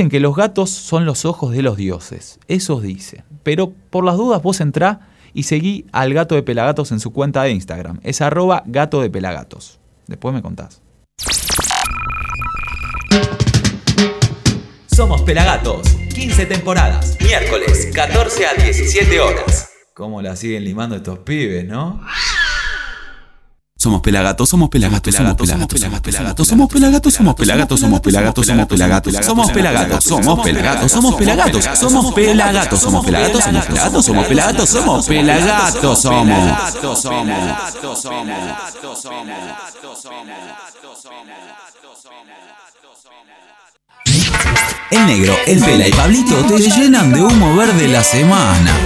Dicen que los gatos son los ojos de los dioses, eso dicen. Pero por las dudas vos entrá y seguí al gato de Pelagatos en su cuenta de Instagram. Es arroba gato de Pelagatos. Después me contás. Somos Pelagatos, 15 temporadas, miércoles, 14 a 17 horas. ¿Cómo la siguen limando estos pibes, no? Somos pelagatos, somos pelagatos, somos pelagatos, somos pelagatos, somos pelagatos, somos pelagatos, somos pelagatos, somos pelagatos, somos pelagatos, somos pelagatos, somos pelagatos, somos pelagatos, somos pelagatos, somos pelagatos, somos pelagatos, somos pelagatos, El negro, el pela y Pablito te llenan de humo verde la semana.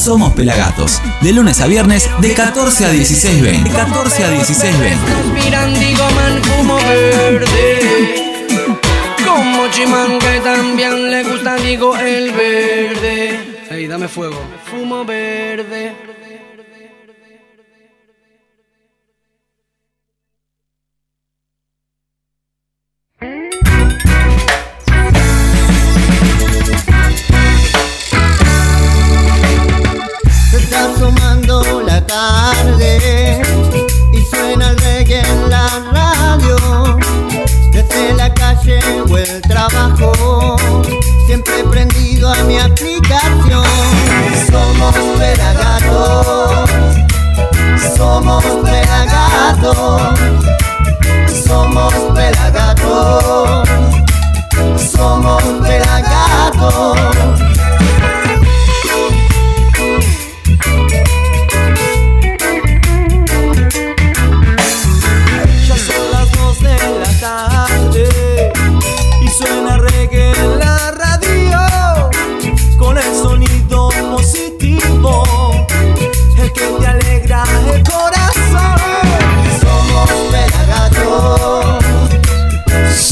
Somos Pelagatos, de lunes a viernes de 14 a 16 ven. De 14 a 16 ven. Respiran, digo, man, humo verde. Como Chimanga y también le gusta, digo, el verde. Ey, dame fuego. Fumo verde. La tarde y suena el reggae en la radio. Desde la calle o el trabajo, siempre prendido a mi aplicación. Somos pelagatos, somos pelagatos, somos pelagatos, somos pelagatos.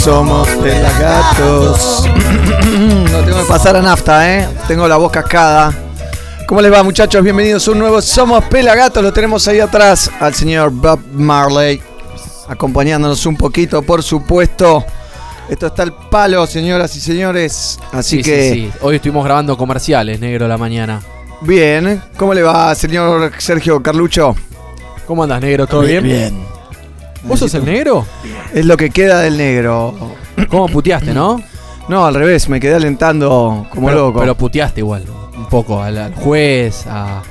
Somos pelagatos. no tengo que pasar a nafta, ¿eh? Tengo la voz cascada. ¿Cómo les va, muchachos? Bienvenidos a un nuevo Somos Pelagatos. Lo tenemos ahí atrás al señor Bob Marley, acompañándonos un poquito, por supuesto. Esto está al palo, señoras y señores. Así Sí, que, sí, sí. Hoy estuvimos grabando comerciales, negro, a la mañana. bien. ¿Cómo le va, señor Sergio Carlucho? ¿Cómo andas, negro? ¿Todo bien? Bien. ¿Vos sos el negro? Es lo que queda del negro. ¿Cómo puteaste, no? No, al revés, me quedé alentando como pero, loco. Pero puteaste igual, un poco al, al juez, a...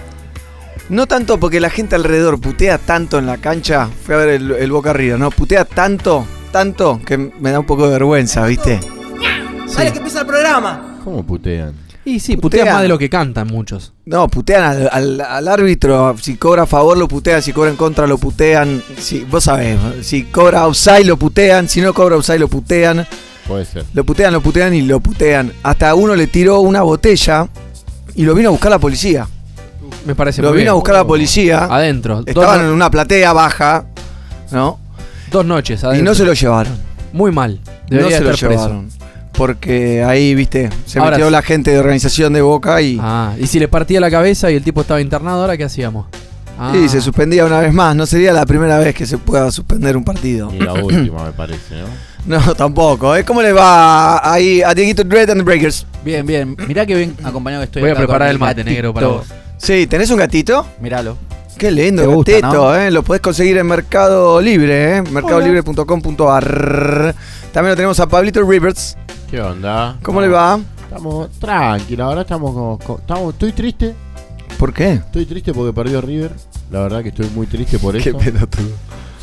No tanto porque la gente alrededor putea tanto en la cancha. Fui a ver el, el Boca River, ¿no? Putea tanto, tanto que me da un poco de vergüenza, ¿viste? Dale que empieza el programa. ¿Cómo putean? Y sí, Putea. puteas más de lo que cantan muchos. No, putean al, al- al árbitro. Si cobra a favor, lo putean. Si cobra en contra, lo putean. Si, vos sabés, si cobra offside, lo putean. Si no cobra offside, lo putean. Puede ser. Lo putean, lo putean y lo putean. Hasta uno le tiró una botella y lo vino a buscar la policía. Me parece Lo muy vino bien. a buscar la policía. Adentro. Estaban no- en una platea baja, ¿no? dos noches Y adentro. no se lo llevaron. Muy mal. No se lo preso. llevaron. Porque ahí, viste, se Ahora metió sí. la gente de organización de Boca y, Ah, y si le partía la cabeza y el tipo estaba internado, ¿ahora qué hacíamos? Ah, y se suspendía una vez más. No sería la primera vez que se pueda suspender un partido. Ni la última, me parece, ¿no? No, tampoco. ¿eh? ¿Cómo le va ahí a Dieguito Dread and the Breakers? Bien, bien. Mirá que bien acompañado que estoy Voy a preparar el mate negro para vos. Sí, ¿tenés un gatito? Míralo. Qué lindo, Te gusta, gatito, ¿no? ¿eh? Lo podés conseguir en Mercado Libre, ¿eh? mercadolibre.com.ar. También lo tenemos a Pablito Rivers. ¿Qué onda? ¿Cómo le va? Estamos tranquilos, ahora estamos como. co- estamos, estoy triste. ¿Por qué? Estoy triste porque perdió River. La verdad que estoy muy triste por Qué eso. pelotudo.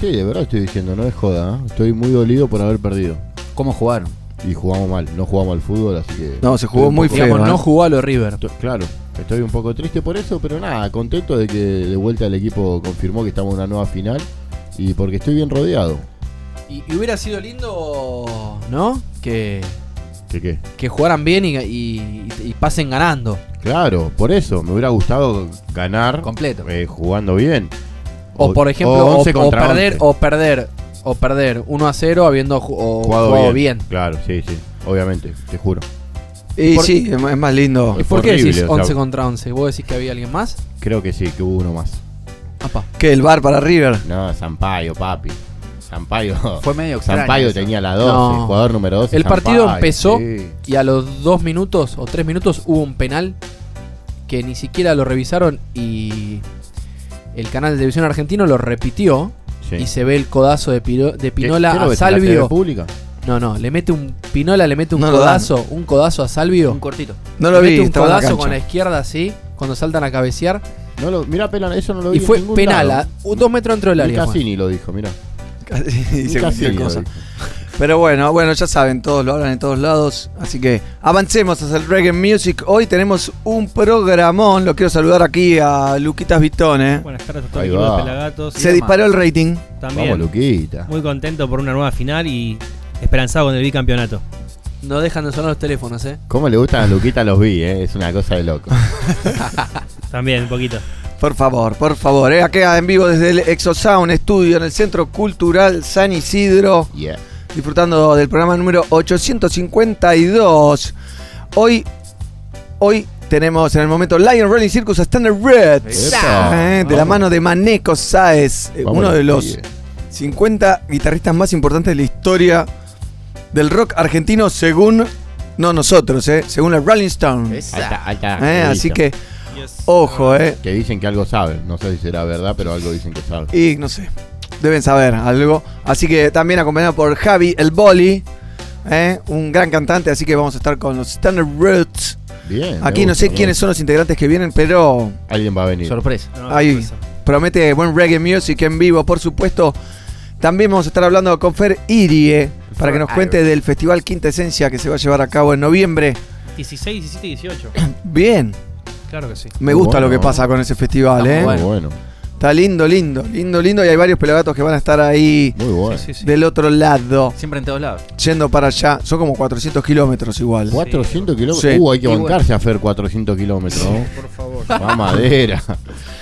Sí, de verdad estoy diciendo, no es joda. ¿eh? Estoy muy dolido por haber perdido. ¿Cómo jugaron? Y jugamos mal, no jugamos al fútbol, así que. No, se jugó estoy un muy poco- feo. Digamos, ¿eh? no jugó a lo River. Estoy- Claro, estoy un poco triste por eso, pero nada, contento de que de vuelta el equipo confirmó que estamos en una nueva final y porque estoy bien rodeado. Y, y hubiera sido lindo, ¿no? Que, ¿Qué qué? que jugaran bien y, y- y pasen ganando. Claro, por eso, me hubiera gustado ganar Completo. eh, jugando bien. O, por ejemplo, o, 11 o contra perder, 11. o perder, o perder 1 a 0 habiendo ju- o jugado, jugado bien. bien. Claro, sí, sí, obviamente, te juro. Y Por- sí, es más- es más lindo. ¿Y Es por qué horrible, decís o sea- 11 contra 11? ¿Vos decís que había alguien más? Creo que sí, que hubo uno más. Apa. que el bar para River. No, Sampaio, papi. Sampaio. Fue medio extraño. Sampaio eso. tenía la 12, No. jugador número 12. El partido Sampaio, empezó sí. y a los 2 minutos o 3 minutos hubo un penal que ni siquiera lo revisaron y el canal de televisión argentino lo repitió Sí. y se ve el codazo de, Piro- de Pinola ¿Qué- qué lo a Salvio. pública? No, no, le mete un Pinola le mete un No codazo, un codazo a Salvio. Un cortito. No lo le vi, mete un la codazo con la izquierda así, cuando saltan a cabecear No lo, mira, Pelan, eso no lo vi y fue penal, lado. a dos metros dentro del área. Cassini lo dijo, mira. Dice cualquier cosa. Pero bueno, bueno, ya saben, todos lo hablan en todos lados. Así que avancemos hacia el reggae music. Hoy tenemos un programón. Lo quiero saludar aquí a Luquitas Vitone. Buenas tardes a todo Ahí el equipo va. de Pelagatos. Se disparó el rating. También. Vamos, Luquita. Muy contento por una nueva final y esperanzado con el bicampeonato. No dejan de sonar los teléfonos, eh. ¿Cómo le gustan a Luquita los vi, eh? Es una cosa de loco. También, un poquito. Por favor, por favor. Eh, acá en vivo desde el Exosound Estudio en el Centro Cultural San Isidro. Yeah. Disfrutando del programa número 852. Hoy, hoy tenemos en el momento Lion Rolling Circus a Standard Reds. Eh, de la mano de Maneco Sáez, eh, Vamos uno de los los pibes. 50 guitarristas más importantes de la historia del rock argentino según, no nosotros, eh, según la Rolling Stone. Alta, alta Eh, así que, ojo, eh. Que dicen que algo saben. No sé si será verdad, pero algo dicen que saben. Y no sé, deben saber algo. Así que también acompañado por Javi el Boli, eh, un gran cantante. Así que vamos a estar con los Standard Roots. Bien. Aquí no sé quiénes son los integrantes que vienen, pero Alguien va a venir. Sorpresa. No, ahí sorpresa. promete buen reggae music en vivo, por supuesto. También vamos a estar hablando con Fer Irie para que nos cuente del Festival Quinta Esencia que se va a llevar a cabo en noviembre. 16, 17 y 18. Bien, Claro que sí. me gusta lo que bueno. pasa con ese festival, ¿eh? Muy bueno. Está lindo, lindo, lindo, lindo. Y hay varios pelagatos que van a estar ahí Muy bueno. Sí, sí, sí. del otro lado. Siempre en todos lados. Yendo para allá, son como 400 kilómetros igual. 400 kilómetros. Sí. Uh, hay que Y bancarse a hacer 400 kilómetros. ¿no? Por favor. Más madera.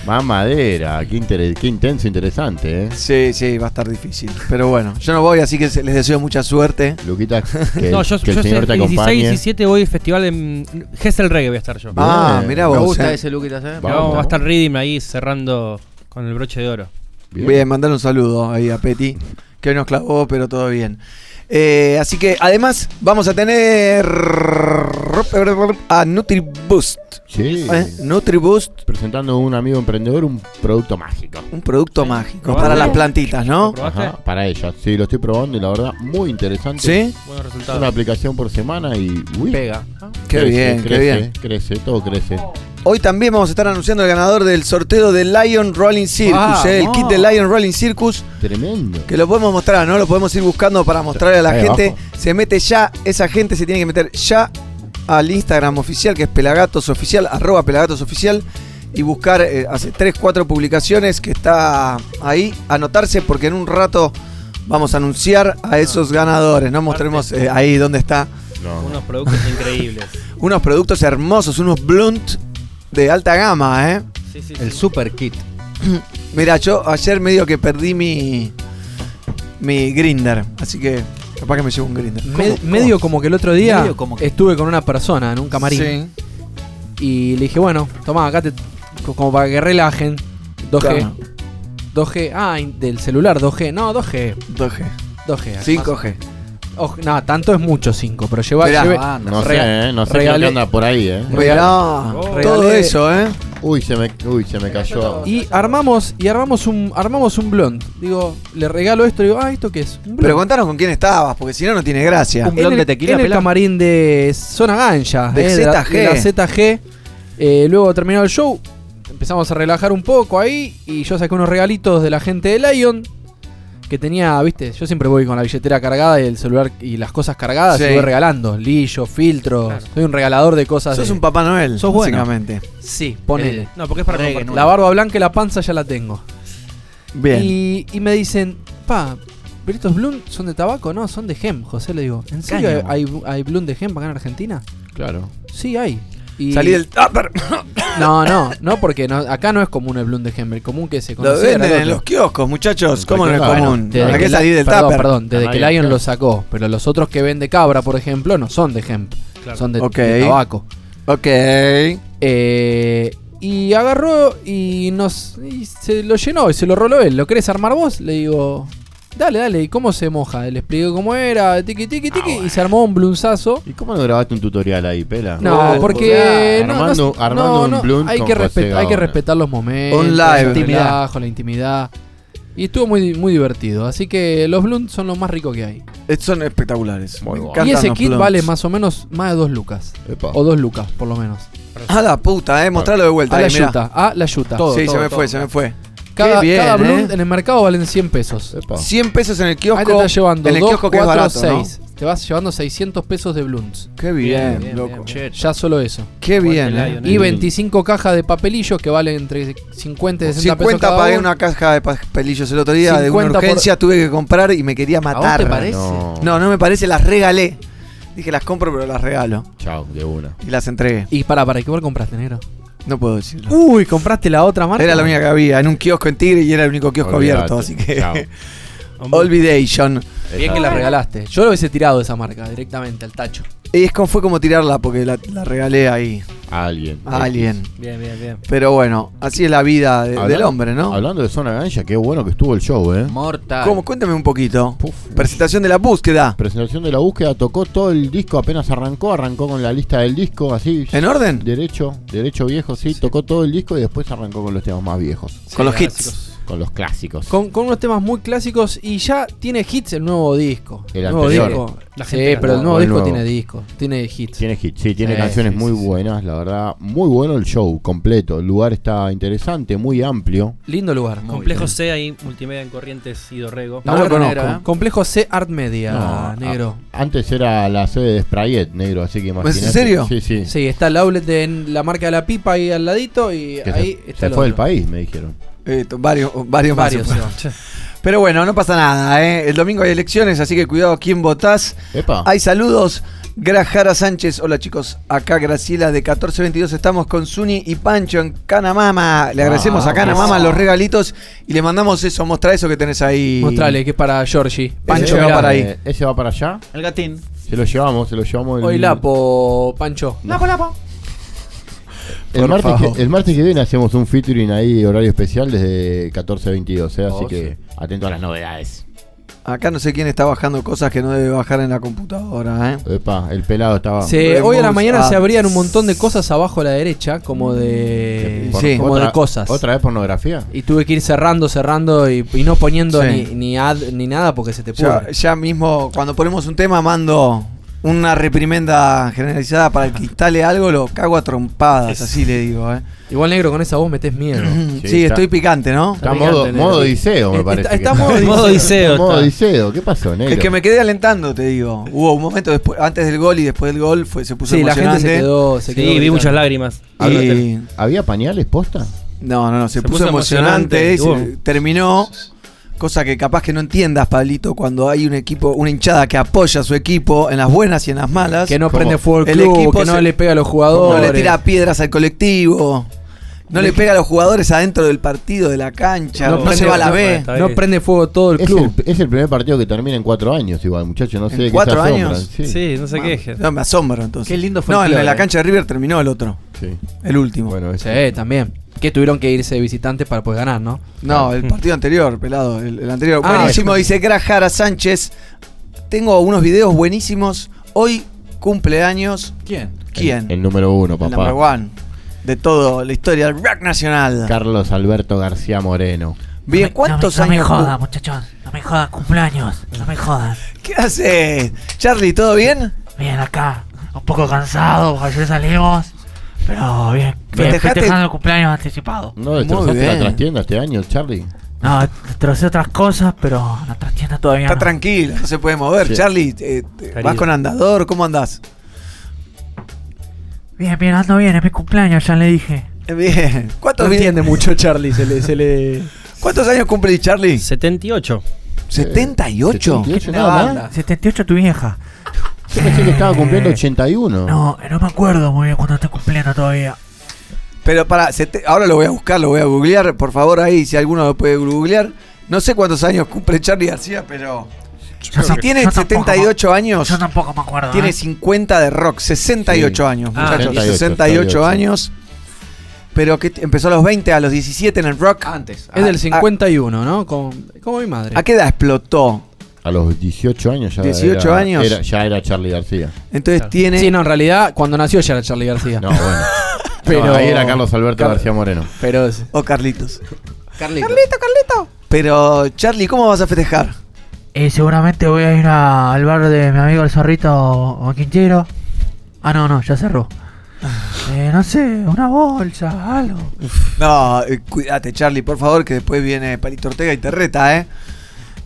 Más madera. Qué, inter- qué intenso, interesante, ¿eh? Sí, sí, va a estar difícil. Pero bueno, yo no voy, así que les deseo mucha suerte. Luquita, que, no, yo, que el señor sé, te 16, acompañe. 17 voy al festival en Gesell Reggae voy a estar yo. Ah, mirá Me vos. gusta eh. ese Luquitas, eh. Vamos. vamos, va a estar Reading ahí cerrando con el broche de oro. Bien, mandar un saludo ahí a Peti, que hoy nos clavó, pero todo bien. Eh, así que además vamos a tener a NutriBoost. Sí. ¿eh? NutriBoost, Presentando a un amigo emprendedor un producto mágico. un producto mágico ¿Probaste? para las plantitas, ¿no? ¿Lo probaste? Ajá, para ella. Sí, lo estoy probando y la verdad, muy interesante. ¿Sí? Buenos Una resultados. aplicación por semana y. Uy, Pega. Qué crece, bien, qué crece, bien. Crece, todo crece. Hoy también vamos a estar anunciando el ganador del sorteo de Lion Rolling Circus. ¿eh? el kit de Lion Rolling Circus. Tremendo. Que lo podemos mostrar, ¿no? Lo podemos ir buscando para mostrarle a la Ahí gente. abajo. Se mete ya, esa gente se tiene que meter ya al Instagram oficial, que es Pelagatos Oficial, arroba Pelagatos Oficial, y buscar, eh, hace 3, 4 publicaciones que está ahí, anotarse porque en un rato vamos a anunciar a esos ganadores, ¿no? Mostremos eh, ahí dónde está. No, Unos productos increíbles. Unos productos hermosos, unos blunt de alta gama, ¿eh? Sí, sí, El sí. super kit. Mira, yo ayer medio que perdí mi mi grinder, así que capaz que me llevo un grinder. Me- medio como que el otro día Medio como que- estuve con una persona en un camarín Sí. y le dije, bueno, toma, acá te. co- como para que relajen. 2G. Claro. 2G. Ah, in- del celular, 2G. No, 2G. 2G. 2G. 5G. Ojo, no, tanto es mucho 5, pero lleva. Mirá, lleve- anda. no sé, ¿eh? No sé regalé- qué anda por ahí, ¿eh? Mirá, Oh. todo Regalé- eso, ¿eh? Uy, se me, uy, se me cayó. Y armamos, y armamos un, armamos un blond. Digo, le regalo esto, digo, ah, ¿esto qué es? Un. Pero contanos con quién estabas, porque si no, no tiene gracia. Un blond de el, tequila, en el camarín de Zona Gancha, De eh, la- ZG. de la ZG. Eh, luego terminó el show, empezamos a relajar un poco ahí y yo saqué unos regalitos de la gente de Lion que tenía, viste, yo siempre voy con la billetera cargada y el celular y las cosas cargadas Sí. y voy regalando, lillo, filtros, Claro. soy un regalador de cosas. Sos de- un Papá Noel, Sos bueno. básicamente. Sí, ponele. No, porque es para Reggae. La barba blanca y la panza ya la tengo. Bien. Y, y me dicen, pa, pero estos Bloom son de tabaco, no, son de gem. José le digo, ¿en serio Cáñamo. hay, hay Bloom de gem acá en Argentina? Claro. Sí, hay. Y- Salí del tupper. No, no, no, porque no, acá no es común el Bloom de común que se Lo conoce el venden en los kioscos, muchachos. ¿Cómo no es común? Desde ¿Para que qué salir del perdón, tupper? Perdón, desde Ah, que Lion lo lo sacó. Pero los otros que vende cabra, por ejemplo, no son de hemp. Claro. Son de, Ok. de tabaco. Ok. Eh, y agarró y nos y se lo llenó y se lo roló él. ¿Lo querés armar vos? Le digo, Dale, dale, ¿y cómo se moja? Le expliqué cómo era, tiki tiki tiki, y se armó un blunzazo. ¿Y cómo no grabaste un tutorial ahí, pela? No, porque no, armando, no, armando no, un blunt hay con que, José respet- hay que Gaona. respetar los momentos, On live. la Intimidad. la intimidad. Y estuvo muy, muy divertido. Así que los blunts son lo más rico que hay. Eh, Son espectaculares. Me Y encantan ese los kit blunts. vale más o menos más de dos lucas. Epa. O dos lucas, por lo menos. A la puta, eh. Mostralo de vuelta. A la ahí, mirá. yuta, a la yuta. sí, se me fue, se me fue. Cada, Qué bien, cada eh. blunt en el mercado valen 100 pesos. 100 pesos en el Ahí te kiosco. estás llevando en el 2, kiosco que es 4, barato, ¿no? 6. Te vas llevando 600 pesos de blunts. Qué bien, loco. Ya solo eso. Qué bien, eh. Y 25 cajas de papelillos que valen entre 50 y 60 pesos 50 cada pagué uno. una caja de papelillos el otro día de 50 una por- urgencia, tuve que comprar y me quería matar. te parece? No. No, no me parece, las regalé. Dije las compro, pero las regalo. Chao, de una. Y las entregué. Y para, para, ¿qué igual compraste, negro? No puedo decirlo. Uy, compraste la otra marca. Era la única que había, en un kiosco en Tigre y era el único kiosco abierto, así que. Olvidation. Bien que la regalaste. Yo lo hubiese tirado esa marca directamente al tacho. Y es como, fue como tirarla porque la, la regalé ahí A alguien. a alguien. Bien, bien, bien. Pero bueno, así es la vida de- del Hablando- hombre, ¿no? Hablando de zona gancha, qué bueno que estuvo el show, ¿eh? Mortal. ¿Cómo? Cuéntame un poquito. Presentación de la búsqueda. Presentación de la búsqueda, tocó todo el disco, apenas arrancó, arrancó con la lista del disco, así. ¿En orden? Derecho, derecho viejo, sí, tocó todo el disco y después arrancó con los temas más viejos. Con los hits. Con los clásicos. Con, con unos temas muy clásicos y ya tiene hits el nuevo disco. El nuevo anterior. disco. La Sí, gente pero el nuevo el disco nuevo. tiene disco, tiene hits. Tiene hits, sí, tiene Sí, canciones sí, muy sí, buenas, la verdad. Muy bueno el show completo. El lugar está interesante, muy amplio. Lindo lugar. Complejo C ahí, multimedia en Corrientes y Dorrego. No lo conozco. negro, ¿eh? Complejo C Art Media, No, negro. a- antes era la sede de Sprayet, negro, así que imagínate. en serio? Sí, sí. Sí, está el outlet de la marca de la pipa ahí al ladito y Que ahí se, está se el fue del país, me dijeron. Eh, varios, varios, más Varios. Pero bueno, no pasa nada, ¿eh? El domingo hay elecciones, así que cuidado a quién votás. Epa. Hay saludos. Grajara Sánchez, hola chicos, acá Graciela de 1422, estamos con Zuni y Pancho en Canamama. Le agradecemos Ah, a Canamama los regalitos y le mandamos eso, mostra eso que tenés ahí. Mostrale que es para Georgie. Pancho Ese va para ahí. Eh, ese va para allá. El gatín. Se lo llevamos, se lo llevamos. El, Hoy Lapo, Pancho. Lapo, lapo. El, martes que, el martes que viene hacemos un featuring ahí, horario especial desde 14 a 22. ¿eh? Así Oh, que atento a las novedades. Acá no sé quién está bajando cosas que no debe bajar en la computadora, ¿eh? Epa, el pelado estaba. Se- hoy a la mañana se apps. abrían un montón de cosas abajo a la derecha, como de, Por- Sí. como otra- de cosas. ¿Otra vez pornografía? Y tuve que ir cerrando, cerrando y, y no poniendo Sí. ni, ni ad ni nada porque se te Ya, pudre. ya mismo, cuando ponemos un tema, mando una reprimenda generalizada para el que instale algo, lo cago a trompadas, así le digo, ¿eh? Igual negro con esa voz metes miedo. Sí, Sí, está- estoy picante, ¿no? Está picante, modo, negro. modo Odiseo, me Está- parece. está modo Modo Odiseo. Modo. Odiseo, ¿qué pasó, negro? Es que me quedé alentando, te digo. Hubo un momento después, antes del gol y después del gol fue, se puso sí, la gente emocionante. se quedó. Se Sí, vi muchas lágrimas. Y- ¿Había pañales posta? no, no, no, se, Se puso, puso emocionante. emocionante, se- terminó. Cosa que capaz que no entiendas, Pablito, cuando hay un equipo, una hinchada que apoya a su equipo en las buenas y en las malas. Que no ¿Cómo? prende fuego el El club, equipo que no le pega a los no jugadores. le tira piedras al colectivo. No le pega a los jugadores adentro del partido, de la cancha. No, prende- se va a la no- B. No prende fuego todo el Es club. el, es el primer partido que termina en cuatro años, igual, muchachos. No sé ¿En qué cuatro años? Sí. Sí, no se Vamos. quejen. No, me asombro entonces. Qué lindo fue No, el en club, la eh. cancha de River terminó el otro. Sí. El último. Bueno, eso. Sí, también. Que tuvieron que irse de visitantes para poder ganar, ¿no? No, el partido anterior, pelado. El, el anterior. Ah, Buenísimo, dice Grajara Sánchez. Tengo unos videos buenísimos. Hoy cumpleaños. ¿Quién? ¿Quién? El, el número uno, El number papá. one. De todo, la historia del rock nacional. Carlos Alberto García Moreno. Bien, ¿cuántos no me, años? No me jodan, muchachos. No me jodan, cumpleaños. No me jodan. ¿Qué haces? Charlie, ¿todo bien? Bien, acá. Un poco cansado, porque ayer salimos. Pero bien. Bien, ¿Festejaste? festejando el cumpleaños anticipado. ¿No destrozaste bien. la trastienda este año, Charlie? No, trocé otras cosas, pero la trastienda todavía Está no. tranquilo, no se puede mover. Sí. Charlie, eh, te- ¿vas Querido. con andador? ¿Cómo andás? Bien, bien, ando bien. Es mi cumpleaños, ya le dije. Eh, Bien. No ¿Cuántos, entiende mucho Charlie, se le, se le... ¿Cuántos años cumplís, Charlie? 78. ¿78? 78 Una nada más. 78 tu vieja. Yo pensé que estaba cumpliendo 81. No, no me acuerdo muy bien cuando está cumpliendo todavía. Pero para, ahora lo voy a buscar, lo voy a googlear. Por favor, ahí, si alguno lo puede googlear. No sé cuántos años cumple Charlie García, pero. Yo si tiene yo tampoco 78 me- años, Yo tampoco me acuerdo. tiene ¿eh? 50 de rock. 68 Sí. años, Ah, muchachos. 68, 68 años. Pero que empezó a los 20, a los 17 en el rock. Antes. Es del a- 51, ¿no? Como, como mi madre. ¿A qué edad explotó? A los 18 años ya 18 era, años. era- ya era Charlie García. Entonces tiene. Sí, no, en realidad, cuando nació ya era Charlie García. No, bueno. Pero- No, ahí era Carlos Alberto Car- García Moreno. Pero. O Carlitos. Carlito. Carlito. Pero, Charlie, ¿cómo vas a festejar? Eh, seguramente voy a ir a- al bar de mi amigo el zorrito o Quintero. Ah, no, no, ya cerró. Eh, no sé, una bolsa, algo. No, eh, cuídate, Charlie, por favor, que después viene Palito Ortega y te reta, ¿eh?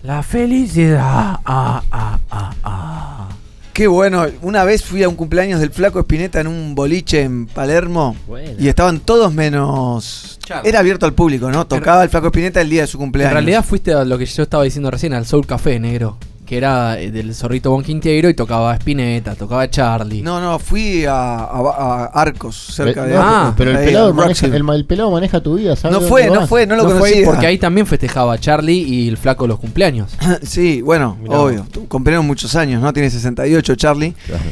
La felicidad. Ah, ah, ah, ah. Qué bueno. Una vez fui a un cumpleaños del Flaco Espineta en un boliche en Palermo Buena. y estaban todos menos. Era abierto al público, ¿no? Tocaba el Flaco Espineta el día de su En cumpleaños. realidad fuiste a lo que yo estaba diciendo recién, al Soul Café, negro. Que era eh, del zorrito Bon Quinteiro y tocaba Spinetta, tocaba Charlie. No, no, fui a, a- a Arcos, cerca Eh, de no, Ah, pero el pelado, maneja, el, el pelado maneja tu vida, ¿sabes? No fue, no fue, no lo No fue ahí conocía. porque ahí también festejaba Charlie y el flaco los cumpleaños. sí, bueno, Mirá. obvio. Cumplieron muchos años, ¿no? Tiene 68, Charlie. Claro.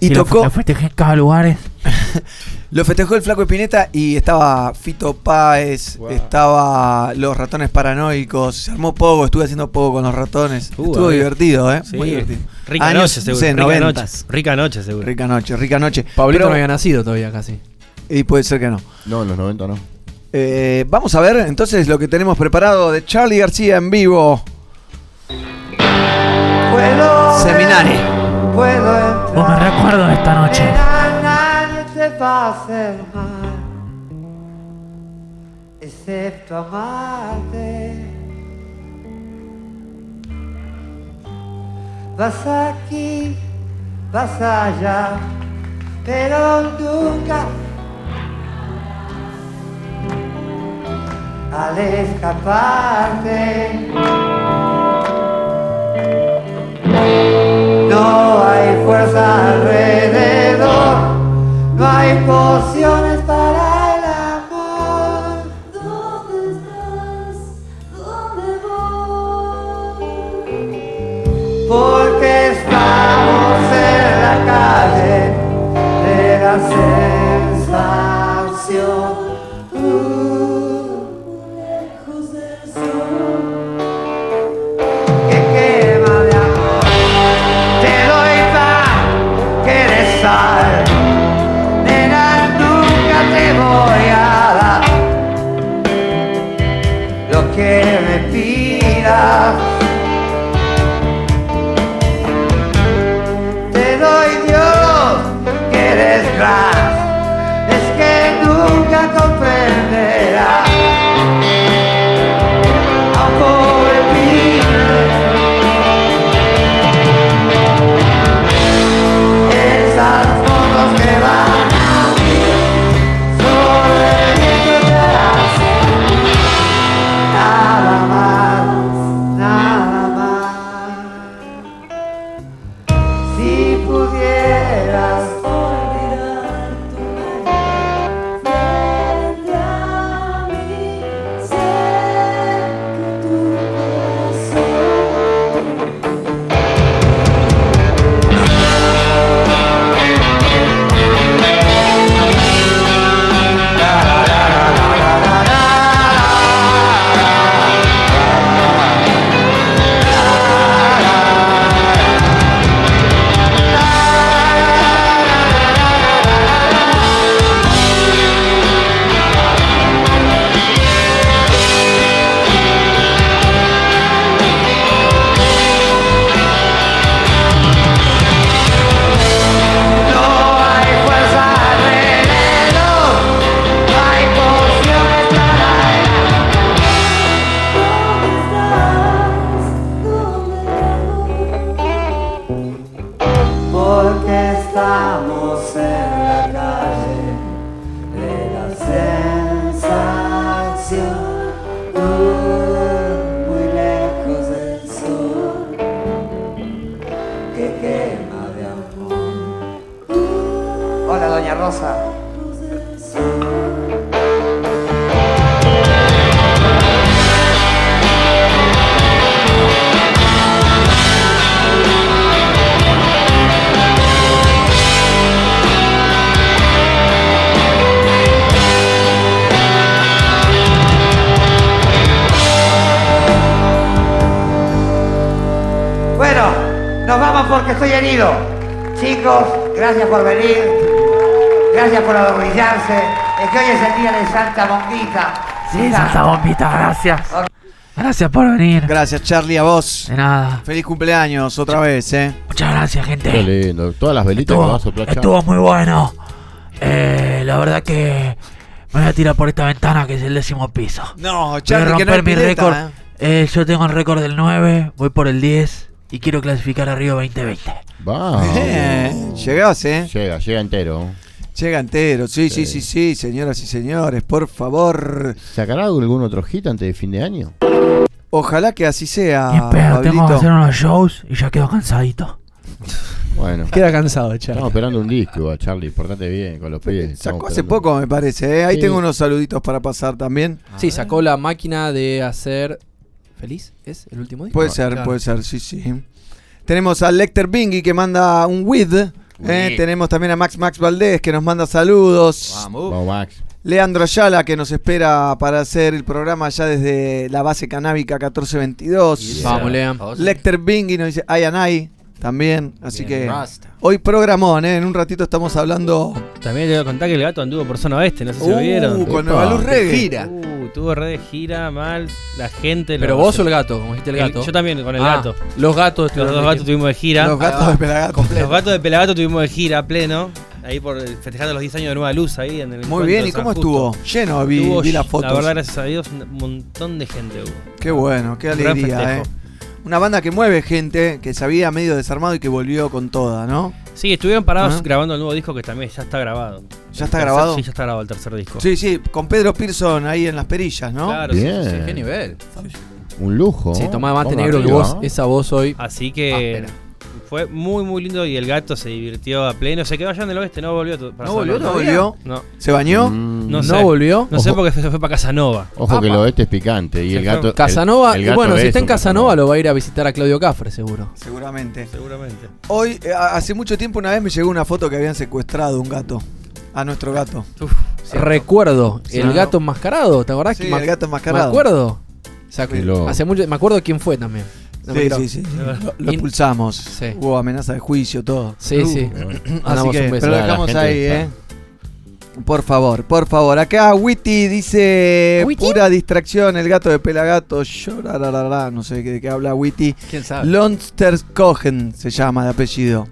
Y lo, tocó, lo festejé en cada lugar. lo festejó el Flaco Espineta y estaba Fito Páez, estaba los ratones paranoicos. Se armó poco, estuve haciendo poco con los ratones. Uh, Estuvo divertido, ¿eh? Sí. Muy divertido. Rica Años, noche, no seguro. sé, rica 90. noche. Rica noche, seguro. Rica noche, rica noche. Pablito Pero- no había nacido todavía casi. Y puede ser que no. No, en los 90 no. Eh, vamos a ver entonces lo que tenemos preparado de Charlie García en vivo. Seminari. Puedo No me recuerdo de esta noche. A hacer mal, excepto amarte. Vas aquí, vas allá, pero nunca al escaparte. No hay fuerza alrededor, pociones para el amor. ¿Dónde estás? ¿Dónde voy? Gracias por venir. Gracias, Charlie, a vos. De nada. Feliz cumpleaños otra vez, ¿eh? Muchas gracias, gente. Qué lindo. Todas las velitas que va a soplar. Estuvo muy bueno. Eh, la verdad que me voy a tirar por esta ventana que es el décimo piso. No, Voy a Charlie, que no romper mi récord. ¿eh? Eh, yo tengo el récord del 9, voy por el 10 y quiero clasificar a Río 2020. Vamos. Bien, llegás, ¿eh? Llega, llega entero. Llega entero, sí, sí, sí, sí, señoras y señores, por favor. ¿Sacará algún otro hit antes de fin de año? Ojalá que así sea, pedo, tengo que hacer unos shows y ya quedo cansadito. Bueno. Queda cansado, Charlie. Estamos esperando un disco, Charlie. Portate bien con los pies. Sacó hace poco, me parece, ¿eh? Ahí Sí. tengo unos saluditos para pasar también. Sí, sacó la máquina de hacer. ¿Feliz? ¿Es el último disco? Puede ser, puede ser, sí, sí. Tenemos a Lecter Bingy que manda un with. ¿eh? With. Tenemos también a Max Max Valdés que nos manda saludos. Vamos, Max. Leandro Ayala que nos espera para hacer el programa ya desde la base canábica 1422. Vamos, Lean. Lecter Bingy nos dice I and I también. Así Bien, que basta. hoy programón, ¿eh? en un ratito estamos hablando También le voy a contar que el gato anduvo por zona oeste, no sé si Uh, lo vieron. con Nueva Luz Reggae. Gira. Uh, tuvo red de gira, mal, la gente. Pero lo- vos o el gato, como dijiste el gato. yo también con el Ah, gato. Los gatos. Los dos gatos tuvimos de gira. Los gatos de Pelagato. Los gatos de Pelagato tuvimos de gira pleno. Ahí por festejando los 10 años de Nueva Luz ahí en el Muy bien, ¿y cómo Justo. estuvo? Lleno, vi, Estuvo vi las fotos. La verdad, gracias a Dios, un montón de gente hubo. Qué bueno, qué alegría. ¿eh? Una banda que mueve gente, que se había medio desarmado y que volvió con toda, ¿no? Sí, estuvieron parados grabando el nuevo disco que también ya está grabado. ¿Ya está tercer- grabado? Sí, ya está grabado el tercer disco. Sí, sí, con Pedro Pearson ahí en las perillas, ¿no? Claro, sí, Bien. sí, sí. Qué nivel. Un lujo. Sí, tomá mate negro que arriba. vos, esa voz hoy. Así que fue muy, muy lindo y el gato se divirtió a pleno. Se quedó allá en el oeste, no volvió. para ¿No volvió Juan. todavía? ¿No No. ¿Se bañó? Mm. No, ¿No sé. volvió? No sé Ojo. porque se fue para Casanova. Ojo que el oeste es picante. Y Se el gato. Casanova, el y gato bueno, si es está en Casanova lo va a ir a visitar a Claudio Cafre, seguro. Seguramente. Seguramente. Hoy, eh, hace mucho tiempo, una vez me llegó una foto que habían secuestrado un gato. A nuestro gato. Recuerdo, Sí. el gato enmascarado, ¿te acordás? Sí, que el gato enmascarado. Me acuerdo. O sea, hace mucho, me acuerdo quién fue también. No Sí, quiero- sí, sí, sí. Lo, lo expulsamos. Sí. Hubo amenaza de juicio, todo. Sí, sí. Así que, un beso. pero lo dejamos ahí. ¿eh? Por favor, por favor. Acá Witty dice pura distracción, el gato de Pelagato. Llorararara, no sé de qué habla Witty. ¿Quién sabe? Lonsterskogen se llama de apellido.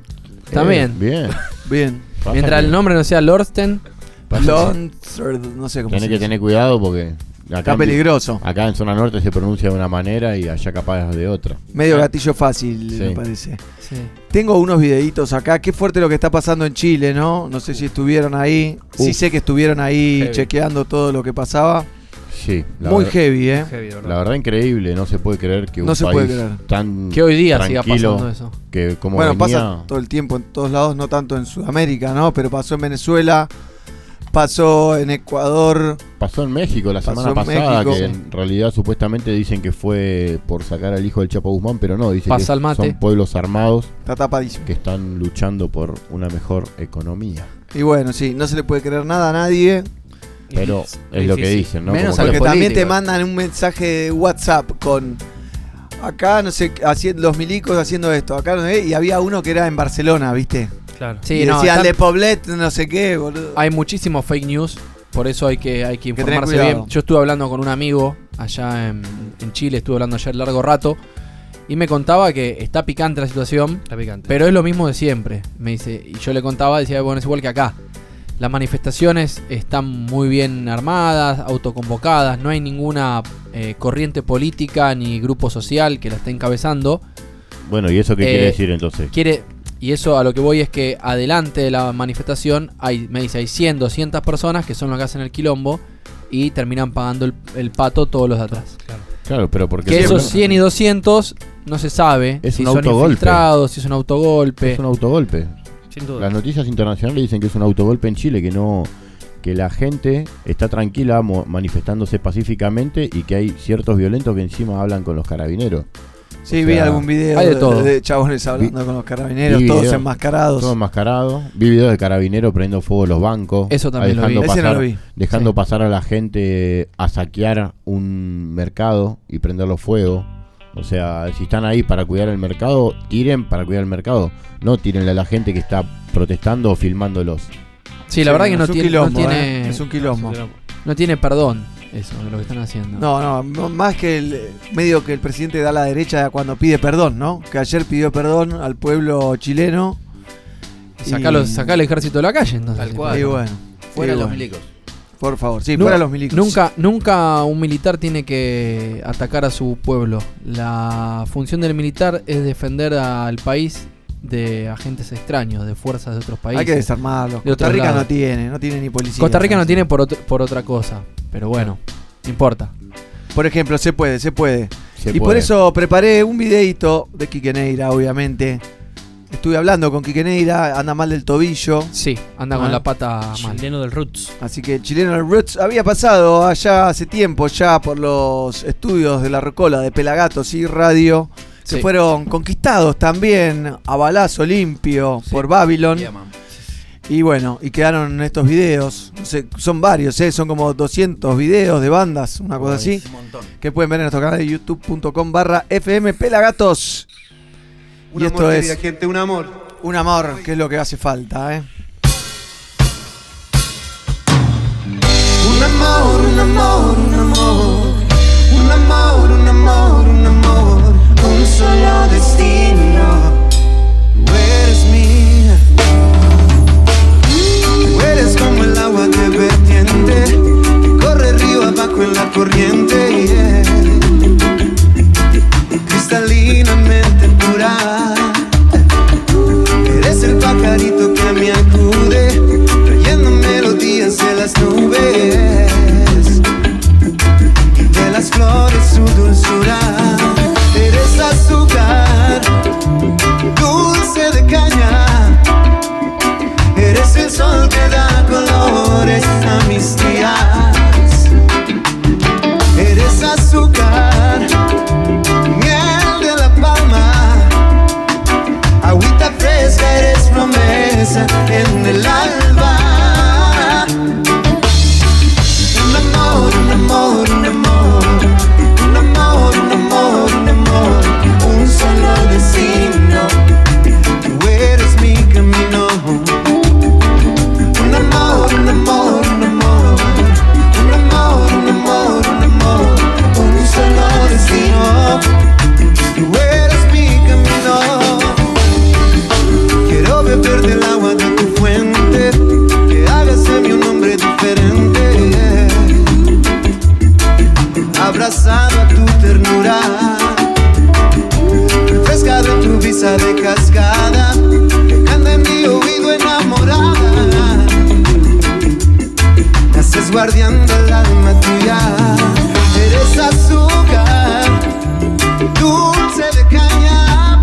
También. Bien. Bien. Pasa Mientras que- el nombre no sea Lorsten, que Lonster, no sé cómo se que dice. tener cuidado porque. Acá Está en- peligroso. Acá en zona norte se pronuncia de una manera y allá capaz de otra. Medio gatillo fácil, Sí. me parece. sí. Tengo unos videitos acá. Qué fuerte lo que está pasando en Chile, ¿no? No sé si estuvieron ahí. Sí Uf. sé que estuvieron ahí Heavy. chequeando todo lo que pasaba. Sí. La Muy ver- heavy, ¿eh? Heavy, ¿verdad? La verdad increíble, no se puede creer que un No se país puede creer. tan Que hoy día siga tranquilo pasando eso. que como bueno, venía, pasa todo el tiempo en todos lados, no tanto en Sudamérica, ¿no? Pero pasó en Venezuela, pasó en Ecuador. pasó en México la semana en pasada México. que en realidad supuestamente dicen que fue por sacar al hijo del Chapo Guzmán, pero no, dicen Pasa que son pueblos armados Está tapadísimo. que están luchando por una mejor economía. Y bueno, sí, no se le puede creer nada a nadie. Pero es lo que dicen, ¿no? Menos Porque también te mandan un mensaje de WhatsApp con. Acá, no sé, haciendo, los milicos haciendo esto. Acá, no sé, y había uno que era en Barcelona, ¿viste? Claro. Sí, y no, decía está- Le Poblet, no sé qué, boludo. hay muchísimos fake news, por eso hay que, hay que informarse bien. Yo estuve hablando con un amigo allá en, en Chile, estuve hablando ayer largo rato, y me contaba que está picante la situación, Está picante. pero es lo mismo de siempre. Me dice, y yo le contaba, decía, bueno, es igual que acá. Las manifestaciones están muy bien armadas, autoconvocadas, no hay ninguna eh, corriente política ni grupo social que la esté encabezando. Bueno, ¿y eso qué Eh, quiere decir entonces? Quiere, y eso a lo que voy es que adelante de la manifestación hay, me dice, hay 100, 200 personas que son los que hacen el quilombo y terminan pagando el, el pato todos los de atrás. Claro, pero porque Que esos 100 y 200 no se sabe Es si un son autogolpe. infiltrados, si es un autogolpe. es un autogolpe. Sin duda. Las noticias internacionales dicen que es un autogolpe en Chile, que no que la gente está tranquila mo- manifestándose pacíficamente y que hay ciertos violentos que encima hablan con los carabineros. Sí, O vi sea, algún video hay de todo. de chabones hablando con los carabineros, vi todos video- enmascarados. Todo enmascarado. Vi videos de carabineros prendiendo fuego los bancos. Eso también lo dejando vi. No pasar, lo vi. Dejando Sí. pasar a la gente a saquear un mercado y prenderlo fuego. O sea, si están ahí para cuidar el mercado, tiren para cuidar el mercado. No tírenle a la gente que está protestando o filmándolos. Sí, la verdad que no es un tiene, no quilombo, tiene. ¿eh? Es un quilombo. No tiene perdón eso de lo que están haciendo. No, no, más que el medio que el presidente da a la derecha cuando pide perdón, ¿no? Que ayer pidió perdón al pueblo chileno. Sacalo, sacá el ejército de la calle, entonces. Tal cual. Y bueno. Fuera y los bueno. milicos. Por favor, sí, Nu- fuera los milicos. Nunca, nunca un militar tiene que atacar a su pueblo. La función del militar es defender al país de agentes extraños, de fuerzas de otros países. Hay que desarmarlo. de Costa Rica no tiene, no tiene ni policía. Costa Rica no tiene por, otro- por otra cosa, pero bueno, no importa. Por ejemplo, se puede, se puede. Se y por eso preparé un videito de Quique Neira, obviamente. Estuve hablando con Quique Neira, anda mal del tobillo. Sí, anda con Ah. la pata mal. Chileno del Roots. Así que el chileno del Roots había pasado allá hace tiempo ya por los estudios de la Rocola de Pelagatos y Radio. Que Sí. fueron conquistados también a balazo limpio por Babylon. Yeah. Y bueno, y quedaron en estos videos. No sé, son varios, ¿eh? son como 200 videos de bandas, una cosa así. Un montón. Que pueden ver en nuestro canal de youtube.com barra FM Pelagatos. Un y amor, esto querida es gente, un amor. un amor, que es lo que hace falta, ¿eh? Un amor, un amor. Un amor, un amor, un amor. Solo destino. Tú eres mía. Tú eres como el agua de vertiente. Que corre río abajo en la corriente. yeah. Cristalinamente pura. Eres el pajarito que me acude, trayendo melodías de las nubes y de las flores su dulzura. en el alma. abrazado a tu ternura, refrescado en tu brisa de cascada, anda en mi oído enamorada, naces guardián del alma tuya, eres azúcar, dulce de caña,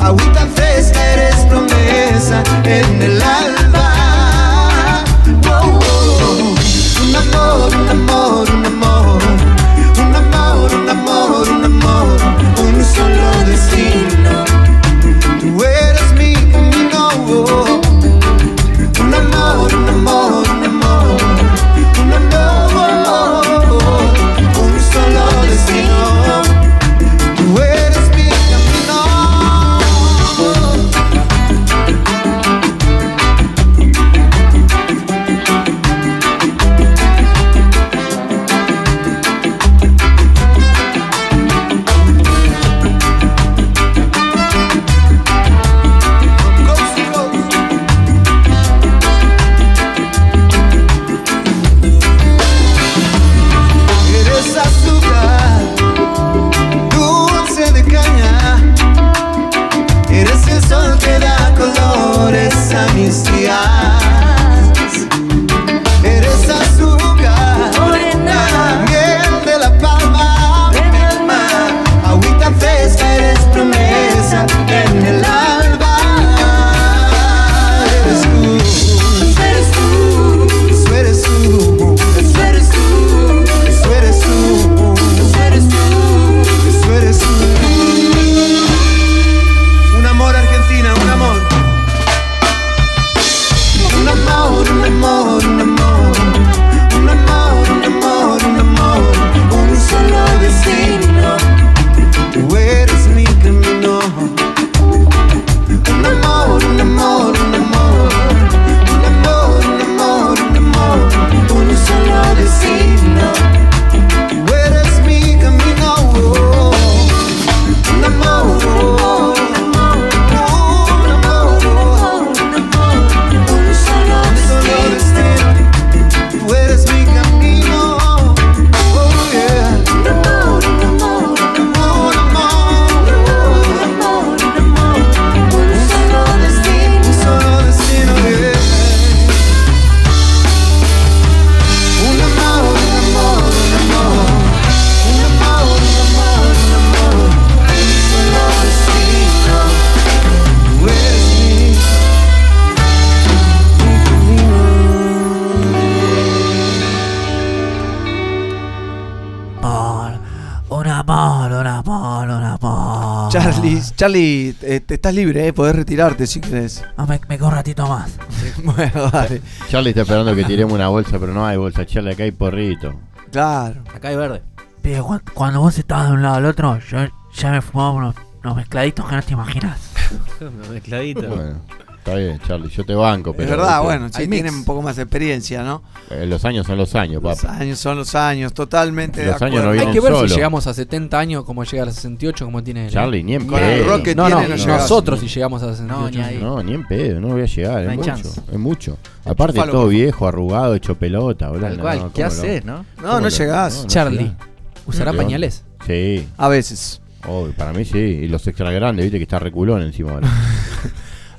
agüita fresca, eres promesa, Charlie, eh, te estás libre, eh, podés retirarte si querés. Ah, me, me quedo un ratito más. bueno, dale. Charlie está esperando que tiremos una bolsa, pero no hay bolsa, Charlie, acá hay porrito. Claro. Acá hay verde. Pero cuando, cuando vos estabas de un lado al otro, yo ya me fumaba unos, unos mezcladitos que no te imaginas. Mezcladito. Bueno, está bien, Charlie, yo te banco, pero. es verdad, viste, bueno, sí tienen un poco más de experiencia, ¿no? Eh, los años son los años, Los papá. años son los años, totalmente Los de años no Hay que ver solo. si llegamos a 70 años, como llega a los 68, como tiene. él. Charlie, ni en Con el pedo. rock que No, tiene no, nosotros si llegamos a 68. No, ni ahí. No, ni en pedo, no voy a llegar, No es hay mucho, chance. es mucho. Aparte todo viejo, arrugado, hecho pelota, boludo. Tal cual. ¿cómo ¿Qué haces, no? No, ¿Cómo no llegás. Charlie. ¿usará ¿Qué onda? pañales? Sí, A veces. obvio, para mí sí. Y los extra grandes, viste que está reculón encima ahora.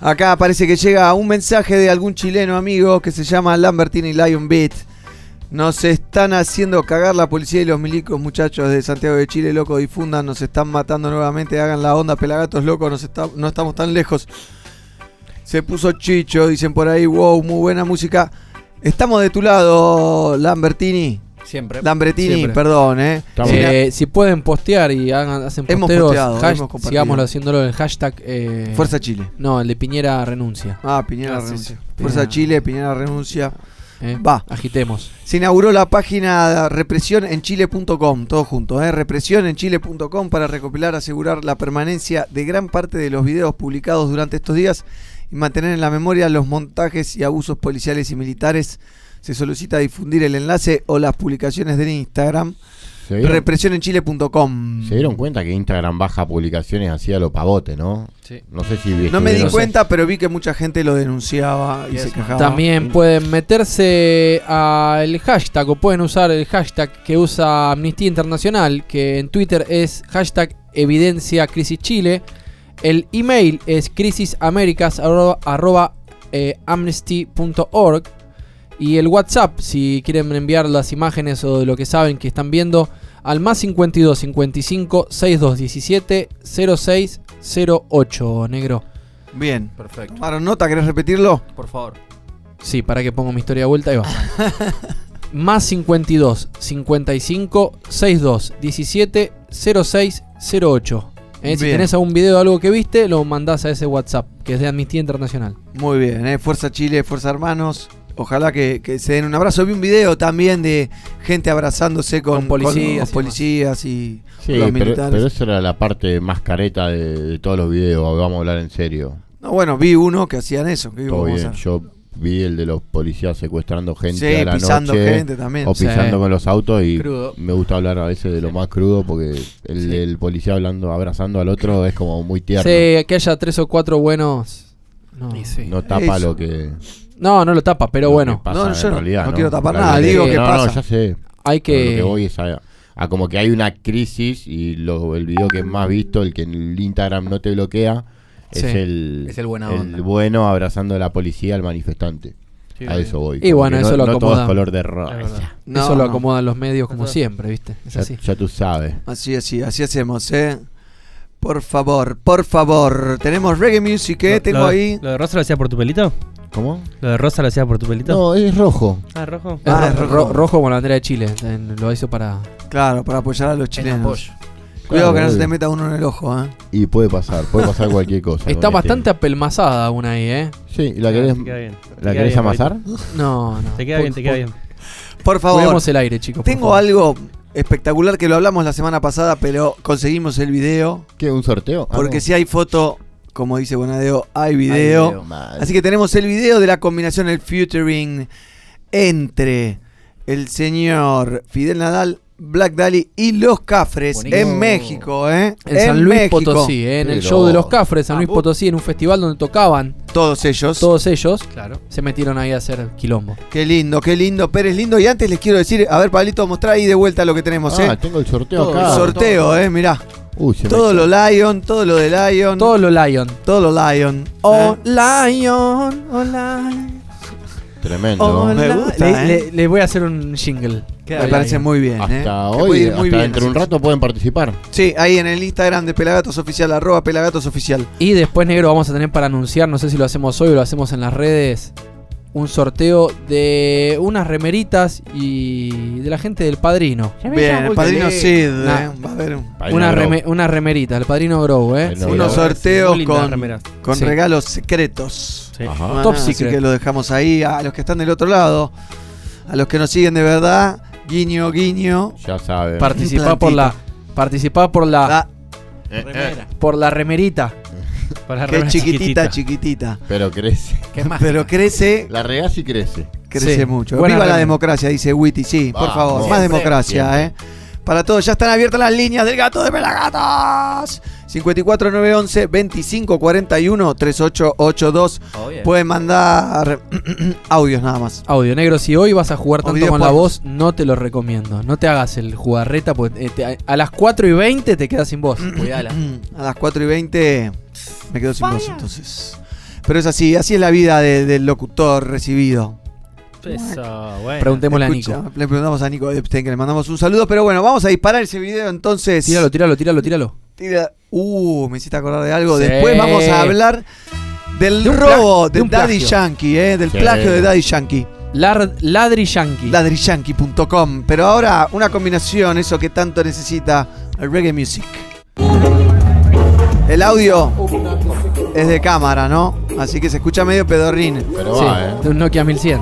Acá parece que llega un mensaje de algún chileno amigo que se llama Lambertini Lion Beat. Nos están haciendo cagar la policía y los milicos, muchachos de Santiago de Chile, loco, difundan, nos están matando nuevamente, hagan la onda, pelagatos, está- no estamos tan lejos. Se puso Chicho, dicen por ahí, wow, muy buena música. Estamos de tu lado, Lambertini. Siempre. Lambertini, Siempre. perdón, eh. Eh, si pueden postear y hagan, hacen Hemos posteos, posteado, hash- hemos sigámoslo haciéndolo en el hashtag. eh, Fuerza Chile. No, el de Piñera renuncia. Ah, Piñera Ah, sí, renuncia. sí. Fuerza Piñera. Chile, Piñera renuncia. Eh, Va. Agitemos. Se inauguró la página represionenchile.com, todo junto, ¿eh? represionenchile.com para recopilar, asegurar la permanencia de gran parte de los videos publicados durante estos días y mantener en la memoria los montajes y abusos policiales y militares. Se solicita difundir el enlace o las publicaciones del Instagram ¿Se dieron, represionenchile.com. se dieron cuenta que Instagram baja publicaciones así a lo pavote, ¿no? Sí. No sé si No me di cuenta, pero vi que mucha gente lo denunciaba y se quejaba. También pueden meterse al hashtag o pueden usar el hashtag que usa Amnistía Internacional, que en Twitter es hashtag evidencia crisis Chile. El email es crisisamericas Y el WhatsApp, si quieren enviar las imágenes o de lo que saben que están viendo, al más 52 55 62 17 06 08, negro. Bien. Perfecto. Tomaron nota, ¿querés repetirlo? Por favor. Sí, para que pongo mi historia de vuelta, ahí va. Más 52 55 62 17 06 08. Eh, si tenés algún video de algo que viste, lo mandás a ese WhatsApp, que es de Amnistía Internacional. Muy bien, ¿eh? Fuerza Chile, Fuerza Hermanos. Ojalá que, que se den un abrazo. Vi un video también de gente abrazándose con, Con policías policías y Sí, los pero, militares. pero eso era la parte más careta de, de todos los videos, vamos a hablar en serio. No, bueno, vi uno que hacían eso. que Todo bien, yo vi el de los policías secuestrando gente Sí, a la pisando noche gente también. o pisando Sí. con los autos y Crudo. me gusta hablar a veces de lo más crudo porque el, el policía hablando abrazando al otro es como muy tierno Sí, que haya tres o cuatro buenos. No, no tapa Eso. lo que No, no lo tapa, pero lo bueno. pasa No, en yo no- realidad, no quiero tapar nada, digo que pasa. no, ya sé Hay lo que. que voy es a, a como que hay una crisis y lo, el video que es más visto, el que en el Instagram no te bloquea, es Sí. el, Es el buena onda. bueno abrazando a la policía al manifestante. Sí, a eso voy. Y bueno, eso no, lo no todo acomoda. es color de rosa. No, Eso lo acomodan los medios como siempre, ¿viste? Es Ya, así. ya tú sabes. Así, así, así hacemos, ¿eh? Por favor, por favor. Tenemos reggae music, ¿eh? Lo- Tengo lo- ahí. ¿Lo de Rosa lo hacía por tu pelito? ¿Cómo? ¿Lo de Rosa lo hacía por tu pelito? No, es rojo. Ah, rojo. Es Ah, ro- es ro- rojo. rojo con la bandera de Chile. en- Lo hizo para. Claro, para apoyar a los En chilenos. apoyo. Cuidado que no se te meta uno en el ojo, ¿eh? Y puede pasar, puede pasar cualquier cosa. Está con este. bastante apelmazada aún ahí, ¿eh? Sí, ¿la querés, te queda bien. Te ¿la querés bien, amasar? No, no. Te queda Por- bien, te queda por- bien. Por favor. Cuidemos el aire, chicos. por Tengo favor. algo espectacular que lo hablamos la semana pasada, pero conseguimos el video. ¿Qué? ¿Un sorteo? Ah, Porque no. si hay foto, como dice Bonadeo, hay video. video. Madre. Así que tenemos el video de la combinación, el featuring entre el señor Fidel Nadal, Black Dali y los Cafres Buenísimo. en México, ¿eh? En San Luis México. Potosí, ¿eh? en el show de los Cafres, San Ah, Luis vos- Potosí, en un festival donde tocaban Todos ellos. todos ellos, claro, se metieron ahí a hacer quilombo. Qué lindo, qué lindo, Pérez lindo. Y antes les quiero decir, a ver, Pablito, mostrá ahí de vuelta lo que tenemos, Ah, ¿eh? tengo el sorteo Todo acá. El sorteo, ¿eh? Mirá. Uy, se me Todo lo Lion, todo lo de Lion. Todo lo Lion. Todo lo Lion. Oh, ¿eh? Lion, oh, Lion. Tremendo. Oh, Me gusta, le, ¿eh? le- le voy a hacer un jingle. Me parece muy bien, ¿eh? Hasta puede hoy, hasta bien, dentro de un rato pueden participar. Sí, ahí en el Instagram de Pelagatos Oficial, arroba Pelagatos Oficial. Y después, negro, vamos a tener para anunciar, no sé si lo hacemos hoy o lo hacemos en las redes, un sorteo de unas remeritas y de la gente del padrino. Bien, el padrino Sid, Una- eh, va a haber un- una reme- unas remeritas, el padrino Grow, ¿eh? unos sorteos con, con Sí. regalos secretos. Ajá. Bueno, Top así secret. que lo dejamos ahí a los que están del otro lado, a los que nos siguen de verdad, guiño, guiño. Ya saben. Participá por la. Participá por la. Eh, eh. Por la remerita. Que es chiquitita, chiquitita. Pero crece. Pero crece. La regás y crece. Crece Sí. mucho. Buena Viva la democracia, dice Witty. Sí, por favor, más democracia, siempre. ¿eh? Para todos, ya están abiertas las líneas del gato de Pelagatos. 54911 2541 3882. Oh, yeah. Pueden mandar audios nada más. Audio negro, si hoy vas a jugar tanto con la voz, no te lo recomiendo. No te hagas el jugarreta, porque eh, te- a las 4 y 20 te quedas sin voz. Cuidala. A las 4 y 20 me quedo sin voz, entonces. Pero es así, así es la vida de- del locutor recibido. Eso, bueno. Preguntémosle a Escucha, Nico. Le preguntamos a Nico Epstein que le mandamos un saludo. Pero bueno, vamos a disparar ese video entonces. Tíralo, tíralo, tíralo, tíralo. Tira- Uh, me hiciste acordar de algo. Sí. Después vamos a hablar del De robo de de, Daddy plagio. Yankee, eh, del Sí. plagio de Daddy Yankee. Lar- Ladri Yankee. Ladriyankee.com. Pero ahora una combinación, eso que tanto necesita el reggae music. El audio es de cámara, ¿no? Así que se escucha medio pedorrín. Pero Sí, va, ¿eh? de un Nokia 1100.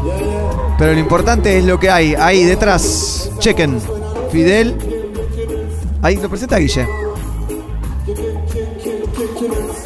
Pero lo importante es lo que hay ahí detrás. Chequen. Fidel. Ahí lo presenta Guille. Absolute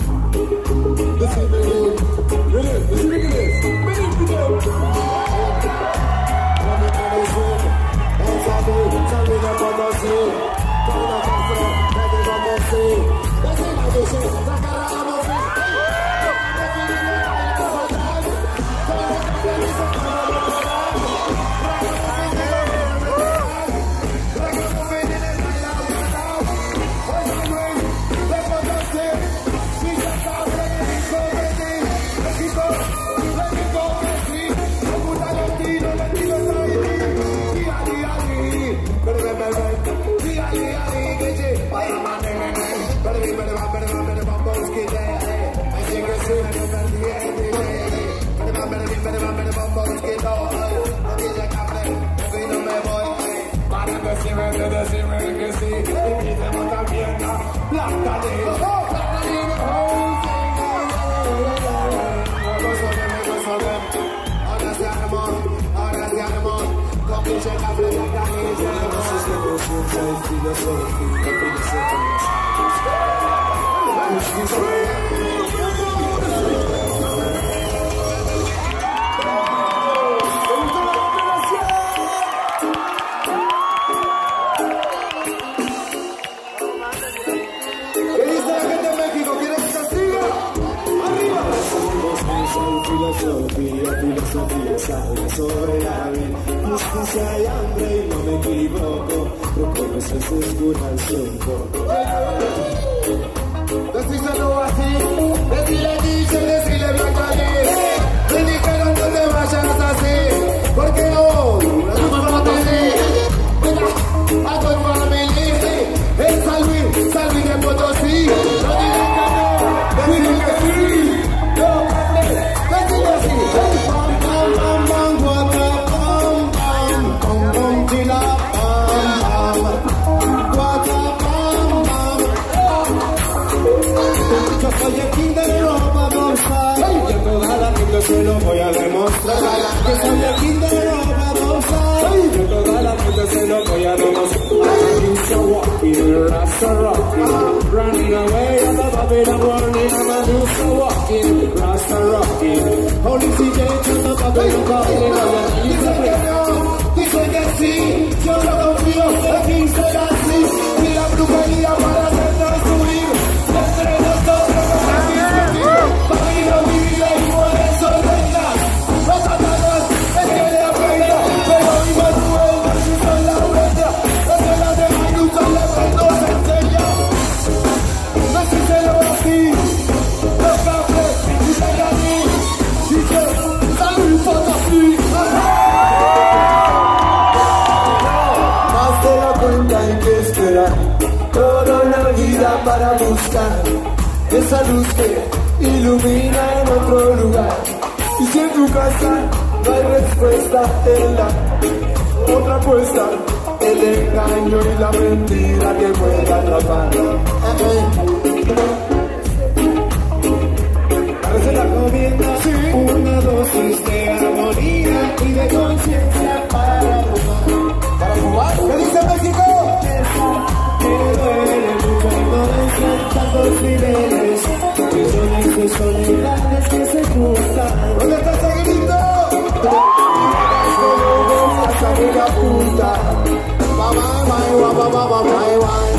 Filosofía, filosofía, sobre la vida. Justicia y hambre y no me equivoco. Procuro ser seguro al un poco. Decíselo así, decirle dicho, decirle blanca Me dijeron no te vayas así, porque hoy no me mato así. Mira, a tu familia, se lo voy a demostrar. Yo soy el king de Europa, Rosa. Y a toda la gente se lo voy a demostrar. I'm so walking, Rasta rocking. Running away, I'm a Babylon warning. I'm a new so walking, Rasta rocking. Holy CJ, I'm a Babylon calling. I'm a new so Dice que sí, yo no confío, aquí será así. Y la brujería esa luz que ilumina en otro lugar. Y si en tu casa no hay respuesta en la otra apuesta. El engaño y la mentira que puede atrapar. Parece la comienda, una dosis de armonía y de conciencia para fumar. ¿Para? ¿Qué dice México? Que duele. Millones de soledades que se. ¿Dónde que la punta. Bye bye bye bye bye bye bye bye.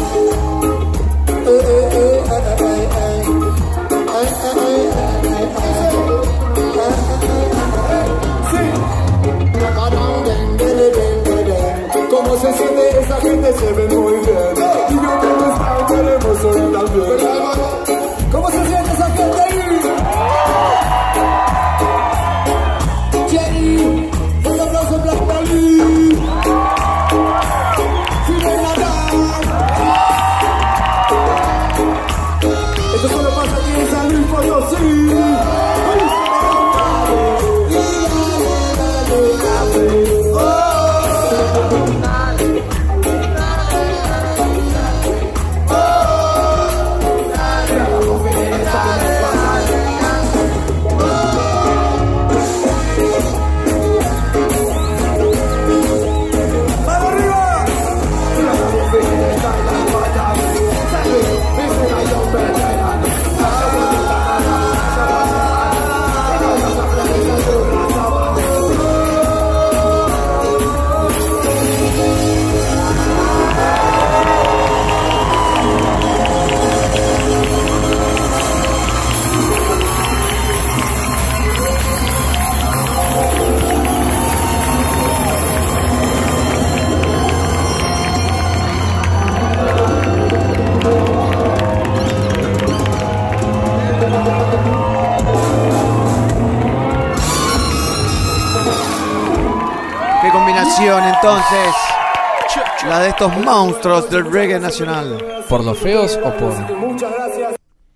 Eh eh eh eh eh eh. ¿Cómo se siente gente? Se ve muy bien. Se siente esa gente ahí? Jenny, un aplauso para Pali. Entonces. La de estos monstruos del reggae nacional. ¿Por los feos o por.?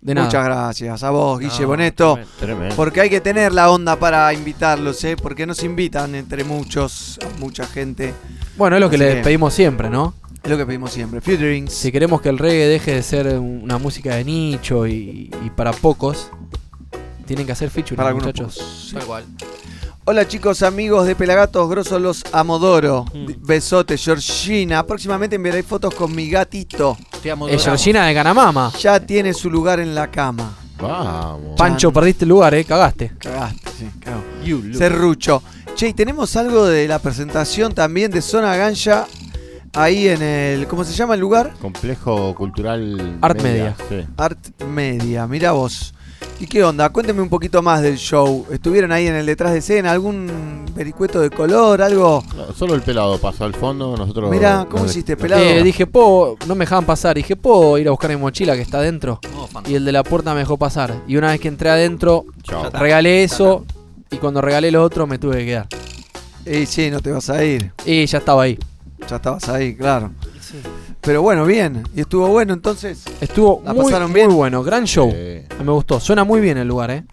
De nada. Muchas gracias a vos, Guille No, Boneto. tremendo. Porque hay que tener la onda para invitarlos, ¿eh? Porque nos invitan entre muchos, mucha gente. Bueno, es lo que Así les pedimos siempre, ¿no? Es lo que pedimos siempre. Featurings. Si queremos que el reggae deje de ser una música de nicho y, y para pocos, tienen que hacer featuring, Para algunos muchachos. Tal cual. Hola chicos, amigos de Pelagatos Grosos los Amodoro. Mm. Besote, Georgina. Próximamente enviaré fotos con mi gatito. Es Georgina de Canamama. Ya tiene su lugar en la cama. Vamos. Pancho, perdiste el lugar, eh, cagaste. Cagaste, sí, Serrucho. Che, y tenemos algo de la presentación también de Zona Ganja ahí en el. ¿Cómo se llama el lugar? Complejo cultural. Art Media. Sí. Art Media, mira vos. ¿Y qué onda? Cuénteme un poquito más del show. ¿Estuvieron ahí en el detrás de escena? ¿Algún vericueto de color? ¿Algo? No, solo el pelado pasó al fondo. Nosotros. Mirá, ¿cómo nos- hiciste, pelado? Eh, dije, ¿puedo? No me dejaban pasar. Dije, ¿puedo ir a buscar mi mochila que está adentro? y el de la puerta me dejó pasar. Y una vez que entré adentro, Chao. regalé eso. Y cuando regalé lo otro, me tuve que quedar. Y sí, no te vas a ir. Y ya estaba ahí. Ya estabas ahí, claro. Pero bueno, bien. ¿Y estuvo bueno entonces? Estuvo ¿La muy, pasaron muy bien? bueno. Gran show. Sí. Me gustó. Suena muy bien el lugar, ¿eh?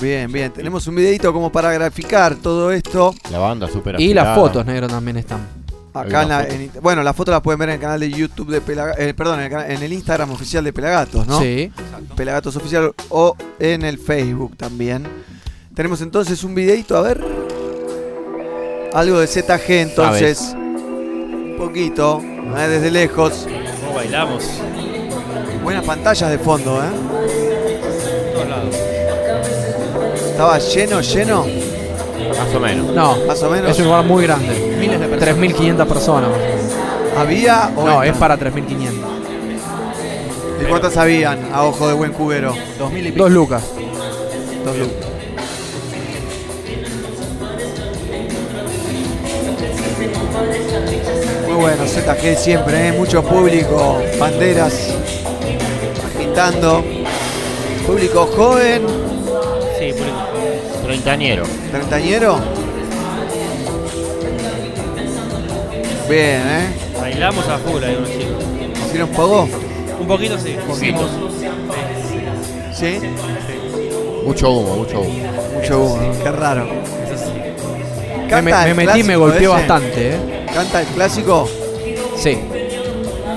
Bien, bien. Tenemos un videito como para graficar todo esto. La banda súper Y las fotos, negro, también están. Acá en la la, foto. en- bueno, las fotos las pueden ver en el canal de YouTube de Pelagatos. perdón, en el, en el Instagram oficial de Pelagatos, ¿no? Sí. Pelagatos Oficial o en el Facebook también. Tenemos entonces un videito, a ver. Algo de ZG entonces. Un poquito, ¿eh? desde lejos. ¿Cómo bailamos? Buenas pantallas de fondo, ¿eh? En todos lados. Estaba lleno, lleno. Más o menos. No, Más o menos. es un lugar muy grande. Miles de personas. 3.500 personas. ¿Había o No, entra? es para 3.500. ¿Y cuántas habían a ojo de buen cubero? Dos mil y pico. Dos lucas. Dos lucas. Muy bueno, ZG siempre, ¿eh? mucho público, banderas agitando. Público joven, Sí, público. Treintañero. treintañero. Bien, ¿eh? Bailamos a full ahí unos chicos. ¿Hicieron poco? Un poquito sí. Poquito. ¿Sí? Mucho humo, mucho humo. Mucho humo, qué raro. Eso sí. Canta me, metí y me golpeó ese. bastante, ¿eh? Canta el clásico. Sí.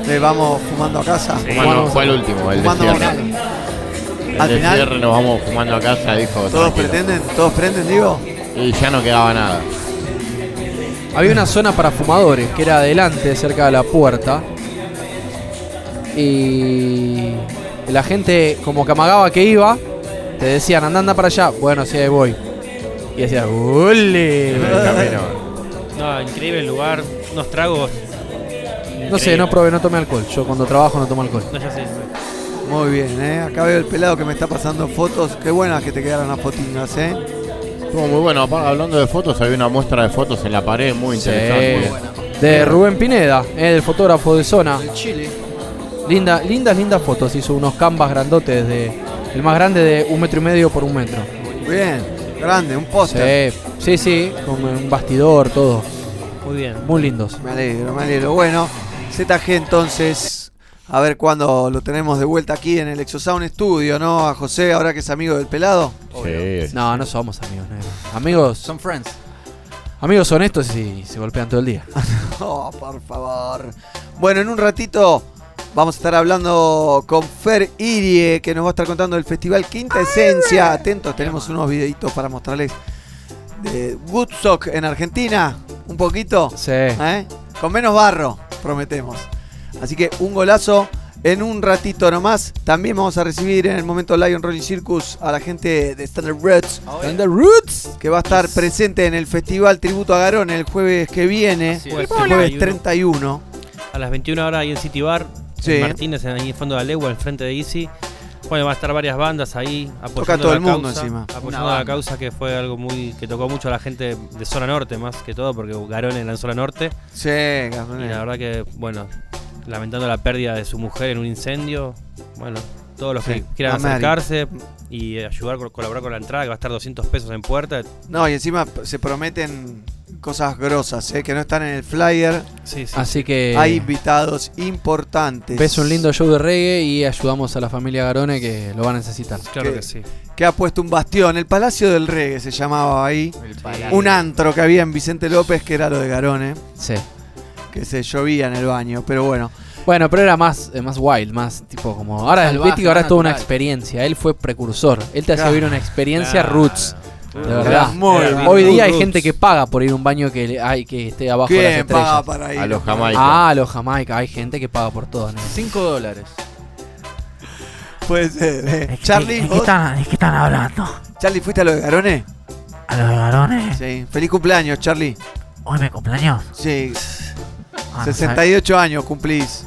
Le vamos fumando a casa. Fumando fue el último, el de Fumando cierre. mortal. El Al de final- cierre nos vamos fumando a casa, dijo. Todos tranquilo. pretenden, todos prenden, digo. Y ya no quedaba nada. Había una zona para fumadores que era adelante, cerca de la puerta. Y la gente, como que amagaba que iba, te decían, anda, anda para allá. Bueno, sí, ahí voy. Y decías, ¡Ole! No, increíble el lugar, unos tragos. No sé, no probé, no tomé alcohol. Yo cuando trabajo no tomo alcohol. No, ya sé. Muy bien, ¿eh? Acá veo el pelado que me está pasando fotos. Qué buenas que te quedaron las fotingas, ¿eh? Estuvo muy bueno. Hablando de fotos, había una muestra de fotos en la pared muy Sí. interesante. De Rubén Pineda, eh, del fotógrafo de zona. Chile. Linda, lindas, lindas fotos. Hizo unos canvas grandotes de. El más grande de un metro y medio por un metro. Bien, grande, un póster. Sí, sí, sí, con un bastidor, todo. Muy bien. Muy lindos. Me alegro, me alegro. Bueno, ZG entonces, a ver cuándo lo tenemos de vuelta aquí en el Exosound Studio, ¿no? A José, ahora que es amigo del pelado. Sí. No, no somos amigos, negro. Amigos. Son friends. Amigos honestos y se golpean todo el día. Oh, por favor. Bueno, en un ratito vamos a estar hablando con Fer Irie, que nos va a estar contando del festival Quinta Esencia. Atentos, tenemos unos videitos para mostrarles de Woodstock en Argentina. Un poquito. Sí. ¿eh? Con menos barro, prometemos. Así que un golazo. En un ratito nomás, también vamos a recibir en el momento Lion Rolling Circus a la gente de Standard Roots. Standard Roots. Que va a estar presente en el festival Tributo a Garón el jueves que viene. El jueves 31. A las 21 horas ahí en City Bar. Sí. en Martínez, ahí en el fondo de la legua, al frente de Easy. Bueno, va a estar varias bandas ahí apoyando Toca todo la el mundo causa, encima. Apoyando Una la causa que fue algo muy que tocó mucho a la gente de zona norte más que todo porque Garón en la zona norte. Sí, Y Garone. la verdad que bueno, lamentando la pérdida de su mujer en un incendio, bueno, todos los que quieran a acercarse y ayudar colaborar con la entrada que va a estar 200 pesos en puerta. No, y encima se prometen cosas grosas, ¿eh? que no están en el flyer. Sí, sí. Así que. Hay invitados importantes. Ves un lindo show de reggae y ayudamos a la familia Garone que lo va a necesitar. Claro que- que sí. Que ha puesto un bastión. El Palacio del Reggae se llamaba ahí. Un antro que había en Vicente López, que era lo de Garone. Sí. Que se llovía en el baño. Pero bueno. Bueno, pero era más, eh, más wild, más tipo como. Ahora el Viti ahora es toda una experiencia. Él fue precursor. Él te hacía Claro. vivir una experiencia Claro. roots. De Era verdad. muy Era Hoy día hay gente que paga por ir a un baño que le- hay que esté abajo de las ¿Quién paga estrellas. para ir? A los Jamaica. Ah, los Jamaica. Hay gente que paga por todo. ¿no? 5 dólares. Puede ser. ¿eh? ¿De Charlie, ¿de qué, ¿vos? están, de qué están hablando? Charlie, ¿fuiste a lo de Garone? ¿A los varones? Sí. Feliz cumpleaños, Charlie. ¿Hoy me cumpleaños? Sí. Ah, no 68 años cumplís.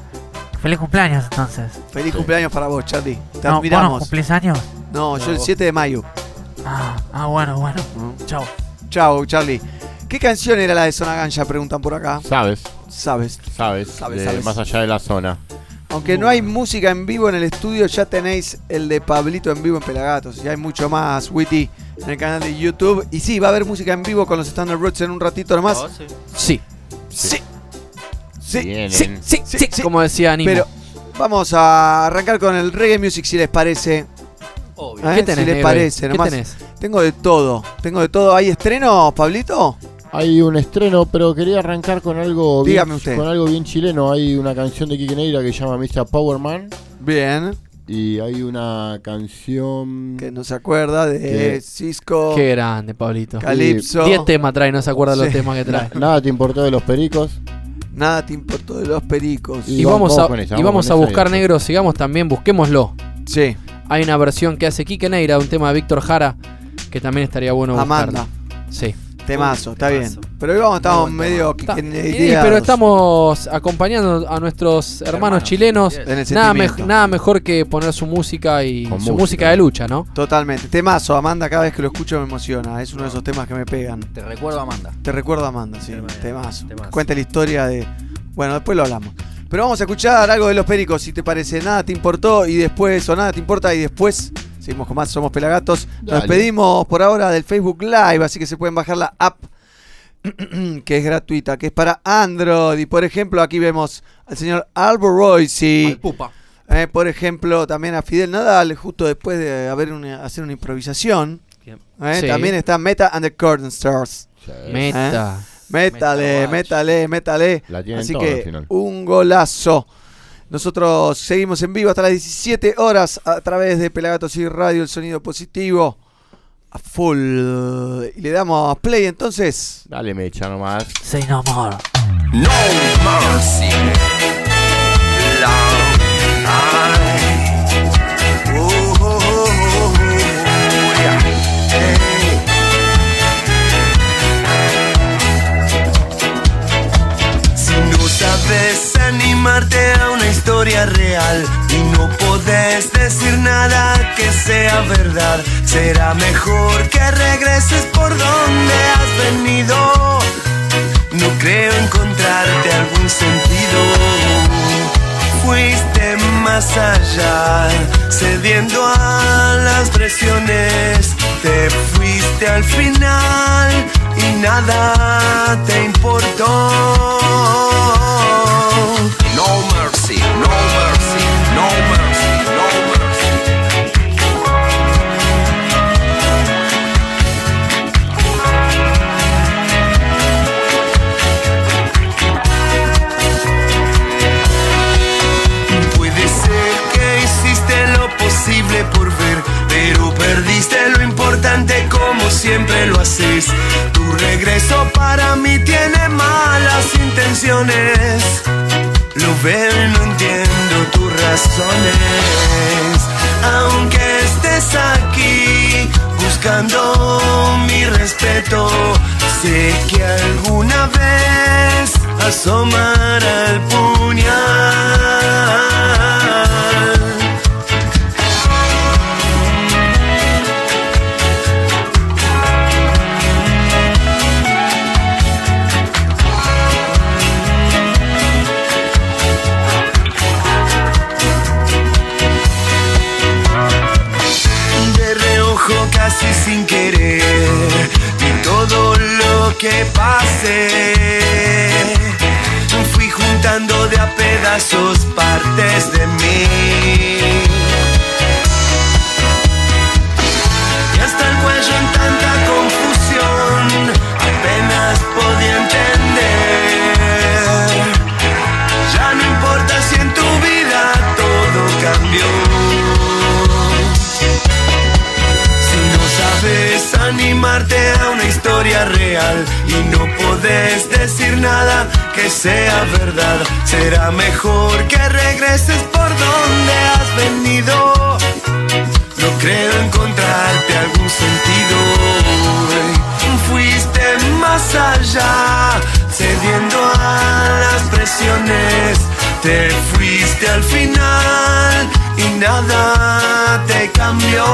Feliz cumpleaños entonces. Feliz cumpleaños para vos, Charlie. Te No, ¿Vos no admiramos. cumplís años? No, yo el 7 de mayo. Ah, ah, bueno, bueno. Chao. Chao, Charlie. ¿Qué canción era la de Zona Ganja? Preguntan por acá. Sabes, Sabes. sabes, Sabes, de- sabes. más allá de la zona. Aunque no hay música en vivo en el estudio, ya tenéis el de Pablito en vivo en Pelagatos. Y hay mucho más, Witty, en el canal de YouTube. Y sí, va a haber música en vivo con los Standard Roots en un ratito nomás. Oh, sí. Sí. Sí. Sí, sí, sí, sí, sí. Como decía Animo. Pero vamos a arrancar con el reggae music si les parece. Obvio. ¿eh? ¿Qué tenés, si les parece, ¿Qué nomás. tenés? Tengo de todo, tengo de todo. ¿Hay estrenos, Pablito? Hay un estreno, pero quería arrancar con algo bien, Dígame usted. con algo bien chileno. Hay una canción de Kike Neira que se llama Mr. Powerman Bien, y hay una canción que no se acuerda de Que- Cisco, Qué grande, Pablito. Calipso. 10 temas trae, no se acuerda de los Sí. temas que trae. Nada te importó de los pericos. Nada te importó de los pericos. Y Y vamos- a, esa, y vamos vamos a buscar negro, sigamos también, busquémoslo. Sí, Hay una versión que hace Kike Neira, un tema de Víctor Jara, que también estaría bueno. Amanda. Sí. Temazo, está temazo. bien. Pero hoy vamos, estamos buen medio Está- pero estamos acompañando a nuestros hermanos, Hermanos, chilenos. yes. En el Nada, me- nada mejor que poner su música y Con su música. música de lucha, ¿no? Totalmente. Temazo, Amanda, cada vez que lo escucho me emociona. Es uno de esos temas que me pegan. Te recuerdo a Amanda. Te recuerdo a Amanda, sí. Temazo. temazo. Cuenta la historia de. Bueno, después lo hablamos. Pero vamos a escuchar algo de los pericos, si te parece. Nada te importó y después, o nada te importa y después. Seguimos con más, somos Pelagatos. Nos Dale. despedimos por ahora del Facebook Live, así que se pueden bajar la app que es gratuita, que es para Android. Y por ejemplo, aquí vemos al señor Albo Royce. Al pupa. Eh, por ejemplo, también a Fidel Nadal, justo después de haber una- hacer una improvisación. Eh, Sí. También está Meta and the Curtain Stars. Meta. ¿Eh? Métale, métale, métale. La tienen Así que final. un golazo. Nosotros seguimos en vivo hasta las 17 horas a través de Pelagatos y Radio, el sonido positivo. A full. Y le damos play entonces. Dale, mecha nomás. Say no more. No mercy. Será mejor que regreses por donde has venido. No creo encontrarte algún sentido. Fuiste más allá, cediendo a las presiones. Te fuiste al final y nada te importó. No mercy, no mercy, no mercy, siempre lo haces. Tu regreso para mí tiene malas intenciones. Lo veo no entiendo tus razones. Aunque estés aquí buscando mi respeto, sé que alguna vez asomará el puñal. Todo lo que pasé. Fui juntando de a pedazos partes de mí. Y hasta el cuello en tanta confusión animarte a una historia real y no podés decir nada que sea verdad, será mejor que regreses por donde has venido. No creo encontrarte algún sentido. Fuiste más allá, cediendo a las presiones. Te fuiste al final y nada te cambió.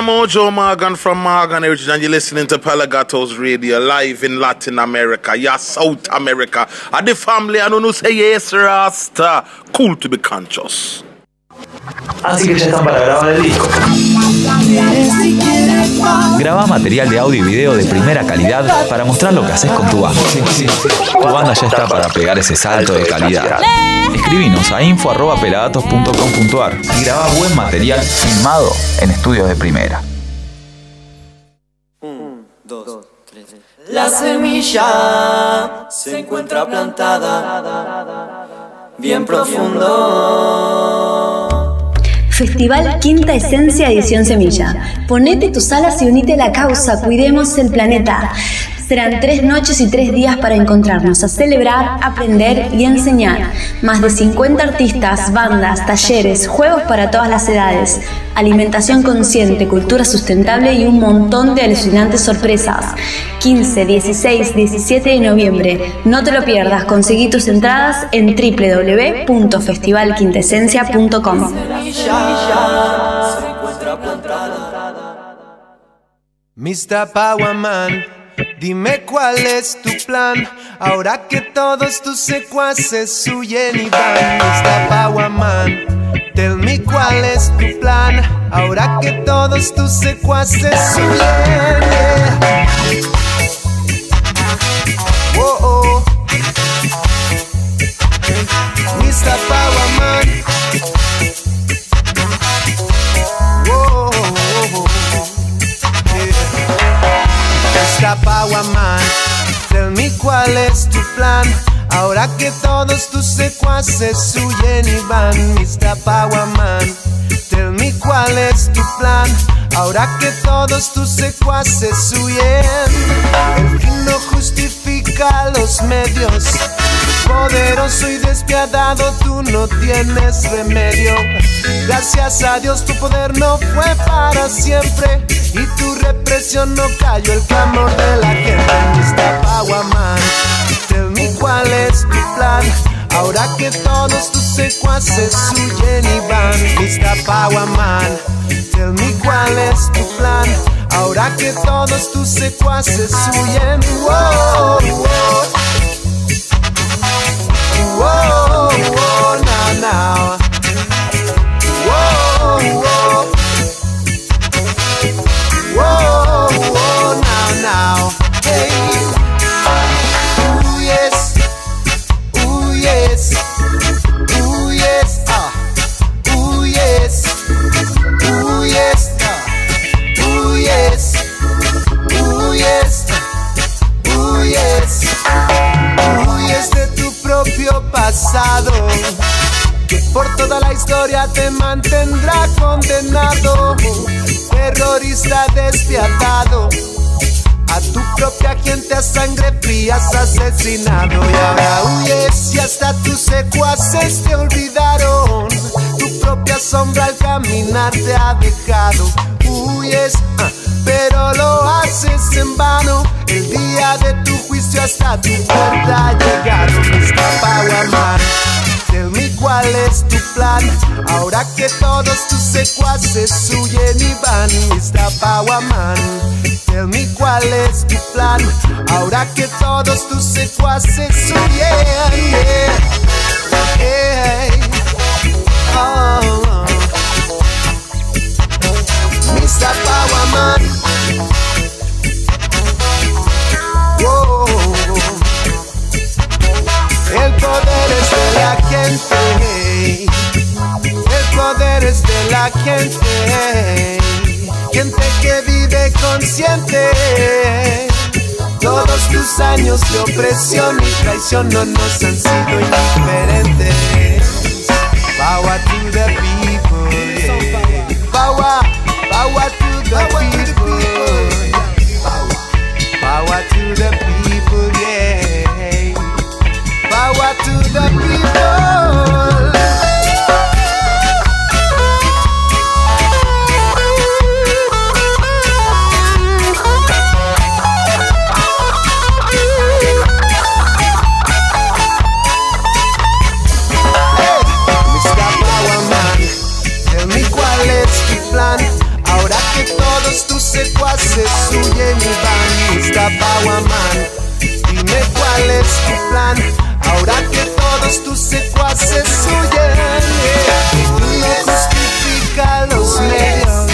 I'm Ojo Morgan from Morgan Heritage, and you're listening to Pelagatos Radio live in Latin America, yeah, South America. And the family, I don't know, say yes, Rasta. Cool to be conscious. Así que ya están para grabar el disco. Graba material de audio y video de primera calidad para mostrar lo que haces con tu banda. Tu banda ya está para pegar ese salto de calidad. Escribinos a info.pelagatos.com.ar y graba buen material filmado en estudios de primera. La semilla se encuentra plantada bien profundo. Festival Quinta Esencia Edición Semilla. Ponete tus alas y unite a la causa, cuidemos el planeta. Serán tres noches y tres días para encontrarnos, a celebrar, aprender y enseñar. Más de 50 artistas, bandas, talleres, juegos para todas las edades, alimentación consciente, cultura sustentable y un montón de alucinantes sorpresas. 15, 16, 17 de noviembre. No te lo pierdas, conseguí tus entradas en www.festivalquintesencia.com. dime cuál es tu plan. Ahora que todos tus secuaces huyen y van. Mr. Powerman, tell me cuál es tu plan. Ahora que todos tus secuaces huyen. Oh, oh. Mr. Powerman. Mr. Powerman, tell me cuál es tu plan. Ahora que todos tus secuaces huyen y van, Mr. Powerman, tell me cuál es tu plan. Ahora que todos tus secuaces huyen, el fin no justifica los medios. Poderoso y despiadado, tú no tienes remedio. Gracias a Dios tu poder no fue para siempre y tu represión no cayó el clamor de la gente. Mr. Powerman, tell me cuál es tu plan. Ahora que todos tus secuaces huyen y van, Mr. Tell me cuál es tu plan. Ahora que todos tus secuaces huyen, wow, wow. Whoa, whoa, now, now. Que por toda la historia te mantendrá condenado, terrorista despiadado. A tu propia gente a sangre fría has asesinado y ahora huyes y hasta tus secuaces te olvidaron. Tu propia sombra al caminar te ha dejado. Huyes, ah, pero lo haces en vano. El día de tu juicio hasta tu puerta. Powerman, tell me cuál es tu plan. Ahora que todos tus secuaces huyen y van. Mr. Powerman, tell me cuál es tu plan. Ahora que todos tus secuaces huyen. yeah. Hey. Oh, oh. Mr. Powerman. El poder es de la gente. El poder es de la gente. Gente que vive consciente. Todos tus años de opresión y traición no nos han sido indiferentes. Power to the people, tus secuaces huyen. Tú no justifica los medios.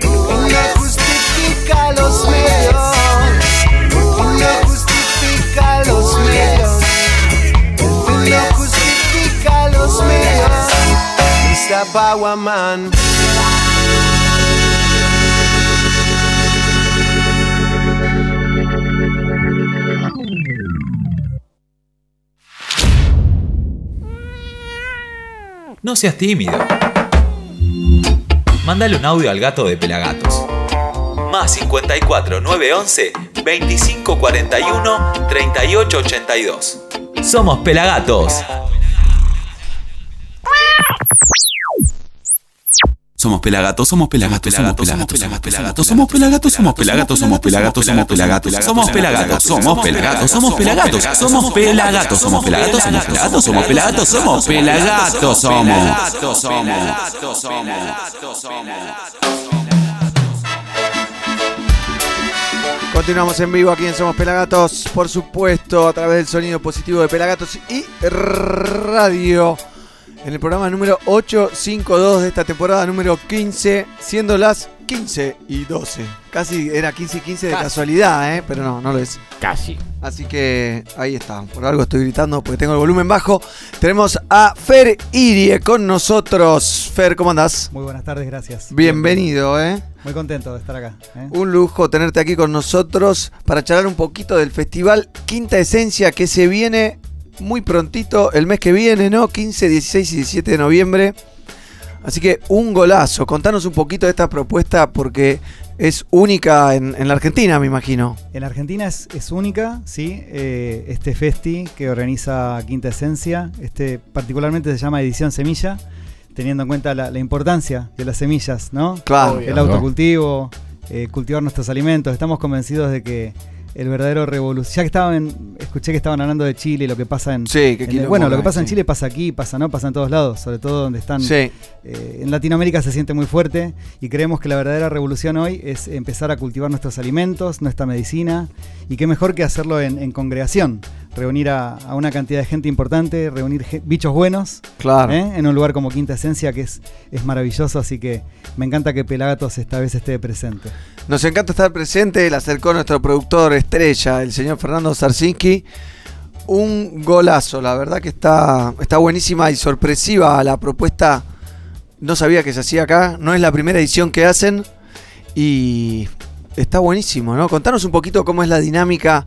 Tú no justifica los medios. Tú no justifica los medios. Tú no justifica los medios. Mr. Powerman. Seas tímido. Mándale un audio al gato de Pelagatos. Más 54 911 2541 3882. Somos Pelagatos. Somos pelagatos, somos pelagatos, somos pelagatos, somos pelagatos, somos pelagatos, somos pelagatos, somos pelagatos, somos pelagatos, somos pelagatos, somos pelagatos, somos pelagatos, somos pelagatos, somos pelagatos, somos pelagatos, somos pelagatos, somos pelagatos, Continuamos en vivo aquí en Somos Pelagatos, por supuesto, a través del sonido positivo de Pelagatos y radio. En el programa número 852 de esta temporada número 15, siendo las 15 y 12. Casi era 15 y 15 de Casi. casualidad, ¿eh? pero no, no lo es. Casi. Así que ahí está. Por algo estoy gritando porque tengo el volumen bajo. Tenemos a Fer Irie con nosotros. Fer, ¿cómo andás? Muy buenas tardes, gracias. Bienvenido, ¿eh? Muy contento de estar acá. ¿eh? Un lujo tenerte aquí con nosotros para charlar un poquito del festival Quinta Esencia que se viene muy prontito el mes que viene, ¿no? 15, 16 y 17 de noviembre. Así que un golazo. Contanos un poquito de esta propuesta porque es única en, en la Argentina, me imagino. En Argentina es, es única, sí, eh, este festi que organiza Quinta Esencia, este particularmente se llama Edición Semilla, teniendo en cuenta la, la importancia de las semillas, ¿no? Claro. El autocultivo, eh, cultivar nuestros alimentos. Estamos convencidos de que el verdadero revolución. Ya que estaban, escuché que estaban hablando de Chile y lo que pasa en. Sí, qué en- bueno, lo que pasa en. Chile pasa aquí, pasa, ¿no? Pasa en todos lados, sobre todo donde están. Sí. Eh, en Latinoamérica se siente muy fuerte y creemos que la verdadera revolución hoy es empezar a cultivar nuestros alimentos, nuestra medicina y qué mejor que hacerlo en, en congregación, reunir a, a una cantidad de gente importante, reunir bichos buenos Claro. ¿eh? en un lugar como Quinta Esencia que es, es maravilloso, así que me encanta que Pelagatos esta vez esté presente. Nos encanta estar presente. Le acercó nuestro productor estrella, el señor Fernando Sarsinski. Un golazo, la verdad que está, está buenísima y sorpresiva la propuesta. No sabía que se hacía acá. No es la primera edición que hacen. Y está buenísimo, ¿no? Contanos un poquito cómo es la dinámica,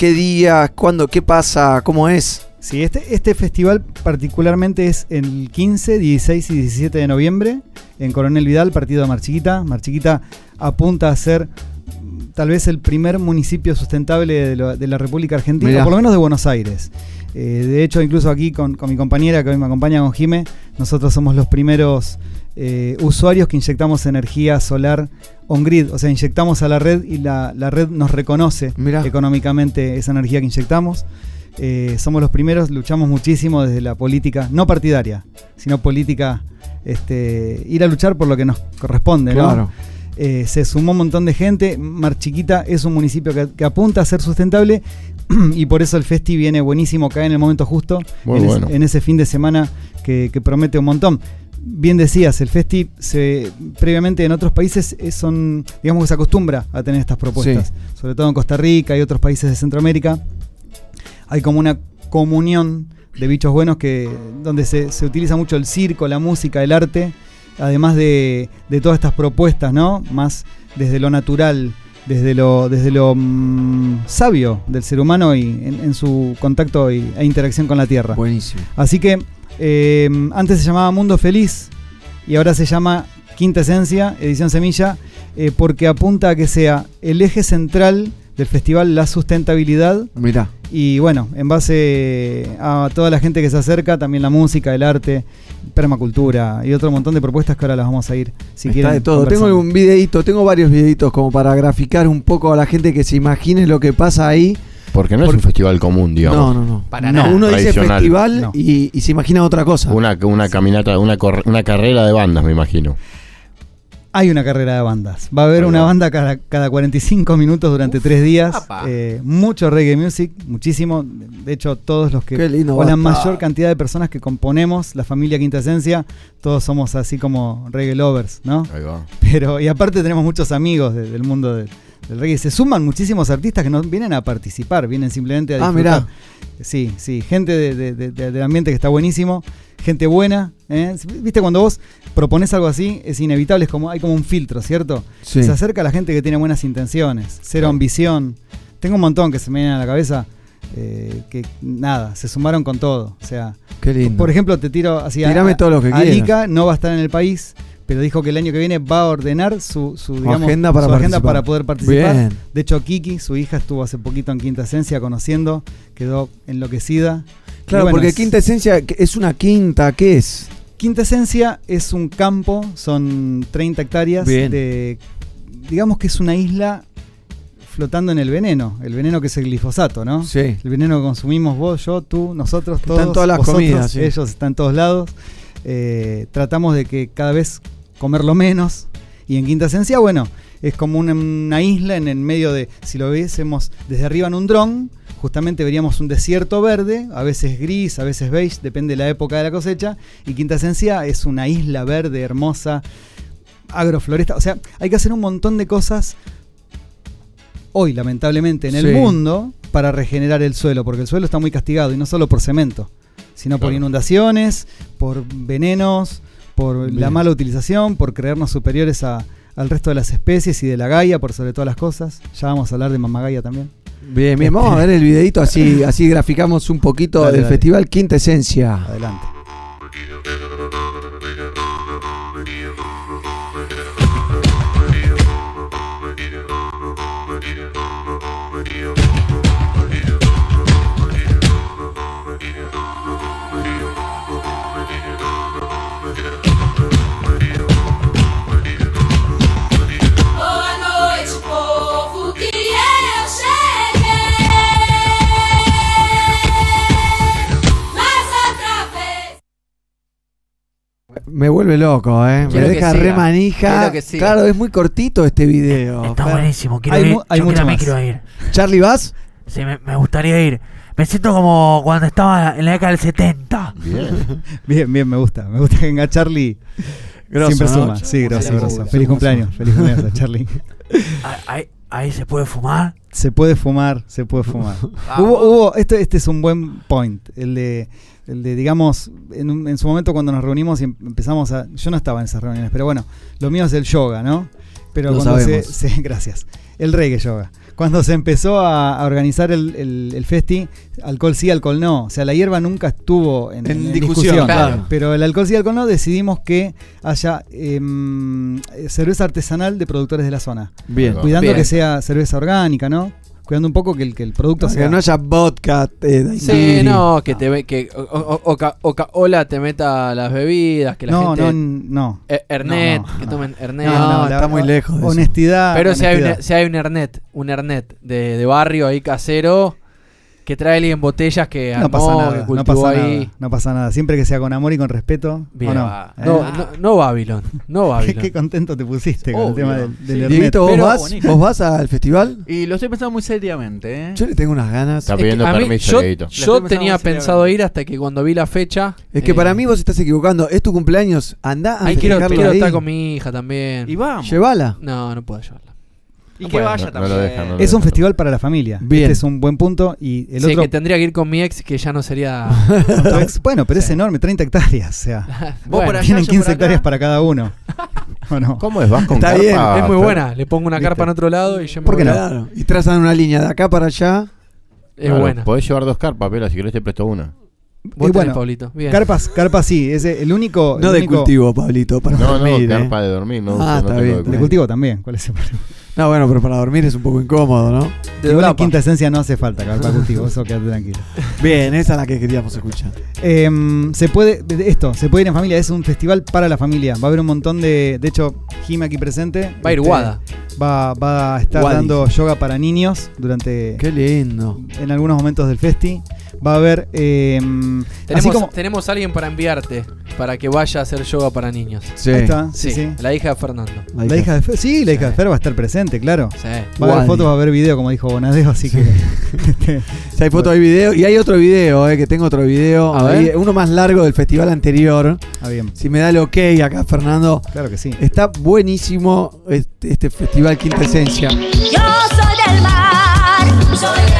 qué días, cuándo, qué pasa, cómo es. Sí, este, este festival particularmente es el 15, 16 y 17 de noviembre en Coronel Vidal, partido de Marchiquita. Marchiquita apunta a ser tal vez el primer municipio sustentable de, lo- de la República Argentina, Mirá. por lo menos de Buenos Aires. Eh, de hecho, incluso aquí con, con mi compañera que hoy me acompaña con Jime, nosotros somos los primeros eh, usuarios que inyectamos energía solar on-grid, o sea, inyectamos a la red y la, la red nos reconoce económicamente esa energía que inyectamos. Eh, somos los primeros, luchamos muchísimo desde la política, no partidaria, sino política, este, ir a luchar por lo que nos corresponde. ¿no? Claro. Eh, se sumó un montón de gente. Mar Chiquita es un municipio que, que apunta a ser sustentable y por eso el festi viene buenísimo, cae en el momento justo, en, ese- bueno. en ese fin de semana que, que promete un montón. Bien decías, el festi se, previamente en otros países eh, son, digamos que se acostumbra a tener estas propuestas, sobre todo en Costa Rica y otros países de Centroamérica hay como una comunión de bichos buenos que donde se, se utiliza mucho el circo, la música, el arte, además de, de todas estas propuestas, ¿no? Más desde lo natural, desde lo, desde lo mm, sabio del ser humano y en, en su contacto y- e interacción con la tierra. Buenísimo. Así que eh, antes se llamaba Mundo Feliz y ahora se llama Quinta Esencia, edición Semilla, eh, porque apunta a que sea el eje central del festival la sustentabilidad. Mirá. Y bueno, en base a toda la gente que se acerca, también la música, el arte, permacultura y otro montón de propuestas que ahora las vamos a ir, si Está quieren. de todo. Tengo un videito, tengo varios videitos como para graficar un poco a la gente que se imagine lo que pasa ahí. Porque no es un festival común, digamos. No, no, no. Para No, nada. Uno dice Tradicional. festival No. y, y se imagina otra cosa. Una, una caminata, una, cor- una carrera de bandas, me imagino. Hay una carrera de bandas. Va a haber una banda cada, cada 45 minutos durante tres días. Eh, mucho reggae music, muchísimo. De hecho, todos los que. Qué lindo o la mayor cantidad de personas que componemos la familia Quinta Esencia, todos somos así como reggae lovers, ¿no? Ahí va. Pero, y aparte tenemos muchos amigos de- del mundo de- del reggae. Se suman muchísimos artistas que no vienen a participar, vienen simplemente a Ah, disfrutar. mirá. Sí, sí, gente de- de- de- de- del ambiente que está buenísimo, gente buena. ¿eh? Viste, cuando vos propones algo así, es inevitable, es como, hay como un filtro, ¿cierto? Sí. Se acerca a la gente que tiene buenas intenciones, cero ambición. Tengo un montón que se me vienen a la cabeza. eh, que nada, se sumaron con todo. O sea, Qué lindo. por ejemplo, te tiro así a- Tirame a- todo lo que a. Lika no va a estar en el país, pero dijo que el año que viene va a ordenar su, su, digamos, agenda para su agenda para poder participar. Bien. De hecho, Kiki, su hija, estuvo hace poquito en Quinta Esencia conociendo, quedó enloquecida. Claro, bueno, porque es- quinta esencia ¿qué- es una quinta, ¿qué es? Quinta Esencia es un campo, son 30 hectáreas Bien. de. Digamos que es una isla flotando en el veneno, el veneno que es el glifosato, ¿no? Sí. El veneno que consumimos vos, yo, tú, nosotros, todos. en todas las vosotros, comidas, sí. Ellos están en todos lados. Eh, tratamos de que cada vez comerlo menos. Y en Quinta Esencia, bueno, es como una, una isla en el medio de. Si lo viésemos desde arriba en un dron, justamente veríamos un desierto verde, a veces gris, a veces beige, depende de la época de la cosecha. Y Quinta Esencia es una isla verde, hermosa, agrofloresta. O sea, hay que hacer un montón de cosas hoy, lamentablemente, en el Sí. mundo para regenerar el suelo, porque el suelo está muy castigado y no solo por cemento, sino por inundaciones, por venenos, por la mala utilización, por creernos superiores a- al resto de las especies y de la Gaia, por sobre todas las cosas. Ya vamos a hablar de Mamagaia también. Bien, bien, vamos a ver el videito así, así graficamos un poquito Dale, del dale. festival Quinta Esencia. Adelante. Me vuelve loco, ¿eh? Quiero me deja re manija. Claro, es muy cortito este video. Está Fer. buenísimo, quiero Hay ir. mu- hay yo mucho también más. quiero ir. Charlie, ¿vas? Sí, me, me gustaría ir. Me siento como cuando estaba en la década del 70. Bien. Bien, bien, me gusta. Me gusta que venga Charlie. Grosso, Siempre ¿no? suma. Sí, grosso, grosso. Feliz cumpleaños. Feliz cumpleaños a Charlie. Ahí, ahí, ahí se puede fumar. Se puede fumar, se puede fumar. Ah, hubo, hubo, este, este es un buen point. El de, el de digamos, en, un- en su momento cuando nos reunimos y em- empezamos a. Yo no estaba en esas reuniones, pero bueno, lo mío es el yoga, ¿no? Pero Lo cuando se, Gracias. El reggae yoga. Cuando se empezó a, a organizar el, el- el festi, alcohol sí, alcohol no. O sea, la hierba nunca estuvo en, En en discusión, claro. Pero el alcohol sí, alcohol no, decidimos que haya em, cerveza artesanal de productores de la zona. Bien. Cuidando Bien. que sea cerveza orgánica, ¿no? Cuidando un poco que el, que el producto Que sea. no haya vodka. eh, Sí, no, que te ve, que o- o- Oca- Oca-Ola te meta las bebidas, que la No, gente. no, no. Eh, Ernet, No, no, que no. tomen Ernet. No, no, está muy lejos de eso. Honestidad. Pero si hay, honestidad. un, si hay un Ernet, un Ernet de, de barrio ahí casero, que trae alguien botellas que no armó, pasa que nada, no cultivó pasa ahí. nada, no pasa nada. Siempre que sea con amor y con respeto. ¿o Bien. no? No, ¿Eh? no, no Babylon, no qué, Babylon. qué contento te pusiste con el tema del, del Sí. Ernet. Dieguito, ¿vos vas? ¿Vos vas al festival? Y lo estoy pensando muy seriamente, ¿eh? Yo le tengo unas ganas. Está Es que pidiendo a mí- permiso, yo, tenía pensado ir hasta que cuando vi la fecha. Es que eh, para mí vos estás equivocando. Es tu cumpleaños. Andá a Ahí quiero, festejarlo quiero ahí. estar con mi hija también. Y vamos. Llévala. No, no puedo llevarla. Y No que puedo. vaya No- no también. lo dejan, no Es un festival para la familia. Bien. Este es un buen punto. Y el sí, otro. que tendría que ir con mi ex, que ya no sería. bueno, pero es enorme, 30 hectáreas. O sea, Vos por allá, tienen yo por 15 acá. hectáreas para cada uno. ¿O no? ¿Cómo es? ¿Vas con Está carpa? bien, es muy buena. Le pongo una ¿Viste? carpa en otro lado y yo me ¿Por qué voy. no? Claro. Y trazan una línea de acá para allá. Es Claro, buena. Podés llevar dos carpas, pero si querés te presto una. Vos Y bueno, Pablito. Bien. Carpas, carpas sí, es el único. No el de único- cultivo, Pablito. Para No, no, dormir. ¿eh? carpa de dormir, no. Ah, no está bien. de cultivo también. ¿Cuál es el problema? No, bueno, pero para dormir es un poco incómodo, ¿no? De Igual en quinta esencia no hace falta carpa cultivo, eso quédate tranquilo. Bien, esa es la que queríamos escuchar. Em, se puede, de- esto, se puede ir en familia, es un festival para la familia. Va a haber un montón de. De hecho, Jim aquí presente. Va a ir este, Wada. Va, va a estar Wadi. dando yoga para niños durante. Qué lindo. En algunos momentos del festi. Va a haber. eh, así Tenemos, como. tenemos alguien para enviarte, para que vaya a hacer yoga para niños. Sí. Ahí está, sí, sí. La hija de Fernando. La hija de Fer, sí, la hija de Fer va a estar presente, claro. Sí. Va a haber fotos, va a haber video, como dijo Bonadeo, así que. este, Si hay foto, hay video. Y hay otro video, eh, que tengo otro video. A ahí, ver. uno más largo del festival anterior. Ah, bien. Si me da el ok acá, Fernando. Claro que sí. Está buenísimo este, este festival Quinta Esencia. Yo soy del mar, soy de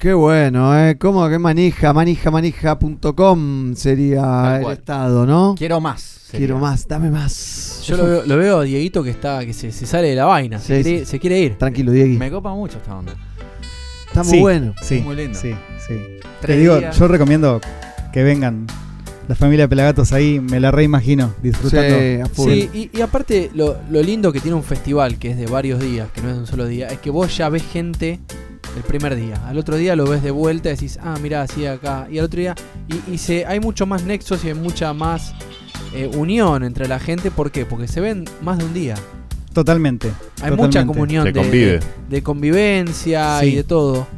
Qué bueno, ¿eh? ¿Cómo que manija? Manija, sería Tal el estado, ¿no? Quiero más. sería. Quiero más, dame más. Yo lo veo, lo veo a Dieguito que está que se, se sale de la vaina. Sí, se, quiere, sí. se quiere ir. Tranquilo, Diegui. Me copa mucho esta onda. Está muy Sí, bueno. Sí, Muy lindo. Sí, sí. Te digo, días. yo recomiendo que vengan la familia de Pelagatos ahí, me la reimagino, disfrutando. Sí, a full. Sí, y, y aparte lo, lo lindo que tiene un festival, que es de varios días, que no es de un solo día, es que vos ya ves gente el primer día. Al otro día lo ves de vuelta y decís, ah, mirá, así acá. Y al otro día, y, y se, hay mucho más nexos y hay mucha más eh, unión entre la gente. ¿Por qué? Porque se ven más de un día. Totalmente. Hay totalmente. mucha comunión de, convive. de- de convivencia Sí. y de todo.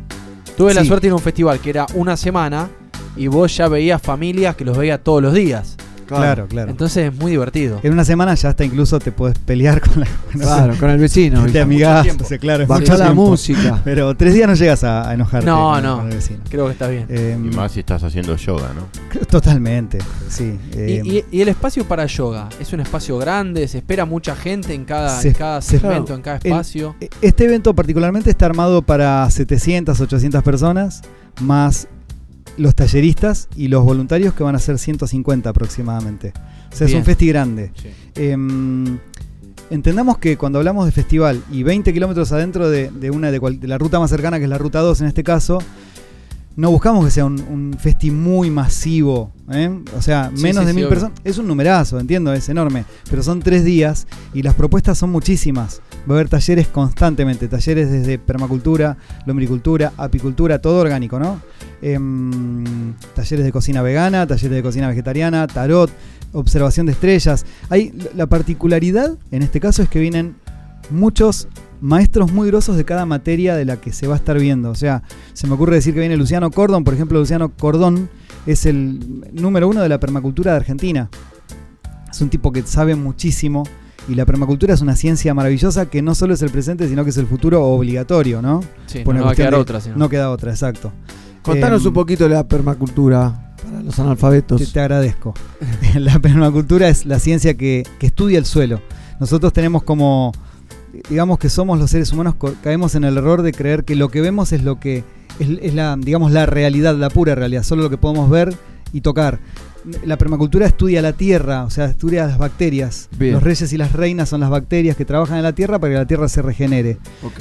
Tuve la suerte de ir a un festival que era una semana y vos ya veías familias que los veías todos los días. Claro, claro. Entonces es muy divertido. En una semana ya hasta incluso te podés pelear con la Claro, con el vecino. Te amigás, o sea, claro, la música. Pero tres días no llegas a, a enojarte No, con, no. con el vecino. Creo que está bien. Eh, Y más si estás haciendo yoga, ¿no? Totalmente, sí. Y, eh, y- y el espacio para yoga es un espacio grande, se espera mucha gente en cada, Se- en cada se- segmento, en cada el- espacio. Este evento particularmente está armado para 700, 800 personas, más los talleristas y los voluntarios que van a ser 150 aproximadamente. O sea, es un festi grande. Em, entendamos que cuando hablamos de festival y 20 kilómetros adentro de, de una de, cual- de la ruta más cercana, que es la ruta 2 en este caso, no buscamos que sea un, un festi muy masivo. ¿eh? O sea, Sí, menos sí, de sí, mil personas. Es un numerazo, entiendo, es enorme. Pero son tres días y las propuestas son muchísimas. Va a haber talleres constantemente. Talleres desde permacultura, lombricultura, apicultura, todo orgánico, ¿no? Em, talleres de cocina vegana, talleres de cocina vegetariana, tarot, observación de estrellas. Hay, la particularidad en este caso es que vienen muchos maestros muy grosos de cada materia de la que se va a estar viendo. O sea, se me ocurre decir que viene Luciano Cordón, por ejemplo, Luciano Cordón es el número uno de la permacultura de Argentina. Es un tipo que sabe muchísimo y la permacultura es una ciencia maravillosa que no solo es el presente, sino que es el futuro obligatorio, ¿no? Sí, Por no una va a quedar de- otra, si no. No queda otra, exacto. Contanos Em, un poquito de la permacultura para los analfabetos. te, te agradezco. la permacultura es la ciencia que, que estudia el suelo. Nosotros tenemos como, digamos que somos los seres humanos, caemos en el error de creer que lo que vemos es lo que es, es la, digamos, la realidad, la pura realidad, solo lo que podemos ver y tocar. La permacultura estudia la tierra, o sea, estudia las bacterias. Bien. Los reyes y las reinas son las bacterias que trabajan en la tierra para que la tierra se regenere.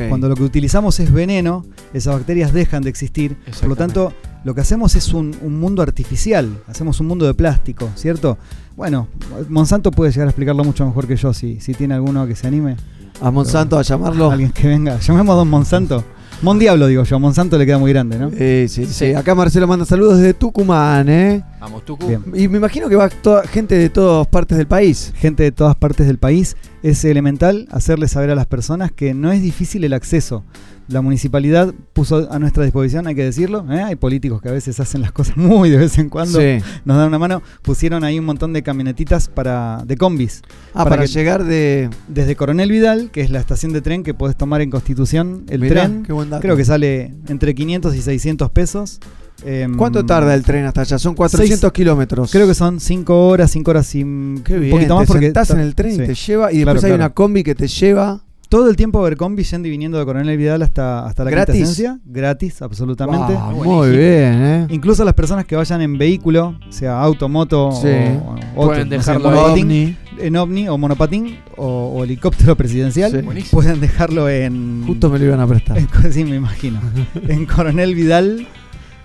Cuando lo que utilizamos es veneno, esas bacterias dejan de existir. Por lo tanto, lo que hacemos es un, un mundo artificial. Hacemos un mundo de plástico, ¿cierto? Bueno, Monsanto puede llegar a explicarlo mucho mejor que yo, si, si tiene alguno que se anime. A Monsanto a llamarlo. Alguien que venga. Llamemos a Don Monsanto. Mon Diablo, digo yo. Monsanto le queda muy grande, ¿no? Eh, sí, sí. Acá Marcelo manda saludos desde Tucumán, ¿eh? Vamos, Tucu. Bien. Y me imagino que va toda, gente de todas partes del país. Gente de todas partes del país. Es elemental hacerle saber a las personas que no es difícil el acceso. La municipalidad puso a nuestra disposición, hay que decirlo. ¿eh? Hay políticos que a veces hacen las cosas muy de vez en cuando. Sí. Nos dan una mano. Pusieron ahí un montón de camionetitas para de combis. Ah, para, que- llegar de. Desde Coronel Vidal, que es la estación de tren que podés tomar en Constitución, el Mirá, tren. qué buen dato. Creo que sale entre 500 y 600 pesos. Em, ¿Cuánto tarda el tren hasta allá? Son 400 seis- kilómetros. Creo que son 5 horas, 5 horas y Qué bien. un poquito más te porque sentás ta- en el tren y sí. te lleva. Y Claro, después hay claro. una combi que te lleva. Todo el tiempo a ver combi yendo y viniendo de Coronel Vidal hasta, hasta la ¿Gratis? quinta. Gratis, absolutamente. Wow, muy bien, ¿eh? Incluso las personas que vayan en vehículo, sea auto, moto Sí. o, o Pueden otro, no sé, dejarlo ovni. en ovni o monopatín o, o helicóptero presidencial, Sí. Pueden dejarlo en... Justo me lo iban a prestar. en- sí, me imagino. en Coronel Vidal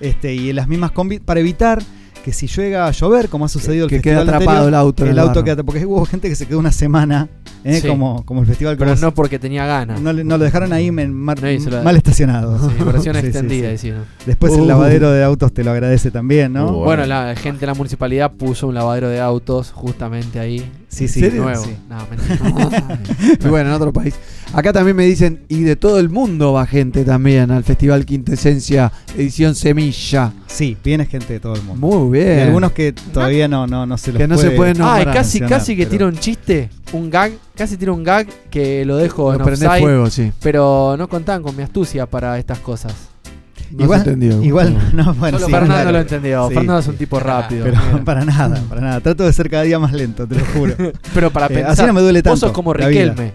este, y en las mismas combi para evitar que si llega a llover, como ha sucedido el que festival queda atrapado anterior, el auto en el auto queda porque hubo gente que se quedó una semana, ¿eh? Sí. como, como el festival Pero no porque tenía ganas. No, lo dejaron ahí en mar- No, y se lo- mal estacionado. Sí, versión extendida, decía, ¿no? Después Uh. el lavadero de autos te lo agradece también, ¿no? Bueno, la gente de la municipalidad puso un lavadero de autos justamente ahí. Sí, sí. Nuevo. Sí. No, mentira. Y bueno, en otro país. Acá también me dicen, y de todo el mundo va gente también al Festival Quintesencia, edición Semilla. Sí, viene gente de todo el mundo. Muy Y bien. algunos que todavía no, no, no se los Que no se puede pueden Ah, y nombrar, casi, mencionar, casi que pero- tira un chiste, un gag, casi tira un gag que lo dejo Lo en offside, fuego, sí. Pero no contaban con mi astucia para estas cosas. No igual, se entendió. igual, no, bueno, Solo sí, Fernando claro. lo entendió. Sí, Fernando es un tipo rápido. Pero mira. para nada, para nada. Trato de ser cada día más lento, te lo juro. Pero para Eh, pensar. así no me duele tanto. Vos sos como. Riquelme.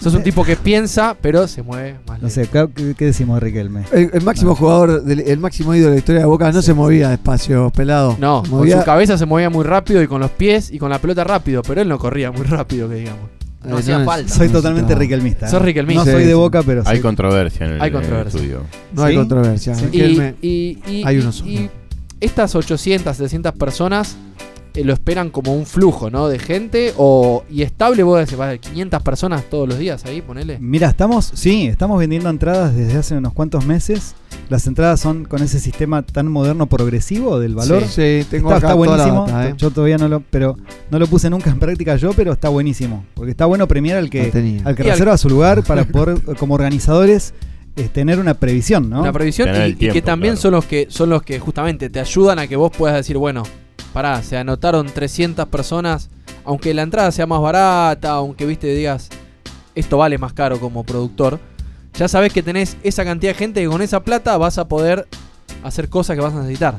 Sos un tipo que piensa, pero se mueve más No sé, ¿qué, qué decimos de Riquelme? El, el máximo jugador, del- el máximo ídolo de la historia de Boca no se movía despacio, pelado. No, con su cabeza se movía muy rápido y con los pies y con la pelota rápido, pero él no corría muy rápido, que digamos. Eh, No hacía no falta. Soy totalmente riquelmista. ¿eh? Sos riquelmista. No soy de boca, pero Hay sí. controversia en el, Hay en el controversia. estudio. No hay ¿Sí? controversia. Sí. Y, y- y- hay y- uno solo. y estas 800, 700 personas eh, lo esperan como un flujo, ¿no? De gente o y estable, vos decís, va, 500 personas todos los días ahí, ponele. Mira, estamos, sí, estamos vendiendo entradas desde hace unos cuantos meses. Las entradas son con ese sistema tan moderno progresivo del valor. Sí, sí, tengo está, acá está toda la buenísimo. data, eh. Yo todavía no lo, pero no lo puse nunca en práctica yo, pero está buenísimo. Porque está bueno premiar al que, al que Y al- reserva su lugar para poder, como organizadores, eh, tener una previsión, ¿no? Una previsión y, que también claro. son los que son los que justamente te ayudan a que vos puedas decir, bueno, pará, se anotaron 300 personas, aunque la entrada sea más barata, aunque viste digas, esto vale más caro como productor, ya sabes que tenés esa cantidad de gente que con esa plata vas a poder hacer cosas que vas a necesitar.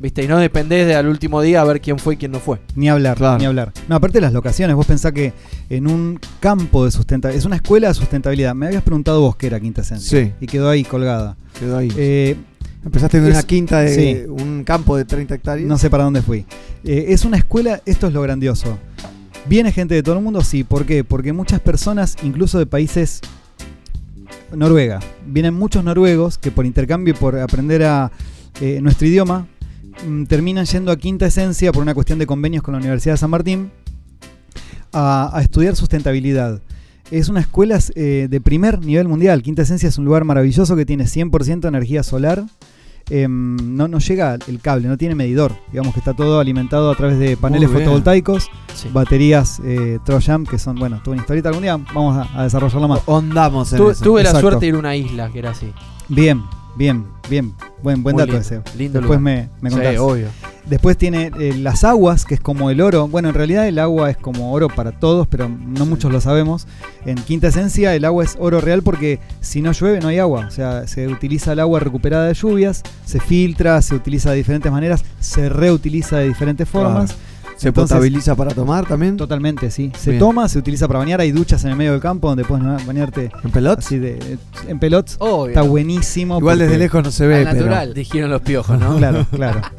¿Viste? Y no dependés de al último día a ver quién fue y quién no fue. Ni hablar, Claro. ni hablar. No, aparte de las locaciones, vos pensás que en un campo de sustentabilidad, es una escuela de sustentabilidad. Me habías preguntado vos qué era Quinta Esencia. Sí. Y quedó ahí colgada. Quedó ahí. Eh, Empezaste en es- una quinta de sí. un campo de 30 hectáreas. no sé para dónde fui. Eh, es una escuela, esto es lo grandioso. ¿Viene gente de todo el mundo? Sí. ¿Por qué? Porque muchas personas, incluso de países Noruega, vienen muchos noruegos que por intercambio y por aprender a eh, nuestro idioma mm, terminan yendo a Quinta Esencia por una cuestión de convenios con la Universidad de San Martín a, a estudiar sustentabilidad. Es una escuela eh, de primer nivel mundial. Quinta Esencia es un lugar maravilloso que tiene 100% energía solar. Em, no, no llega el cable, no tiene medidor. Digamos que está todo alimentado a través de paneles Muy bien. fotovoltaicos, Sí. baterías eh, Trojan, que son, bueno, tuve una historieta algún día, vamos a, a desarrollarla más. Ondamos en Tu- eso. tuve la Exacto. suerte de ir a una isla que era así. Bien, bien, bien. Buen, buen Muy dato lindo, ese. lindo Después lugar. me, me Sí, contás. obvio. Después tiene eh, las aguas, que es como el oro. Bueno, en realidad el agua es como oro para todos, pero no muchos lo sabemos. En Quinta Esencia el agua es oro real porque si no llueve no hay agua. O sea, se utiliza el agua recuperada de lluvias, se filtra, se utiliza de diferentes maneras, se reutiliza de diferentes formas. ¿Se Entonces- potabiliza para tomar también? Totalmente, sí. Se Bien. toma, se utiliza para bañar. Hay duchas en el medio del campo donde puedes bañarte ¿En pelotas? así de, en pelots. Obvio. Está buenísimo. Igual desde lejos no se ve, Al pero. natural, dijeron los piojos, ¿no? Claro, claro.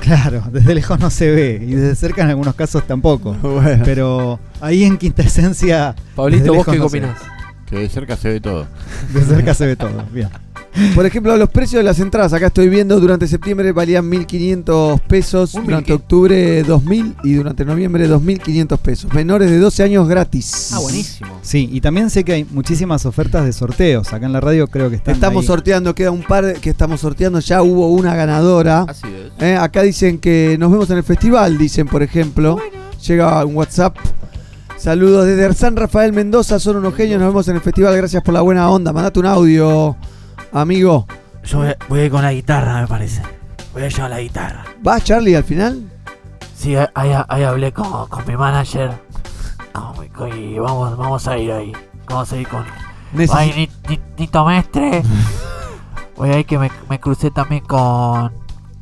Claro, desde lejos no se ve y desde cerca en algunos casos tampoco. Bueno. Pero ahí en Quinta Esencia. Pablito, ¿vos qué no opinás? Que de cerca se ve todo. De cerca se ve todo. Bien. Por ejemplo, los precios de las entradas, acá estoy viendo, durante septiembre valían 1.500 pesos, Un durante mil- octubre 2.000 y durante noviembre 2.500 pesos. Menores de 12 años gratis. Ah, buenísimo. Sí, y también sé que hay muchísimas ofertas de sorteos. Acá en la radio creo que están. Estamos ahí. sorteando, queda un par que estamos sorteando, ya hubo una ganadora. Así es. Eh, acá dicen que nos vemos en el festival, dicen por ejemplo. Llega un WhatsApp. Saludos desde San Rafael Mendoza, son unos genios, nos vemos en el festival, gracias por la buena onda. Mandate un audio, amigo. Yo voy, voy a ir con la guitarra, me parece. Voy a llevar la guitarra. ¿Vas Charlie al final? Sí, ahí, hablé con, con mi manager. Y vamos, vamos a ir ahí. Vamos a ir con. Ay, Ni- Ni- Nito Mestre. Voy a ir que me, me crucé también con,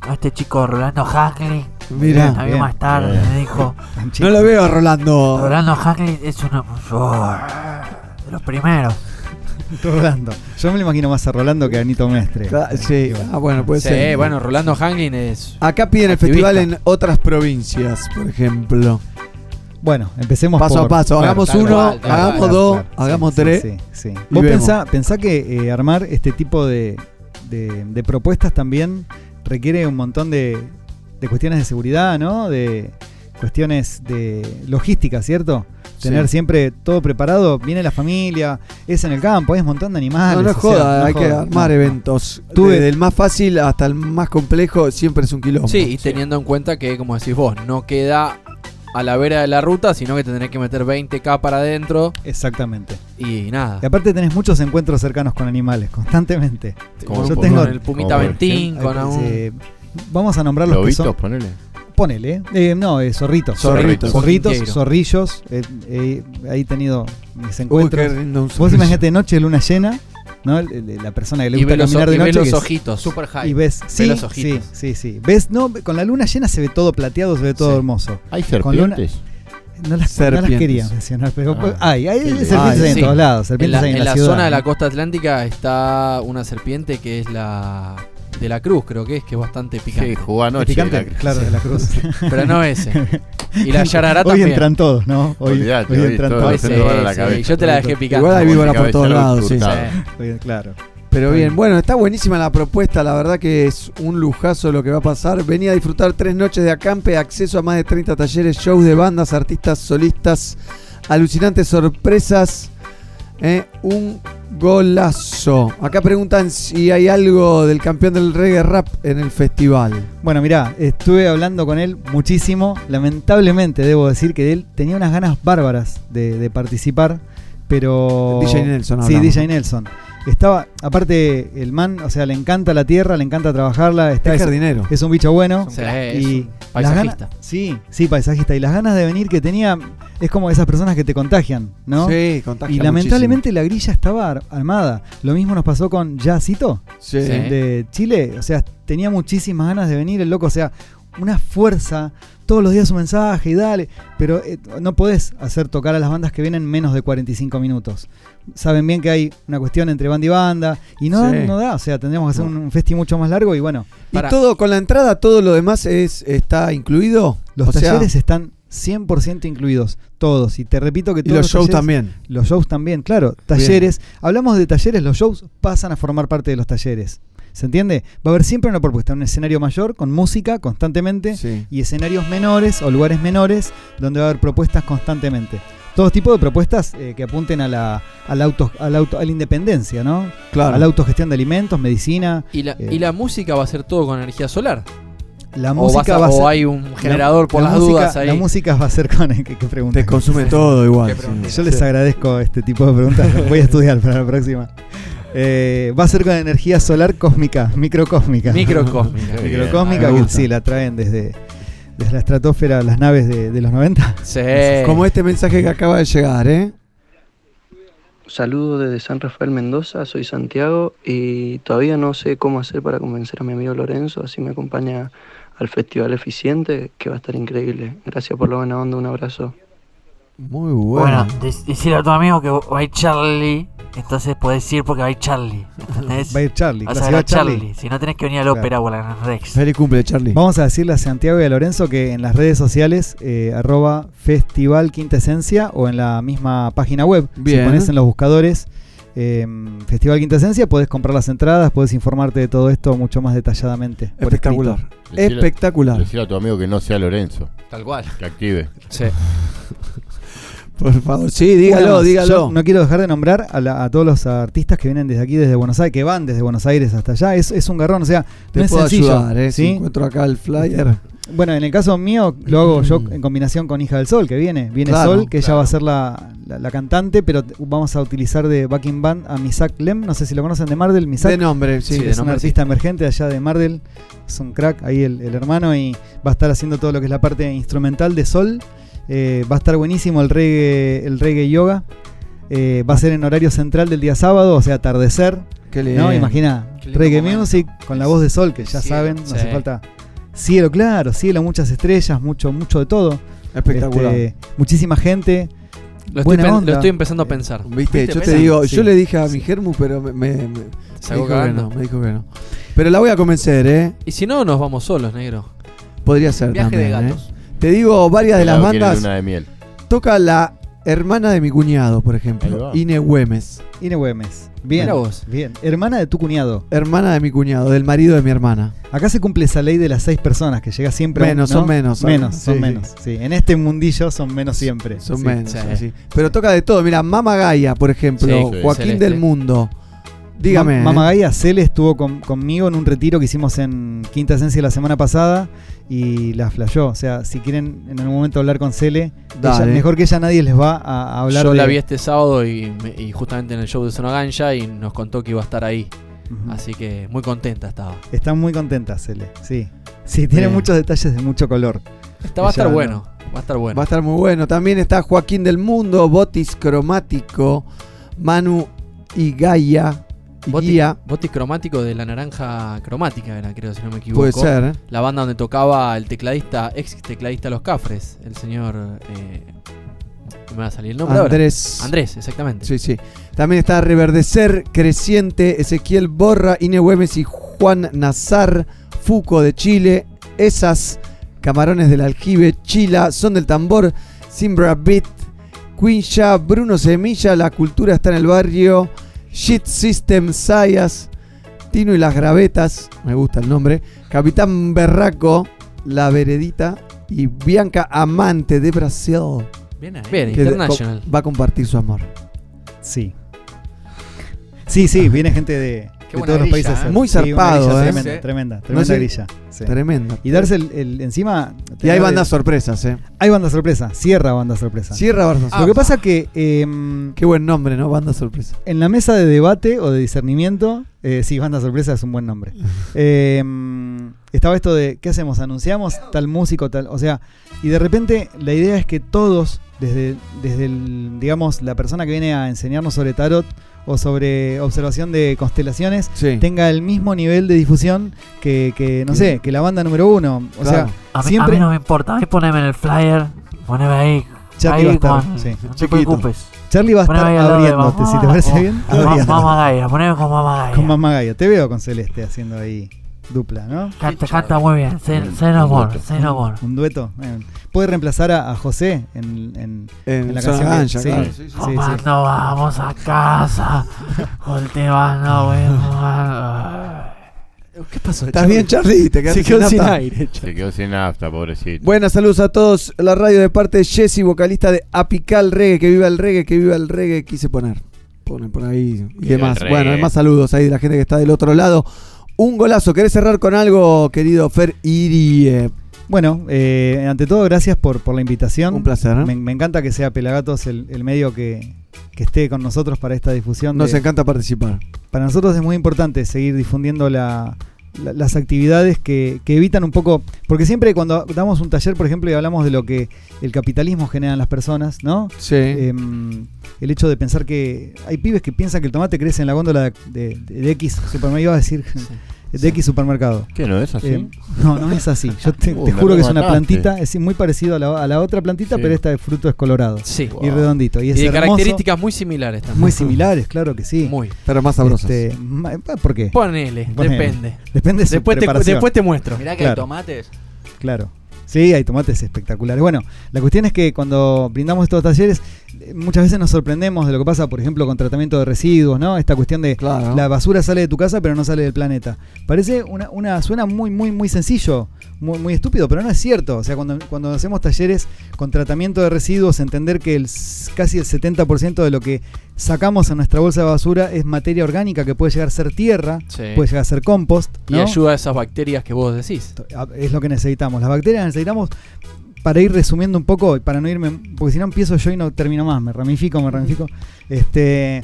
con este chico Rolando Hackley. Mira, También bien, más tarde bien. me dijo. no lo veo Rolando. Rolando Hackley es uno oh, de los primeros. Rolando. Yo me lo imagino más a Rolando que a Anito Mestre. Sí, ah, bueno, puede Sí, ser. bueno, Rolando Hanglin es. Acá piden el festival en otras provincias, por ejemplo. Bueno, empecemos Paso por- a paso, hagamos uno, hagamos dos, Claro, hagamos sí, tres. Sí, Vos pensá, pensá que eh, armar este tipo de, de- de propuestas también requiere un montón de, de cuestiones de seguridad, ¿no? De cuestiones de logística, ¿cierto? Tener Sí. siempre todo preparado, viene la familia, es en el campo, es un montón de animales. No, no es sea, joda, no hay que armar No, no. eventos. Tuve- Desde el más fácil hasta el más complejo siempre es un quilombo. Sí, y teniendo en cuenta que, como decís vos, no queda a la vera de la ruta, sino que tendrés que meter 20k para adentro. Exactamente. Y nada. Y aparte tenés muchos encuentros cercanos con animales, constantemente. Como Yo tengo con el Pumita Ventín, con eh, Vamos a nombrar los que Lobitos, son. ponele. Ponele. eh, no, eh, zorritos. Zorritos. Zorritos, zorrillos. eh, eh, ahí he tenido mis encuentros. un Vos imagínate de noche, luna llena. ¿no? La persona que le Y gusta los caminar de y noche. ves los ojitos, super high. Y ves, sí, los sí, ojitos. sí, sí. Ves, no, con la luna llena se ve todo plateado, se ve todo hermoso. ¿Hay Con luna- serpientes? no, las, no las quería mencionar, pero Ah, hay, hay qué serpientes hay en Sí. todos lados. En la, hay en, en la ciudad, zona de la costa atlántica está una serpiente que es la de la cruz, creo que es, que es bastante picante. Sí, jugó anoche. Picante, la- claro, de la cruz. Pero no ese. Y la yarará Hoy también. entran todos, ¿no? Hoy, Olvidate, hoy hoy entran todo todos. la Sí, yo te la dejé picante. Igual hay víbora por todos lados, sí. claro. Pero bien. bueno, está buenísima la propuesta, la verdad que es un lujazo lo que va a pasar. Venía a disfrutar tres noches de acampe, acceso a más de 30 talleres, shows de bandas, artistas, solistas, alucinantes sorpresas. ¿eh? Un golazo. Acá preguntan si hay algo del campeón del reggae rap en el festival. Bueno, mirá, estuve hablando con él muchísimo. Lamentablemente, debo decir que él tenía unas ganas bárbaras de, de participar, pero. DJ Nelson Sí, hablamos, DJ ¿no? Nelson. Estaba, aparte, el man, o sea, le encanta la tierra, le encanta trabajarla. Está, Es jardinero. es un bicho bueno. Sí, y ganas- paisajista. sí, sí, paisajista. Y las ganas de venir que tenía es como esas personas que te contagian, ¿no? Sí, contagia Y lamentablemente la grilla estaba ar- armada. Lo mismo nos pasó con Yacito Sí. de Chile. O sea, tenía muchísimas ganas de venir el loco. O sea, una fuerza. Todos los días un mensaje y dale. Pero eh, no podés hacer tocar a las bandas que vienen menos de 45 minutos. Saben bien que hay una cuestión entre banda y banda. Y no, Sí. no da. O sea, tendríamos que hacer un, festi mucho más largo. Y bueno, ¿Y todo con la entrada, todo lo demás es está incluido? los O sea, talleres están 100% incluidos. Todos. Y te repito que Y todos los shows talleres- también. Los shows también, claro. Talleres. Hablamos de talleres, los shows pasan a formar parte de los talleres. ¿Se entiende? Va a haber siempre una propuesta, un escenario mayor con música constantemente Sí. y escenarios menores o lugares menores donde va a haber propuestas constantemente. Todo tipo de propuestas eh, que apunten a la, al auto, al auto, a la independencia, ¿no? Claro. A la autogestión de alimentos, medicina. Y la, eh, y la música va a ser todo con energía solar. la o música a- va a o ser- hay un generador por la las música- dudas ahí. La música va a ser con. ¿Qué, qué pregunta? Te consume todo igual. sí. Yo les agradezco este tipo de preguntas. Voy a estudiar para la próxima. Eh, va a ser con energía solar cósmica, microcósmica. Microcósmica. microcósmica, Me que sí, la traen desde, desde la estratosfera las naves de, de los 90. Sí. Como este mensaje que acaba de llegar, ¿eh? Saludo desde San Rafael Mendoza, soy Santiago y todavía no sé cómo hacer para convencer a mi amigo Lorenzo, así me acompaña al Festival Eficiente, que va a estar increíble. Gracias por la buena onda, un abrazo. Muy Bueno, dec- decirle a tu amigo que va a ir Charlie, entonces podés ir porque va a ir Charlie. ¿Entendés? Va a ir Charlie. Vas a ver a ciudad Charlie. Charlie. Si no tenés que venir al Claro. ópera o a la Rex. Feliz cumple, Charlie. Vamos a decirle a Santiago y a Lorenzo que en las redes sociales, eh, arroba Festival Quinta Esencia o en la misma página web, Bien. si pones en los buscadores eh, Festival Quinta Esencia, podés comprar las entradas, podés informarte de todo esto mucho más detalladamente. Espectacular. Espectacular. Decile a tu amigo que no sea Lorenzo. Tal cual. Que active. Sí. Por favor, sí, dígalo, más. dígalo. No quiero dejar de nombrar a, la- a todos los artistas que vienen desde aquí, desde Buenos Aires, que van desde Buenos Aires hasta allá. Es, es un garrón, o sea, Te no es puedo sencillo. ayudar, ¿eh? Si ¿sí? encuentro acá el flyer. Bueno, en el caso mío lo hago yo en combinación con Hija del Sol, que viene. Viene Claro, Sol, que ella va a ser la, la- la cantante, pero vamos a utilizar de backing band a Misak Lem. No sé si lo conocen de Mardel. Misak De nombre, sí, de es un artista emergente allá de Mardel. Es un crack, ahí el, el hermano, y va a estar haciendo todo lo que es la parte instrumental de Sol. Eh, va a estar buenísimo el reggae, el reggae yoga. Eh, va a ser en horario central del día sábado, o sea, atardecer. Qué ¿no? lindo. Imagina, Qué lindo reggae momento. music con la voz de Sol, que ya Cielo, saben, no sí. hace falta. Cielo, claro, cielo, muchas estrellas, mucho, mucho de todo. Espectacular. Este, muchísima gente. Lo estoy, buena pen- onda. lo estoy empezando a pensar. Viste, yo te digo, Sí. yo le dije a mi germu, pero me, me- me- me Sacó dijo que no, me dijo que no. Pero la voy a convencer, ¿eh? Y si no, nos vamos solos, negro. Podría ser Viaje de ¿eh? Te digo, varias de las bandas luna de miel. toca la hermana de mi cuñado, por ejemplo. Ine Güemes. Ine Güemes. Bien. Mirá vos. Bien. Hermana de tu cuñado. Hermana de mi cuñado, del marido de mi hermana. Acá se cumple esa ley de las seis personas que llega siempre. Menos, ¿no? son menos. Menos, Sí, son sí. menos. Sí. En este mundillo son menos siempre. Son Sí. menos. sí, sí. Pero toca de todo. Mira, Mama Gaia, por ejemplo. Joaquín Celeste. del Mundo. Dígame. Ma- ¿eh? Mama Gaia Cele estuvo con- conmigo en un retiro que hicimos en Quinta Esencia la semana pasada y la flayó. O sea, si quieren en algún momento hablar con Cele, ella- mejor que ella nadie les va a, a hablar Yo de la vi este sábado y, me- y justamente en el show de Zona Gancha y nos contó que iba a estar ahí. Así que muy contenta estaba. Está muy contenta Cele, sí. Sí, tiene Bien. muchos detalles de mucho color. Esta va a estar no- bueno. Va a estar bueno. Va a estar muy bueno. También está Joaquín del Mundo, Botis Cromático, Manu y Gaia. Boti, Guía. Boti cromático de la naranja cromática era, creo, si no me equivoco. Puede ser, ¿eh? La banda donde tocaba el tecladista, ex tecladista Los Cafres, el señor. eh, no me va a salir el nombre ahora. Andrés. Andrés, exactamente. Sí, sí. También está Reverdecer, Creciente, Ezequiel Borra, Ine Güemes y Juan Nazar, Fuco de Chile, Esas, Camarones del Aljibe, Chila, Son del Tambor, Simbra Beat, Quincha, Bruno Semilla, La Cultura está en el barrio, Shit System Sayas, Tino y las Gravetas, me gusta el nombre, Capitán Berraco, La Veredita y Bianca Amante de Brasil. Bien ahí. Bien, que international. va a compartir su amor. Sí. Sí, sí, viene gente de, de buena todos los grilla, países. ¿eh? Muy Sí, zarpado, grilla ¿eh? Tremenda, Sí. tremenda, No tremenda sé- grilla. sí. Tremenda. Y darse el, el- encima. Y hay bandas de- sorpresas, ¿eh? Hay banda sorpresa, cierra banda sorpresa. Cierra banda Lo que sorpresa. pasa que em, Qué buen nombre, ¿no? Banda sorpresa. en la mesa de debate o de discernimiento, eh, sí, banda sorpresa es un buen nombre. Em, estaba esto de, ¿qué hacemos? ¿Anunciamos tal músico, tal? O sea, y de repente la idea es que todos, desde, desde el, digamos, la persona que viene a enseñarnos sobre tarot o sobre observación de constelaciones, Sí. tenga el mismo nivel de difusión que, que, no sé, que la banda número uno. O Claro. sea, A mí, siempre... a mí no me importa, a mí poneme en el flyer, poneme ahí. Charlie ahí va a estar, con- sí, no te preocupes. Charlie va a estar abriéndote, si te parece bien. abriendo. Mamá Gaia, poneme con Mamá Gaia. Con Mamá Gaia. Te veo con Celeste haciendo ahí dupla, ¿no? Canta, canta muy bien, Zen Amor. Un dueto. Bien. Puede reemplazar a, a José en, en, En la canción. que- Gancha, sí, claro. sí, sí, sí. Cuando vamos a casa, cultivando. ¿Qué pasó? ¿Estás bien, Charlie? Te quedaste Se quedó sin aire. Se quedó sin nafta, pobrecito. Buenas saludos a todos. La radio de parte de Jesse, vocalista de Apical Reggae. Que viva el reggae, que viva el reggae. Quise poner. Ponen por ahí y demás. Bueno, además saludos ahí de la gente que está del otro lado. Un golazo. ¿Querés cerrar con algo, querido Fer Irie? Bueno, eh, ante todo, gracias por, por la invitación. Un placer, ¿eh? Me, me encanta que sea Pelagatos el, el medio que, que esté con nosotros para esta difusión. Nos de- encanta participar. para nosotros es muy importante seguir difundiendo la- la- las actividades que, que evitan un poco, porque siempre cuando damos un taller, por ejemplo, y hablamos de lo que el capitalismo genera en las personas, ¿no? Sí. Em, el hecho de pensar que hay pibes que piensan que el tomate crece en la góndola de, de- de X supermercado, iba a decir, de X supermercado. ¿Qué no es así? Em, no, no es así. Yo te, Uh, te juro que es una plantita, es muy parecido a la, a la otra plantita, Sí. pero esta de fruto es colorado. Sí. Y redondito. Y, Y es de hermoso. características muy similares también. Muy similares, claro que sí. Muy. Pero más sabrosas. Este, ma- ¿Por qué? Ponele, Ponele. depende. Depende de su Después te, después te muestro. Mirá que Claro. hay tomates. Claro. Sí, hay tomates espectaculares. Bueno, la cuestión es que cuando brindamos estos talleres, muchas veces nos sorprendemos de lo que pasa, por ejemplo, con tratamiento de residuos, ¿no? Esta cuestión de Claro. la basura sale de tu casa pero no sale del planeta. Parece una, una suena muy, muy, muy sencillo, muy, muy estúpido, pero no es cierto. O sea, cuando, cuando hacemos talleres con tratamiento de residuos, entender que el, casi el 70% de lo que sacamos en nuestra bolsa de basura es materia orgánica que puede llegar a ser tierra, Sí. puede llegar a ser compost. Y ¿no? ayuda a esas bacterias que vos decís. Es lo que necesitamos. Las bacterias necesitamos para ir resumiendo un poco, y para no irme, porque si no empiezo yo y no termino más, me ramifico, me ramifico. Este,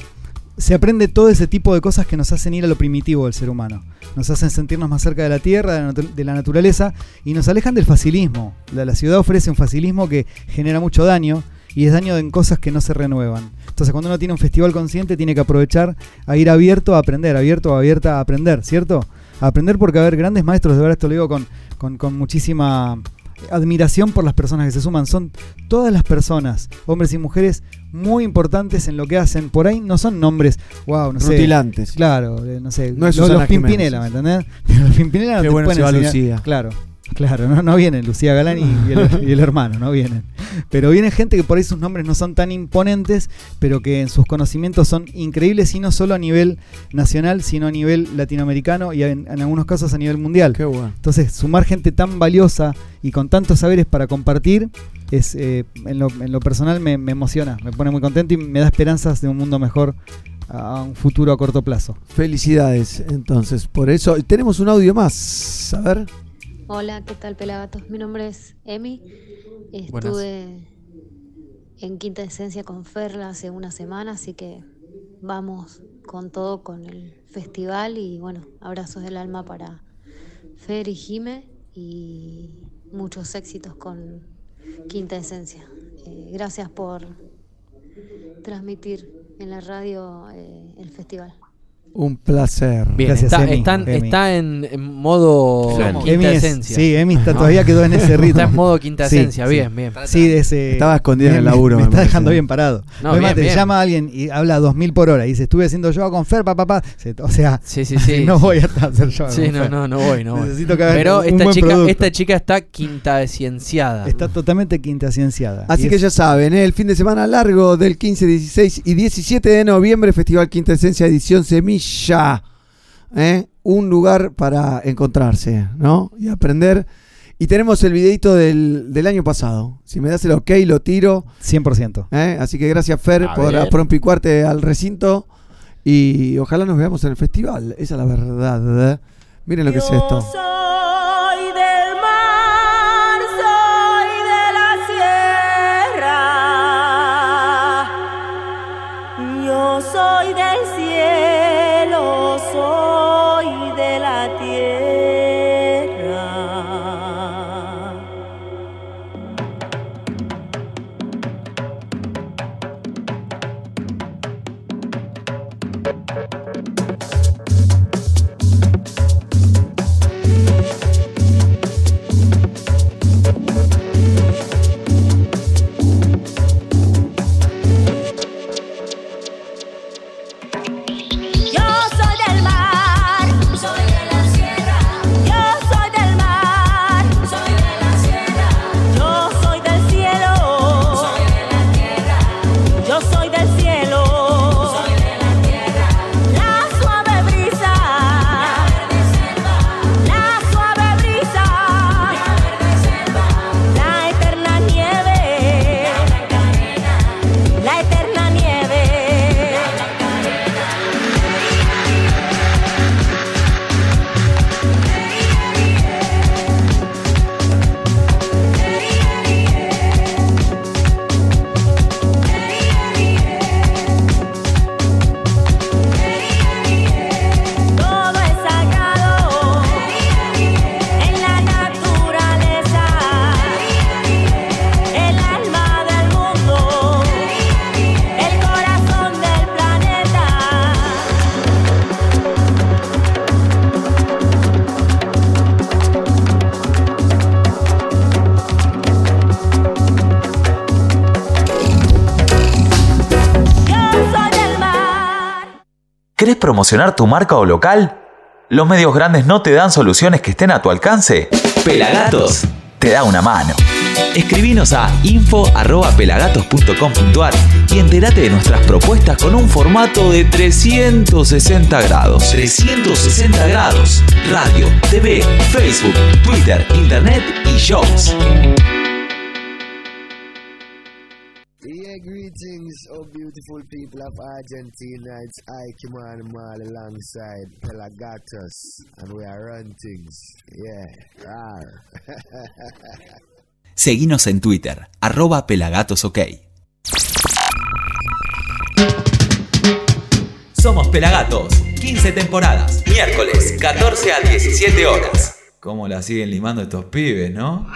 se aprende todo ese tipo de cosas que nos hacen ir a lo primitivo del ser humano. Nos hacen sentirnos más cerca de la tierra, de la, natu- de la naturaleza, y nos alejan del facilismo. La, la ciudad ofrece un facilismo que genera mucho daño, y es daño en cosas que no se renuevan. Entonces, cuando uno tiene un festival consciente, tiene que aprovechar a ir abierto a aprender, abierto o abierta a aprender, ¿cierto? A aprender porque a haber grandes maestros, de verdad esto lo digo con, con, con muchísima admiración por las personas que se suman. Son todas las personas, hombres y mujeres, muy importantes en lo que hacen. Por ahí no son nombres, wow, no sé. Rutilantes. Claro, eh, no sé. No es los, los. Pimpinela, ¿me entendés? Los Pimpinela no Qué te bueno se va enseñar- Lucía. Claro, claro, no, no vienen Lucía Galán y, y el, y el hermano, no vienen. Pero viene gente que por ahí sus nombres no son tan imponentes, pero que en sus conocimientos son increíbles y no solo a nivel nacional, sino a nivel latinoamericano y en, en algunos casos a nivel mundial. Qué bueno. Entonces, sumar gente tan valiosa y con tantos saberes para compartir, es eh, en, lo, en lo personal me, me emociona, me pone muy contento y me da esperanzas de un mundo mejor a un futuro a corto plazo. Felicidades, entonces, por eso. Tenemos un audio más. A ver. Hola, ¿qué tal, Pelagatos? Mi nombre es Emi. Buenas. Estuve en Quinta Esencia con Ferla hace una semana, así que vamos con todo con el festival y bueno, abrazos del alma para Fer y Jime y muchos éxitos con Quinta Esencia. Eh, gracias por transmitir en la radio eh, el festival. Un placer. Bien, está, están- está en, en modo Claro. quinta Emi es- esencia. sí, Emi está- todavía quedó en ese ritmo. Está en modo quinta Sí, esencia, sí. bien, bien. Sí, ese. Estaba escondida en el laburo, Me, me está parece. dejando bien parado. No, Además, bien, te bien. llama alguien y habla a 2000 por hora y dice: Estuve haciendo yoga con Fer, papá, papá. O sea, Sí, sí, sí. no voy a hacer yoga. Sí, con no, Fer. no, no voy, no voy. Necesito que haga Pero un esta buen chica, producto. esta chica está quinta cienciada. Está totalmente quinta cienciada. Así Y que es- ya saben, ¿eh? el fin de semana largo del 15, 16 y 17 de noviembre, Festival Quinta Esencia Edición Semilla. ¿Eh? Un lugar para encontrarse, ¿no? Y aprender. Y tenemos el videito del, del año pasado. Si me das el ok, lo tiro. 100%. ¿eh? Así que gracias, Fer, A por ver. prompicuarte al recinto. Y ojalá nos veamos en el festival. Esa es la verdad. ¿eh? Miren lo que es esto. ¿Querés promocionar tu marca o local? ¿Los medios grandes no te dan soluciones que estén a tu alcance? Pelagatos te da una mano. Escribinos a info.pelagatos.com.ar y entérate de nuestras propuestas con un formato de 360 grados. 360 grados. Radio, TV, Facebook, Twitter, Internet y shows. Oh beautiful people of Argentina. It's Ike Mal alongside Pelagatos, and we are run things. Yeah. Seguinos en Twitter, arroba pelagatosok. Somos Pelagatos, 15 temporadas, miércoles, 14 a 17 horas. ¿Cómo la siguen limando estos pibes, no?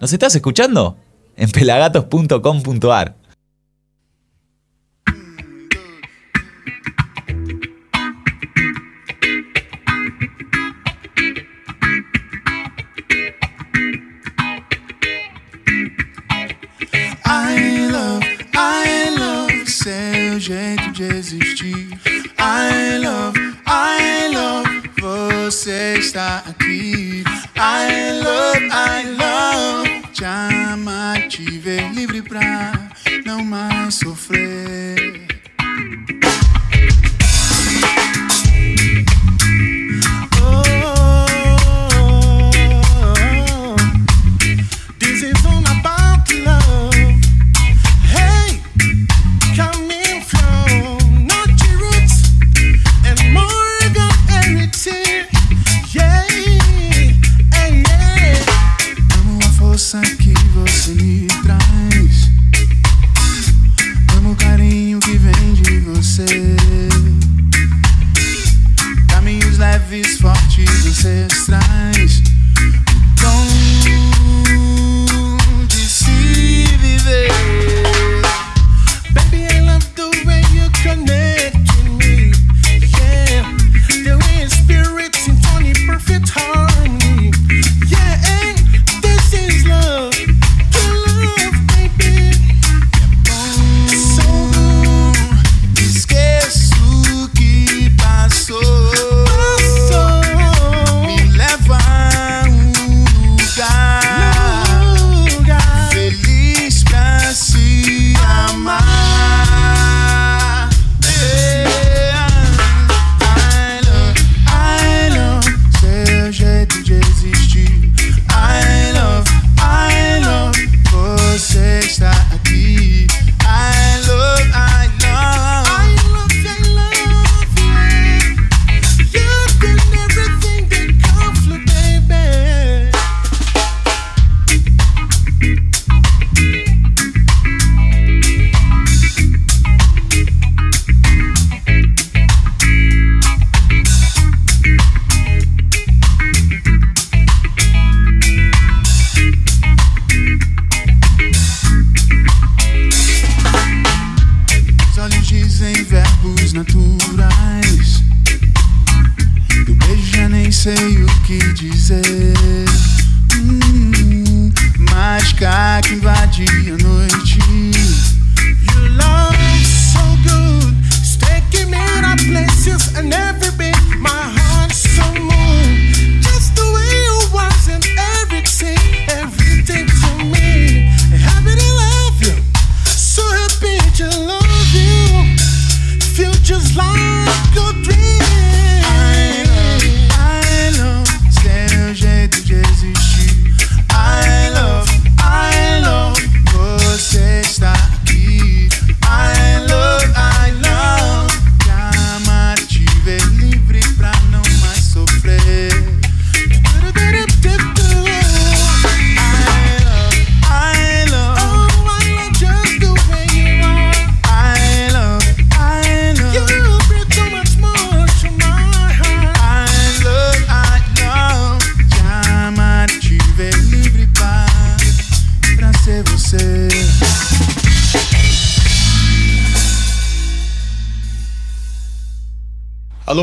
¿Nos estás escuchando? En pelagatos.com.ar.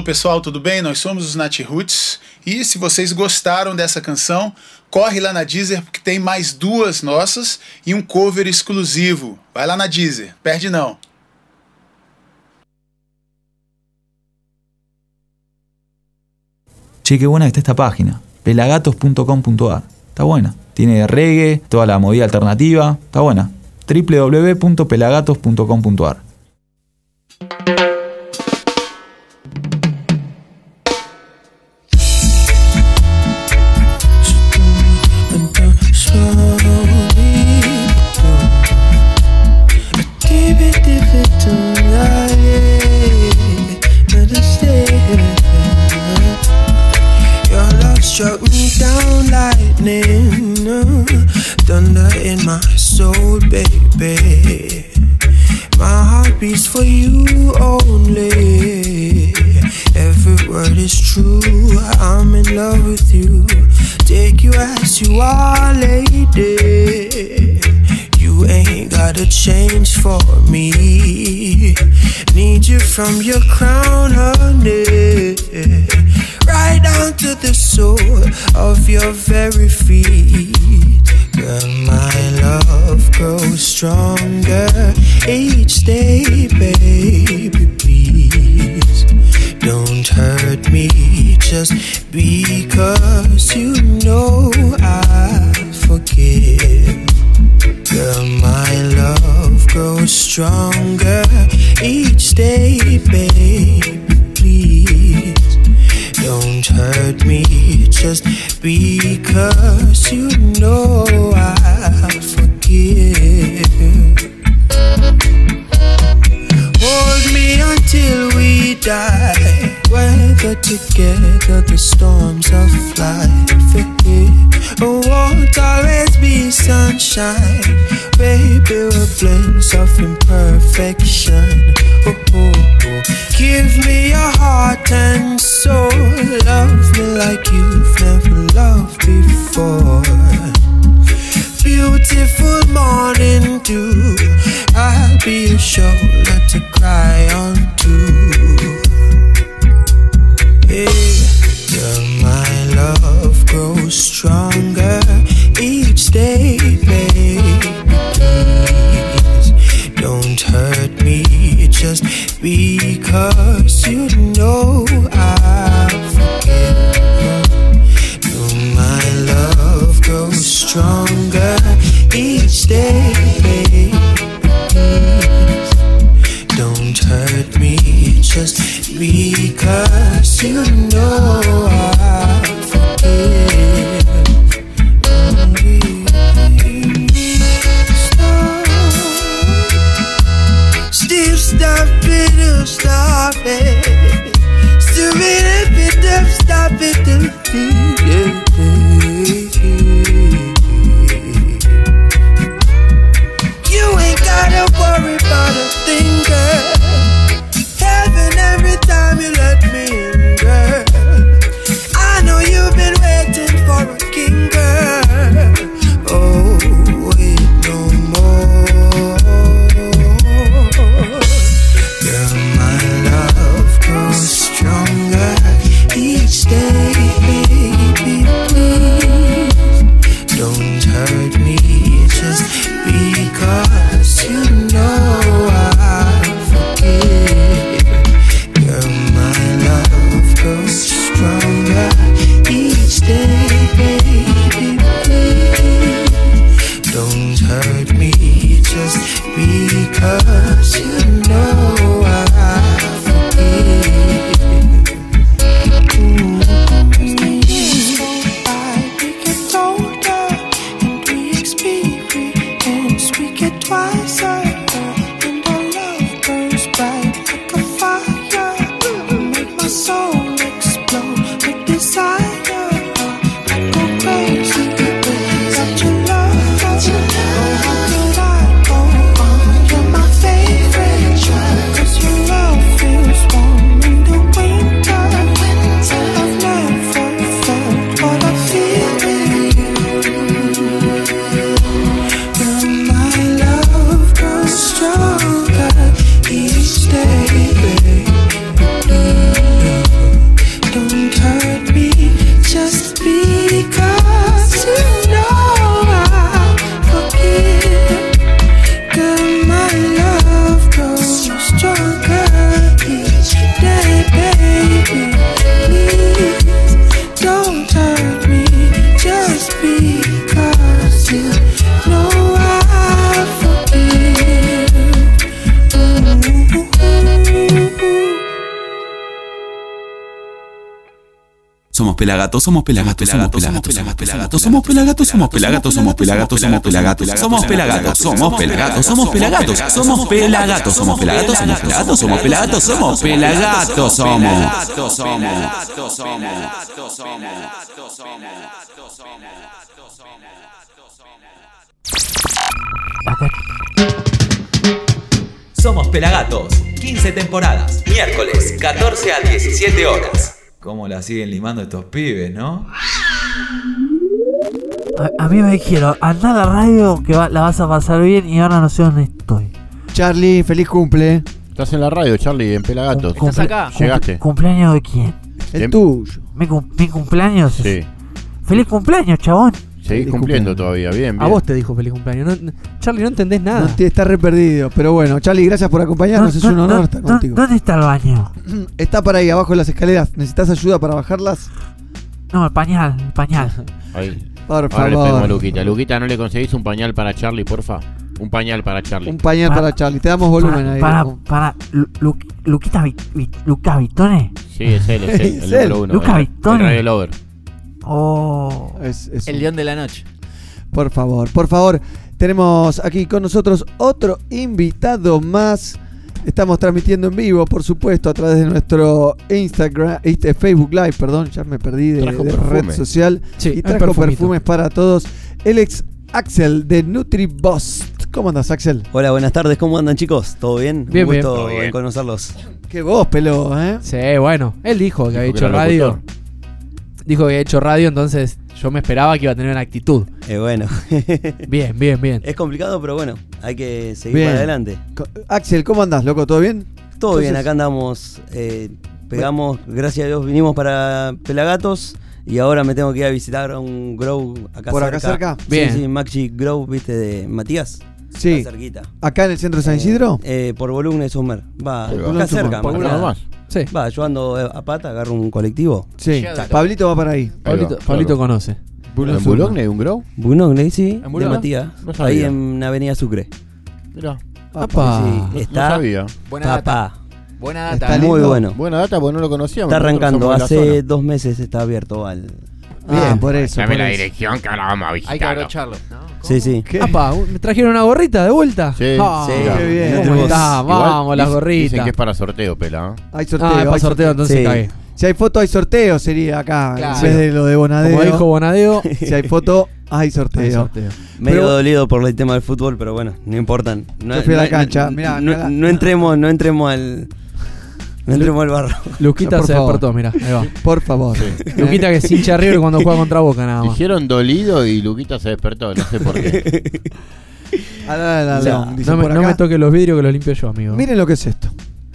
pessoal, tudo bem? Nós somos os Nat Roots e se vocês gostaram dessa canção, corre lá na Deezer porque tem mais duas nossas e um cover exclusivo. Vai lá na Deezer, perde não. Che, qué buena que está esta página. pelagatos.com.ar. Está buena. Tiene reggae, toda la movida alternativa. Está buena. www.pelagatos.com.ar. change for me. Need you from your crown, honey. Right down to the sole of your very feet. Girl, my love grows stronger each day, baby. Please don't hurt me just because stronger each day, baby. Please don't hurt me just because you know I forgive. Hold me until we die. Weather together the storms of life. It won't always be sunshine. Oh, oh, oh. Give me your heart and soul. Love me like you've never loved before. Beautiful morning dew. I'll be your shoulder to cry on. Somos pelagatos, somos pelagatos, somos pelagatos, somos pelagatos, somos pelagatos, somos pelagatos, somos pelagatos, somos pelagatos, somos pelagatos, somos pelagatos, somos pelagatos, somos pelagatos, somos pelagatos, somos pelagatos, somos pelagatos, somos pelagatos, somos. Somos Pelagatos, 15 temporadas, miércoles, 14 a 17 horas. ¿Cómo la siguen limando estos pibes, no? A, a mí me dijeron, anda a la radio que va- la vas a pasar bien y ahora no sé dónde estoy. Charlie, feliz cumple. Estás en la radio, Charlie, en Pelagatos. Cumple- Llegaste. cumple- ¿Cumpleaños de quién? El Em- tuyo. ¿Mi, cum- mi cumpleaños? Sí. ¡Feliz cumpleaños, chabón! Seguís cumpliendo todavía, bien, bien. A vos te dijo feliz cumpleaños. No- Charlie, no entendés nada. No está re perdido. Pero bueno, Charlie, gracias por acompañarnos. es un honor estar contigo. ¿Dónde está el baño? Está para ahí, abajo de las escaleras. ¿Necesitas ayuda para bajarlas? No, el pañal, el pañal. Ahí. Por Ahora le pedimos favor. a Luquita. Luquita, ¿no le conseguís un pañal para Charlie, porfa? Un pañal para Charlie. Un pañal para Charlie. Te damos volumen para, ahí. Para, para, Lu- Lu- Luquita Vi- Vi- Luca Vitone. Sí, es él, es él, Es el él. número uno. Luca el- Vitone. el Radio Lover. Oh. Es- es El un- león de la noche. Por favor, por favor. Tenemos aquí con nosotros otro invitado más. Estamos transmitiendo en vivo, por supuesto, a través de nuestro Instagram, este Facebook Live, perdón, ya me perdí de, red social. Sí, y trajo perfumes para todos. El ex Axel de NutriBoss. ¿Cómo andas, Axel? Hola, buenas tardes, ¿cómo andan chicos? ¿Todo bien? Bien, Un bien. gusto Todo bien. en conocerlos. Qué voz, pelo, ¿eh? Sí, bueno. Él dijo que había hecho radio. locutor. Dijo que había hecho radio, entonces yo me esperaba que iba a tener una actitud. Eh, bueno. Bien, bien, bien. Es complicado, pero bueno, hay que seguir Bien. para adelante. Co- Axel, ¿cómo andás, loco? ¿Todo bien? Todo bien, acá andamos, eh, pegamos, gracias a Dios vinimos para Pelagatos y ahora me tengo que ir a visitar a un grow acá ¿Por cerca. acá cerca? Sí, Bien. Sí, Maxi Grow, viste, de Matías. Sí. Acá cerquita. ¿Acá en el centro de San Isidro? Eh, por volumen de Summer. Va, acá cerca. Por más nada. nomás. Sí. Va, yo ando a pata, agarro un colectivo. Sí. Pablito va para ahí. Pablito, va, Pablito claro. conoce. ¿En Boulogne hay un grow? Bunogne, sí, de Boulogne? Matías. No sabía. ahí en Avenida Sucre. Mirá, Apa. Sí, no está sabía. Buena data. papá. Buena data. Está. Muy lindo. bueno. Buena data porque no lo conocíamos. Está arrancando, de hace dos meses está abierto al. Ah, por eso. Dame por la eso. dirección que ahora vamos a Hay que abrocharlo. Sí, sí. ¿Qué? Apa, ¿me trajeron una gorrita de vuelta? Sí, Ah, sí. Qué bien. Vamos, las gorritas. Dicen que es para sorteo, pela. Hay sorteo. Ah, es para hay sorteo, entonces Sí. cagué. Si hay foto, hay sorteo, sería acá. Claro. En vez de lo de Bonadeo. Como dijo Bonadeo, si hay foto, hay sorteo. hay sorteo. Medio Pero- dolido por el tema del fútbol, pero bueno, no importa. No, Yo fui a la no- cancha, no- no, mirá. no entremos, no entremos al. No entremos al barro. Luquita se favor. despertó, mira, ahí va. Por favor. Luquita que es hincha River cuando juega contra Boca nada más. Dijeron dolido y Luquita se despertó, no sé por qué. Ah, la, la, O sea, la, dice no, me, por no acá. me toque los vidrios que los limpio yo, amigo. Miren lo que es esto.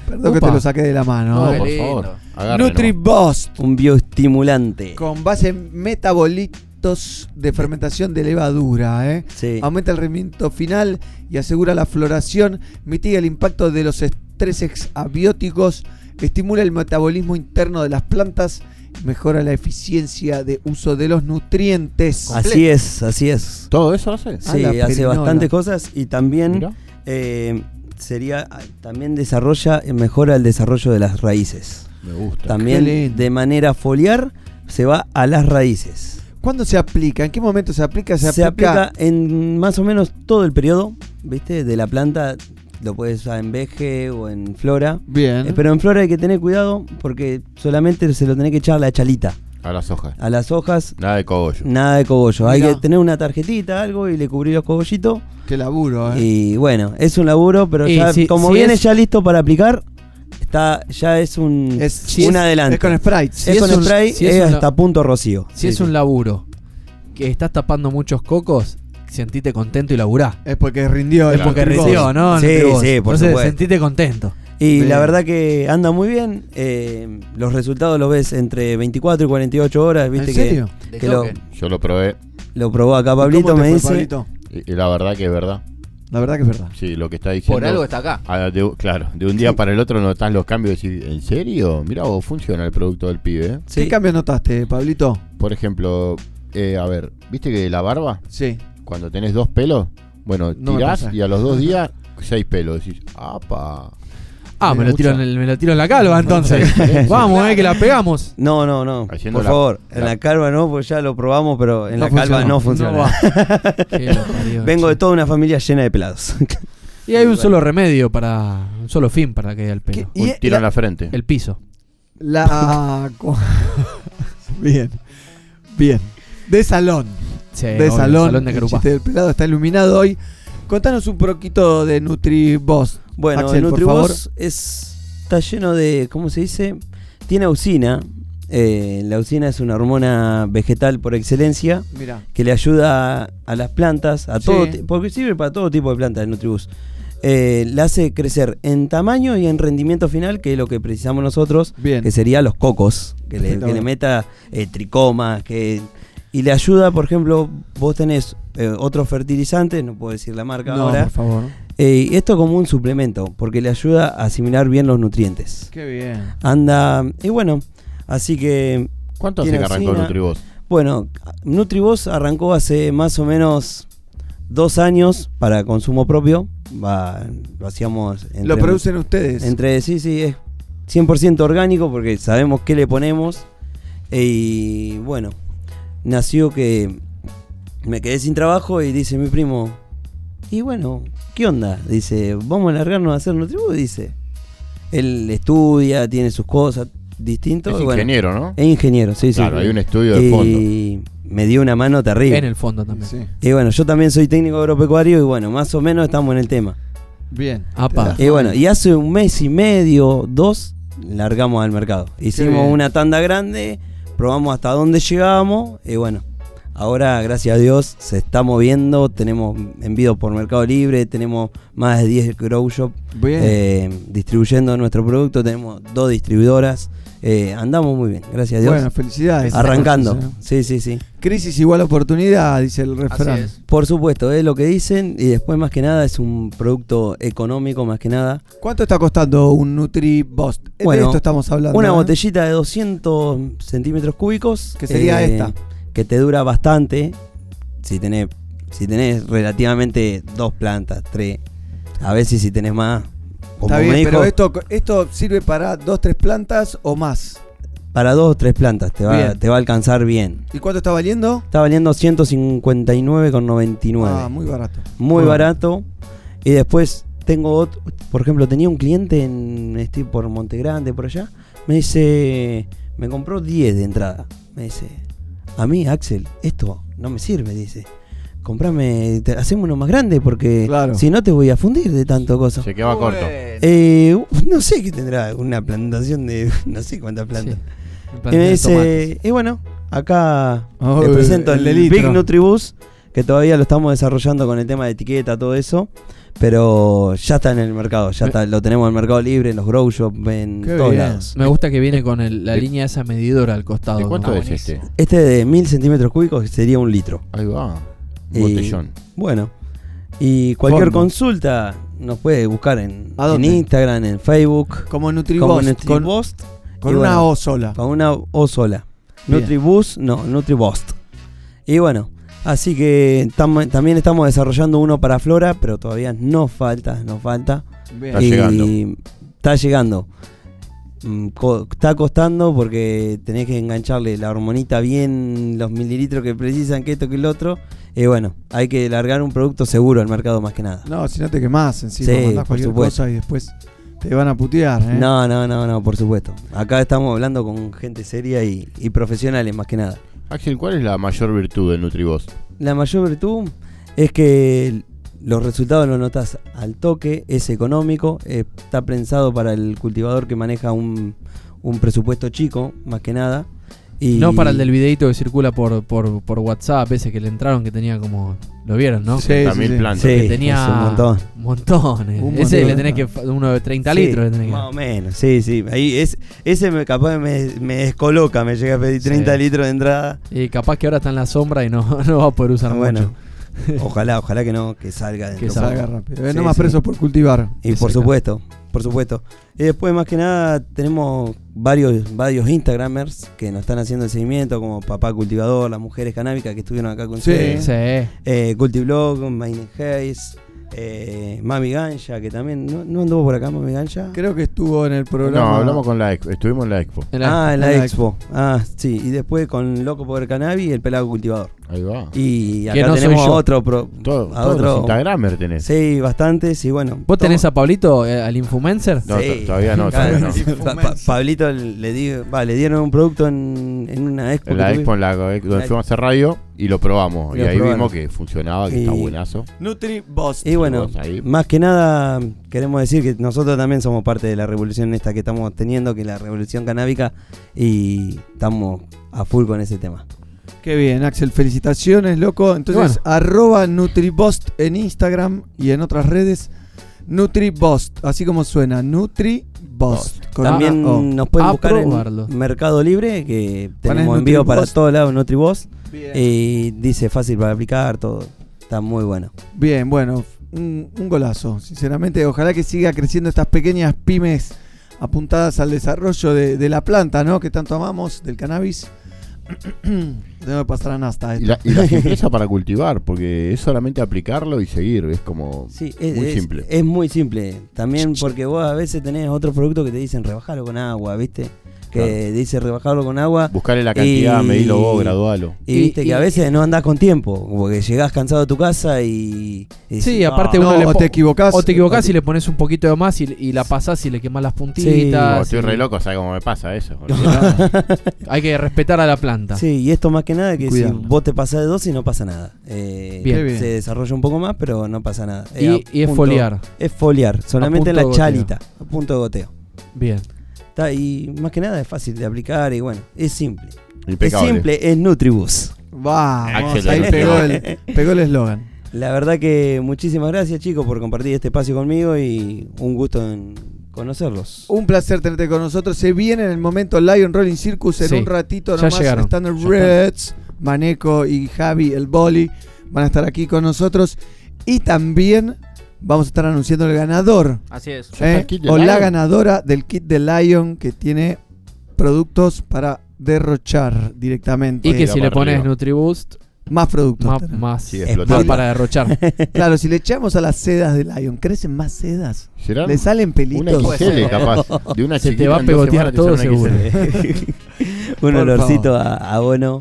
Perdón que te lo saqué de la mano. No, por favor. agarre, NutriBoost. Un bioestimulante. Con base en metabolitos de fermentación de levadura. ¿eh? Sí. Aumenta el rendimiento final y asegura la floración. Mitiga el impacto de los estreses abióticos. Estimula el metabolismo interno de las plantas. Mejora la eficiencia de uso de los nutrientes. Así es, así es. ¿Todo eso hace? Sí, hace bastantes cosas y también eh, sería también desarrolla, mejora el desarrollo de las raíces. Me gusta. También de manera foliar se va a las raíces. ¿Cuándo se aplica? ¿En qué momento se aplica? Se, Se, aplica en más o menos todo el periodo, ¿viste? De la planta, lo puedes usar en veje o en flora. Bien. Eh, pero en flora hay que tener cuidado porque solamente se lo tenés que echar la chalita. A las hojas. A las hojas, Nada de cogollo. nada de cogollo. Hay que tener una tarjetita, algo, y le cubrir los cogollitos. Qué laburo, ¿eh? Y bueno, es un laburo, pero Y ya, si- como si viene es- ya listo para aplicar, está ya es un, Es- si un es- adelanto. es con spray. Es, Si es con un- spray, si es hasta punto rocío. Si Sí, es sí. un laburo que estás tapando muchos cocos, sentite contento y laburá. Es porque rindió. Es porque rindió, ¿no? Sí, sí, por Entonces, supuesto. sentite contento. Y Bien. la verdad que anda muy bien. eh, los resultados los ves entre 24 y 48 horas. Viste ¿En serio? que, lo. Yo lo probé lo probó acá ¿Cómo Pablito, te me fue, dice. Pablito? y, y la verdad que es verdad. La verdad que es verdad. Sí, lo que está diciendo. Por algo está acá. Ah, de- claro, de un día para el otro notas los cambios y decís, ¿en serio? Mira vos, funciona el producto del pibe. ¿eh? Sí. ¿Qué cambios notaste, Pablito? Por ejemplo, eh, a ver, ¿viste que la barba, Sí. Cuando tenés dos pelos, bueno, No tirás y a los dos días, seis pelos. Decís, ¡apa! Ah, me lo, tiro en el- me lo tiro en la calva entonces. Vamos, eh, que la pegamos. No, no, no. Haciendo Por la- favor, en la- calva no, pues ya lo probamos, pero en No la calva no funciona. No Vengo de toda una familia llena de pelados. Y hay un solo remedio para. Un solo fin para que haya el pelo. y- Un tiro en la frente. El piso. La. bien. Bien. De salón. Sí, de obvio, salón. salón de el chiste del pelado está iluminado hoy. Contanos un poquito de NutriBoss. Bueno, Axel, el por favor. Nutribos es, está lleno de, ¿cómo se dice? Tiene auxina. Eh, la auxina es una hormona vegetal por excelencia Mirá. que le ayuda a, a las plantas, a Sí. todo, porque sirve para todo tipo de plantas el Nutribus. Eh, la hace crecer en tamaño y en rendimiento final, que es lo que precisamos nosotros, Bien. que sería los cocos, que le, que meta eh, tricomas, que y le ayuda, por ejemplo, vos tenés eh, otro fertilizante, no puedo decir la marca No, ahora, por favor. eh, y esto como un suplemento, porque le ayuda a asimilar bien los nutrientes. Qué bien. Anda, y bueno, así que... ¿Cuánto hace que arrancó. Nutribos? Bueno, Nutribos arrancó hace más o menos dos años para consumo propio. Va, lo hacíamos... Lo producen ustedes. Entre, sí, sí, es 100% orgánico porque sabemos qué le ponemos. Y bueno, nació que me quedé sin trabajo y dice mi primo, y bueno, ¿qué onda? Dice, vamos a largarnos a hacer Nutribus, dice. Él estudia, tiene sus cosas distintas. Es y bueno, ingeniero, ¿no? Es ingeniero, sí, sí. Claro, hay un estudio de Y me dio una mano terrible. En el fondo también. Y bueno, yo también soy técnico agropecuario y bueno, más o menos estamos en el tema. Bien. Apa. Y bueno, y hace un mes y medio, dos, largamos al mercado. Hicimos una tanda grande, probamos hasta dónde llegábamos y bueno, ahora gracias a Dios se está moviendo, tenemos envíos por Mercado Libre, tenemos más de 10 grow shop eh, distribuyendo nuestro producto, tenemos dos distribuidoras, eh, andamos muy bien, gracias a Dios. Bueno, felicidades. Arrancando, sí, sí, sí. Crisis igual oportunidad, dice el refrán. Por supuesto, es lo que dicen y después más que nada es un producto económico más que nada. ¿Cuánto está costando un NutriBoss? de Bueno, esto estamos hablando. Una ¿eh? botellita de 200 centímetros cúbicos. Que sería esta. Que te dura bastante. Si tenés, si tenés relativamente dos plantas, tres. A veces si tenés más. Como Está bien, me dijo, pero esto, esto sirve para dos, tres plantas o más. para dos o tres plantas te va, Bien. te va a alcanzar bien. ¿Y cuánto está valiendo? Está valiendo 159,99. Ah, muy barato. Muy barato. Y después tengo otro, por ejemplo, tenía un cliente en estoy por Monte Grande, por allá. Me dice, me compró 10 de entrada. Me dice, a mí, Axel, esto no me sirve, dice. Comprame, te- hacemos uno más grande porque si no te voy a fundir de tanto cosa. Se quedaba corto. Eh, no sé qué tendrá, una plantación de no sé cuántas plantas. y me dice, bueno, acá Oh, le presento el el. Big Nutribus, que todavía lo estamos desarrollando con el tema de etiqueta, todo eso. Pero ya está en el mercado, ya está, lo tenemos en el mercado libre, en los grow shop, en Qué todos bien. lados. Me gusta que viene con el- la línea esa medidora al costado. ¿De cuánto ¿no? es este? Este de 1000 centímetros cúbicos sería un litro. Ahí va. Y, Botellón. Bueno, y cualquier consulta nos puede buscar en, ¿A en? Instagram, en Facebook. Como Nutribus. Como con, con una bueno, O sola. Con una O sola. Bien. Nutribus, no, Nutribost. Y bueno, así que tam- también estamos desarrollando uno para Flora, pero todavía nos falta, nos falta. Bien. Está Y llegando. Está llegando. Mm, co- Está costando porque tenés que engancharle la hormonita bien, los mililitros que precisan, que esto, que el otro. Y bueno, hay que largar un producto seguro al mercado más que nada. No, si no te quemás encima, Sí, mandás cualquier supuesto. cosa y después te van a putear. ¿eh? No, no, no, no, por supuesto. Acá estamos hablando con gente seria y, y profesionales más que nada. Axel, ¿cuál es la mayor virtud del Nutribos? La mayor virtud es que los resultados los notas al toque, es económico, eh, está pensado para el cultivador que maneja un, un presupuesto chico, más que nada. Y No para el del videito que circula por, por, por WhatsApp, ese que le entraron que tenía como. ¿Lo vieron, no? Sí, sí, 60.000 sí. plantas. Sí, que tenía es un montón. montones. Un Ese montón. le tenés que. Uno de 30 Sí, litros le tenés que. Más o menos, sí, sí. Ahí es, ese me, capaz me, me descoloca, me llega a pedir 30 Sí. litros de entrada. Y capaz que ahora está en la sombra y no, no va a poder usar Bueno, mucho. ojalá, ojalá que no, que salga dentro. Que Salga rápido. Eh, Sí, no más sí. presos por cultivar. Y por supuesto, por supuesto. Y después, más que nada, tenemos varios, varios Instagramers que nos están haciendo el seguimiento, como Papá Cultivador, las mujeres canábicas que estuvieron acá con Sí. ustedes. Sí. Eh, Cultiblog, Maine Hayes, Eh, Mami Ganja, que también. ¿no, no anduvo por acá Mami Ganja? Creo que estuvo en el programa. No, hablamos con la expo. Estuvimos en la expo. ah, en la, expo. Ah, sí. Y después con Loco por el Cannabis y el Pelado Cultivador. Ahí va. Y acá no tenemos a otro. pro- Todo- a todos otro los Instagramers tenés. Sí, bastantes. Y bueno. ¿Vos tenés a Pablito, eh, al Infumencer? No, Sí. todavía no, todavía no. Pa- pa- Pablito le, di- va, le dieron un producto en, en una expo. En la expo en la, donde La- fuimos a hacer radio y lo probamos. Y Y, lo ahí probaron. vimos que funcionaba, que está buenazo. NutriBost. Y bueno, más que nada queremos decir que nosotros también somos parte de la revolución esta que estamos teniendo, que es la revolución canábica, y estamos a full con ese tema. Qué bien, Axel, felicitaciones, loco. Entonces, arroba NutriBost en Instagram y en otras redes. NutriBost, así como suena, NutriBost. También O. nos pueden A buscar probarlo. en Mercado Libre, que tenemos envío para NutriBost. todos lados, NutriBoss, Bien. y dice fácil para aplicar, todo. Está muy bueno. Bien, bueno, un, un golazo. Sinceramente, ojalá que siga creciendo estas pequeñas pymes apuntadas al desarrollo de, de la planta, ¿no? Que tanto amamos, del cannabis. Que pasar a Nasta. Y la, y la simpleza para cultivar, porque es solamente aplicarlo y seguir. Es como Sí, es muy es- simple. Es muy simple. También porque vos a veces tenés otros productos que te dicen rebajarlo con agua, ¿viste? Que Claro. dice rebajarlo con agua. Buscarle la cantidad, medilo vos, gradualo. Y, viste que a veces no andás con tiempo, porque llegás cansado a tu casa y. y Sí, aparte "Ah". uno le o te equivocás. O te equivocás y le pones un poquito de más y, y la pasás y le quemás las No, puntitas. estoy y- re loco, ¿sabes cómo me pasa eso? Hay que respetar a la planta. Sí, y esto más que nada que si vos te pasás de dosis no pasa nada. Eh, Bien. Qué bien. Se desarrolla un poco más, pero no pasa nada. Y- y es foliar. Es foliar, solamente en la chalita, a punto de goteo. Bien. Está, y más que nada es fácil de aplicar y bueno, es simple. Impecable. Es simple, es Nutribus. Vamos, ahí pegó el, pegó el eslogan. La verdad que muchísimas gracias chicos por compartir este espacio conmigo y un gusto en conocerlos. Un placer tenerte con nosotros. Se viene en el momento Lion Rolling Circus en Sí, un ratito ya nomás. llegaron, Están ya el están. Reds, Maneco y Javi, el Boli. Van a estar aquí con nosotros. Y también vamos a estar anunciando el ganador. Así es. ¿eh? Ya está el kit de O la Lion. ganadora del kit de Lion que tiene productos para derrochar directamente. Y que si le pones Nutriboost, más productos. más, más, Sí, más para derrochar. Claro, si le echamos a las sedas de Lion, ¿crecen más sedas? ¿Serán ¿Le salen pelitos? una XL capaz? De una Se te va a pegotear todo seguro. Un Por olorcito favor. a, a bono.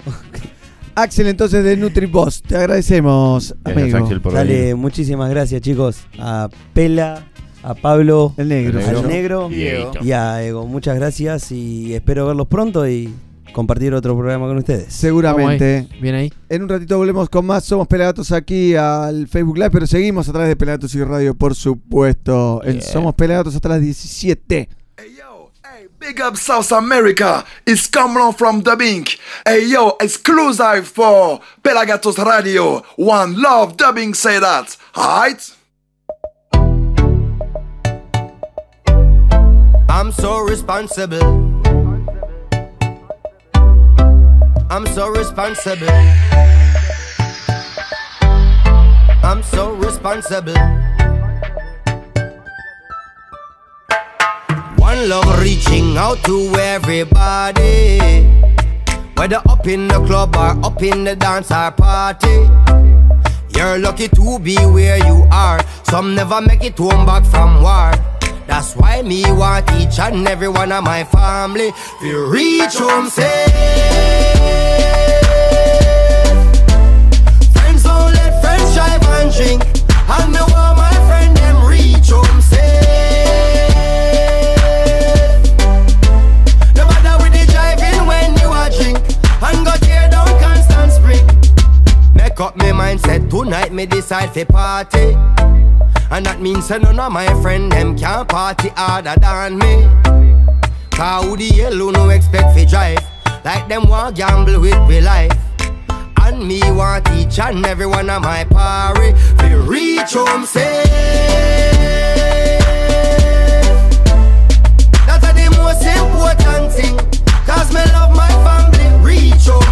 Axel, entonces de NutriBoss, te agradecemos, Gracias, amigo. Axel, por Dale, venir. muchísimas gracias chicos. A Pela, a Pablo, El negro. El al negro. negro Y a Ego. Muchas gracias y espero verlos pronto y compartir otro programa con ustedes. Seguramente. Ahí. Bien ahí. En un ratito volvemos con más. Somos Pelagatos aquí al Facebook Live, pero seguimos a través de Pelagatos y Radio, por supuesto. En. Somos Pelagatos hasta las 17. Big up South America, it's coming on from the Bink. Hey yo, exclusive for Pelagatos Radio. One love dubbing say that. Alright? I'm so responsible. I'm so responsible. I'm so responsible. One love reaching out to everybody. Whether up in the club or up in the dance or party. You're lucky to be where you are. Some never make it home back from war. That's why me want each and every one of my family to reach home safe. Friends don't let friends drive and drink. And want up me mindset. Tonight me decide fi party. And that means say none of my friend them can party harder than me. Cause who the who no expect fi drive? Like them want gamble with me life. And me want each and every one of my party Fi reach home safe. That's a the most important thing. Cause me love my family Reach home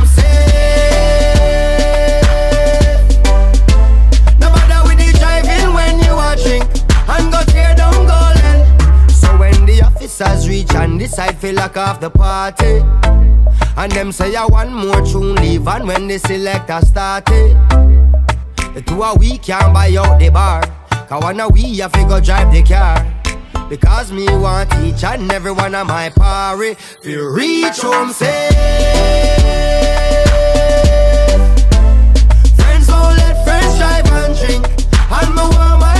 officers reach and decide fi lock off the party And them say I want more tune leave And when the selector started The two of we can buy out the bar Cause one of we have to go drive the car. Because me want each and every one of my party to reach home safe. Friends don't let friends drive and drink. And me want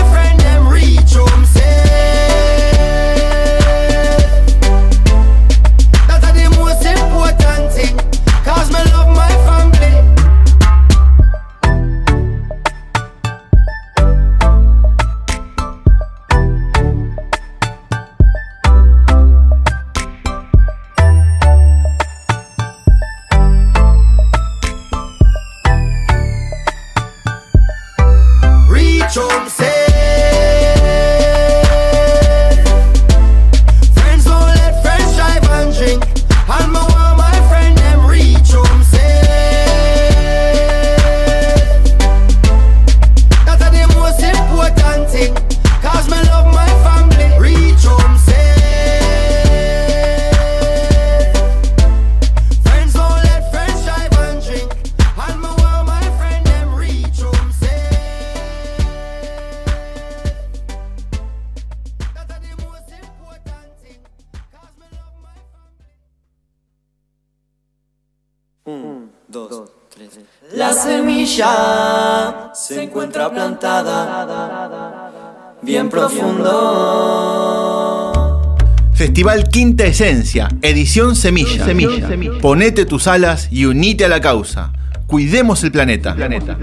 Festival Quinta Esencia, edición Semilla. Semilla. Ponete tus alas y unite a la causa. Cuidemos el planeta.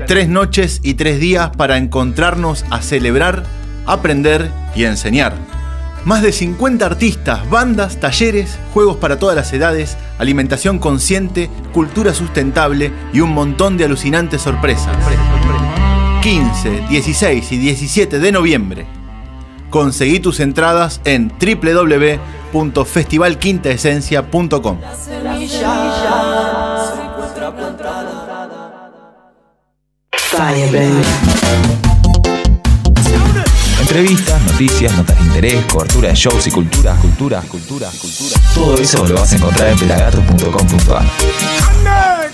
Tres noches y tres días para encontrarnos a celebrar, aprender y enseñar. Más de 50 artistas, bandas, talleres, juegos para todas las edades, alimentación consciente, cultura sustentable y un montón de alucinantes sorpresas. 15, 16 y 17 de noviembre. Conseguí tus entradas en www.festivalquintaesencia.com. Entrevistas, noticias, notas de interés, cobertura de shows y cultura, cultura, cultura, cultura. Todo eso lo vas a encontrar en pelagatos.com.ar.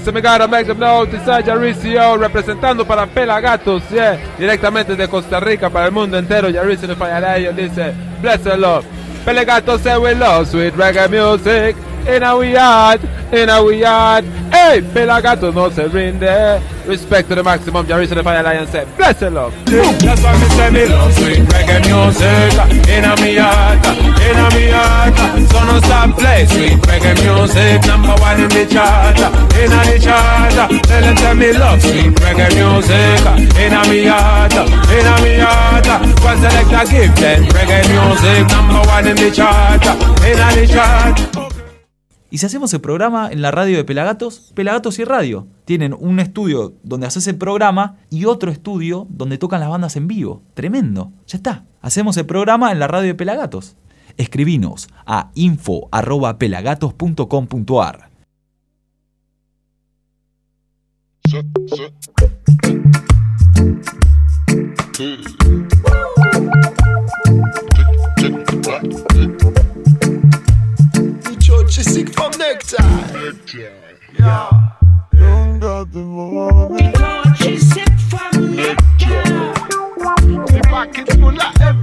Se me gotta make Tisaya Jaricio, representando para Pelagatos, directamente de Costa Rica para el mundo entero, Jaricio de Fallarayo dice, bless the Lord. Pelagatos say we love sweet reggae music, in our yard, in our yard, hey, Pelagatos no se rinde, respect to the maximum, Jaricio de Fallarayo say, bless the Lord. That's why me say me love sweet reggae music, in yard, ¿Y si hacemos el programa en la radio de Pelagatos? Pelagatos y Radio. Tienen un estudio donde haces el programa y otro estudio donde tocan las bandas en vivo. Tremendo. Ya está. Hacemos el programa en la radio de Pelagatos. Escribinos a info.pelagatos.com.ar. Sick from nectar. Yeah. Don't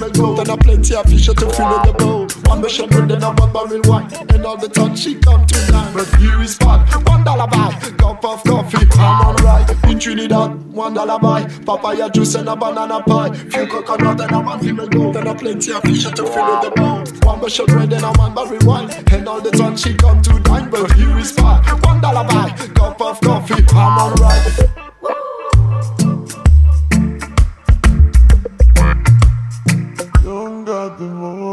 female goat And a plenty of fish to fill the bowl. One mission bread and a one barrel wine. And all the time she come to dine. But here is fun, one dollar buy. Cup of coffee, I'm alright In Trinidad, one dollar buy. Papaya juice and a banana pie. Few coconut and a one female goat And a plenty of fish to fill the bowl. One mission bread and a one barrel wine. And all the time she come to dine. But here is fun, one dollar buy. Cup of coffee, I'm alright the money.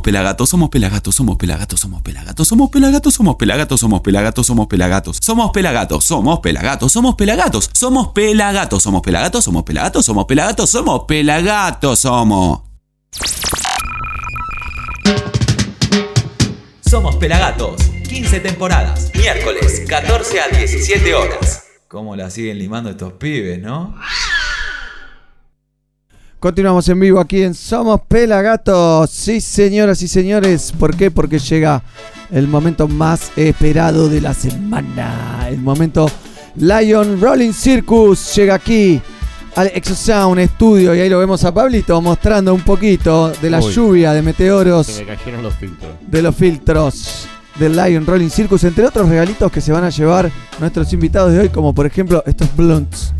Somos pelagatos, somos pelagatos, somos pelagatos, somos pelagatos, somos pelagatos, somos pelagatos, somos pelagatos, somos pelagatos, somos pelagatos, somos pelagatos, somos pelagatos, somos pelagatos, somos pelagatos, somos pelagatos, somos pelagatos, somos pelagatos, somos. Somos Pelagatos, 15 temporadas, miércoles, 14 a 17 horas. ¿Cómo la siguen limando estos pibes, no? Continuamos en vivo aquí en Somos Pelagatos. Sí, señoras y señores. ¿Por qué? Porque llega el momento más esperado de la semana. El momento Lion Rolling Circus llega aquí al Exosound Studio. Y ahí lo vemos a Pablito mostrando un poquito de la Uy. lluvia de meteoros. Se me cayeron los filtros. de los filtros del Lion Rolling Circus, entre otros regalitos que se van a llevar nuestros invitados de hoy, como por ejemplo estos blunts.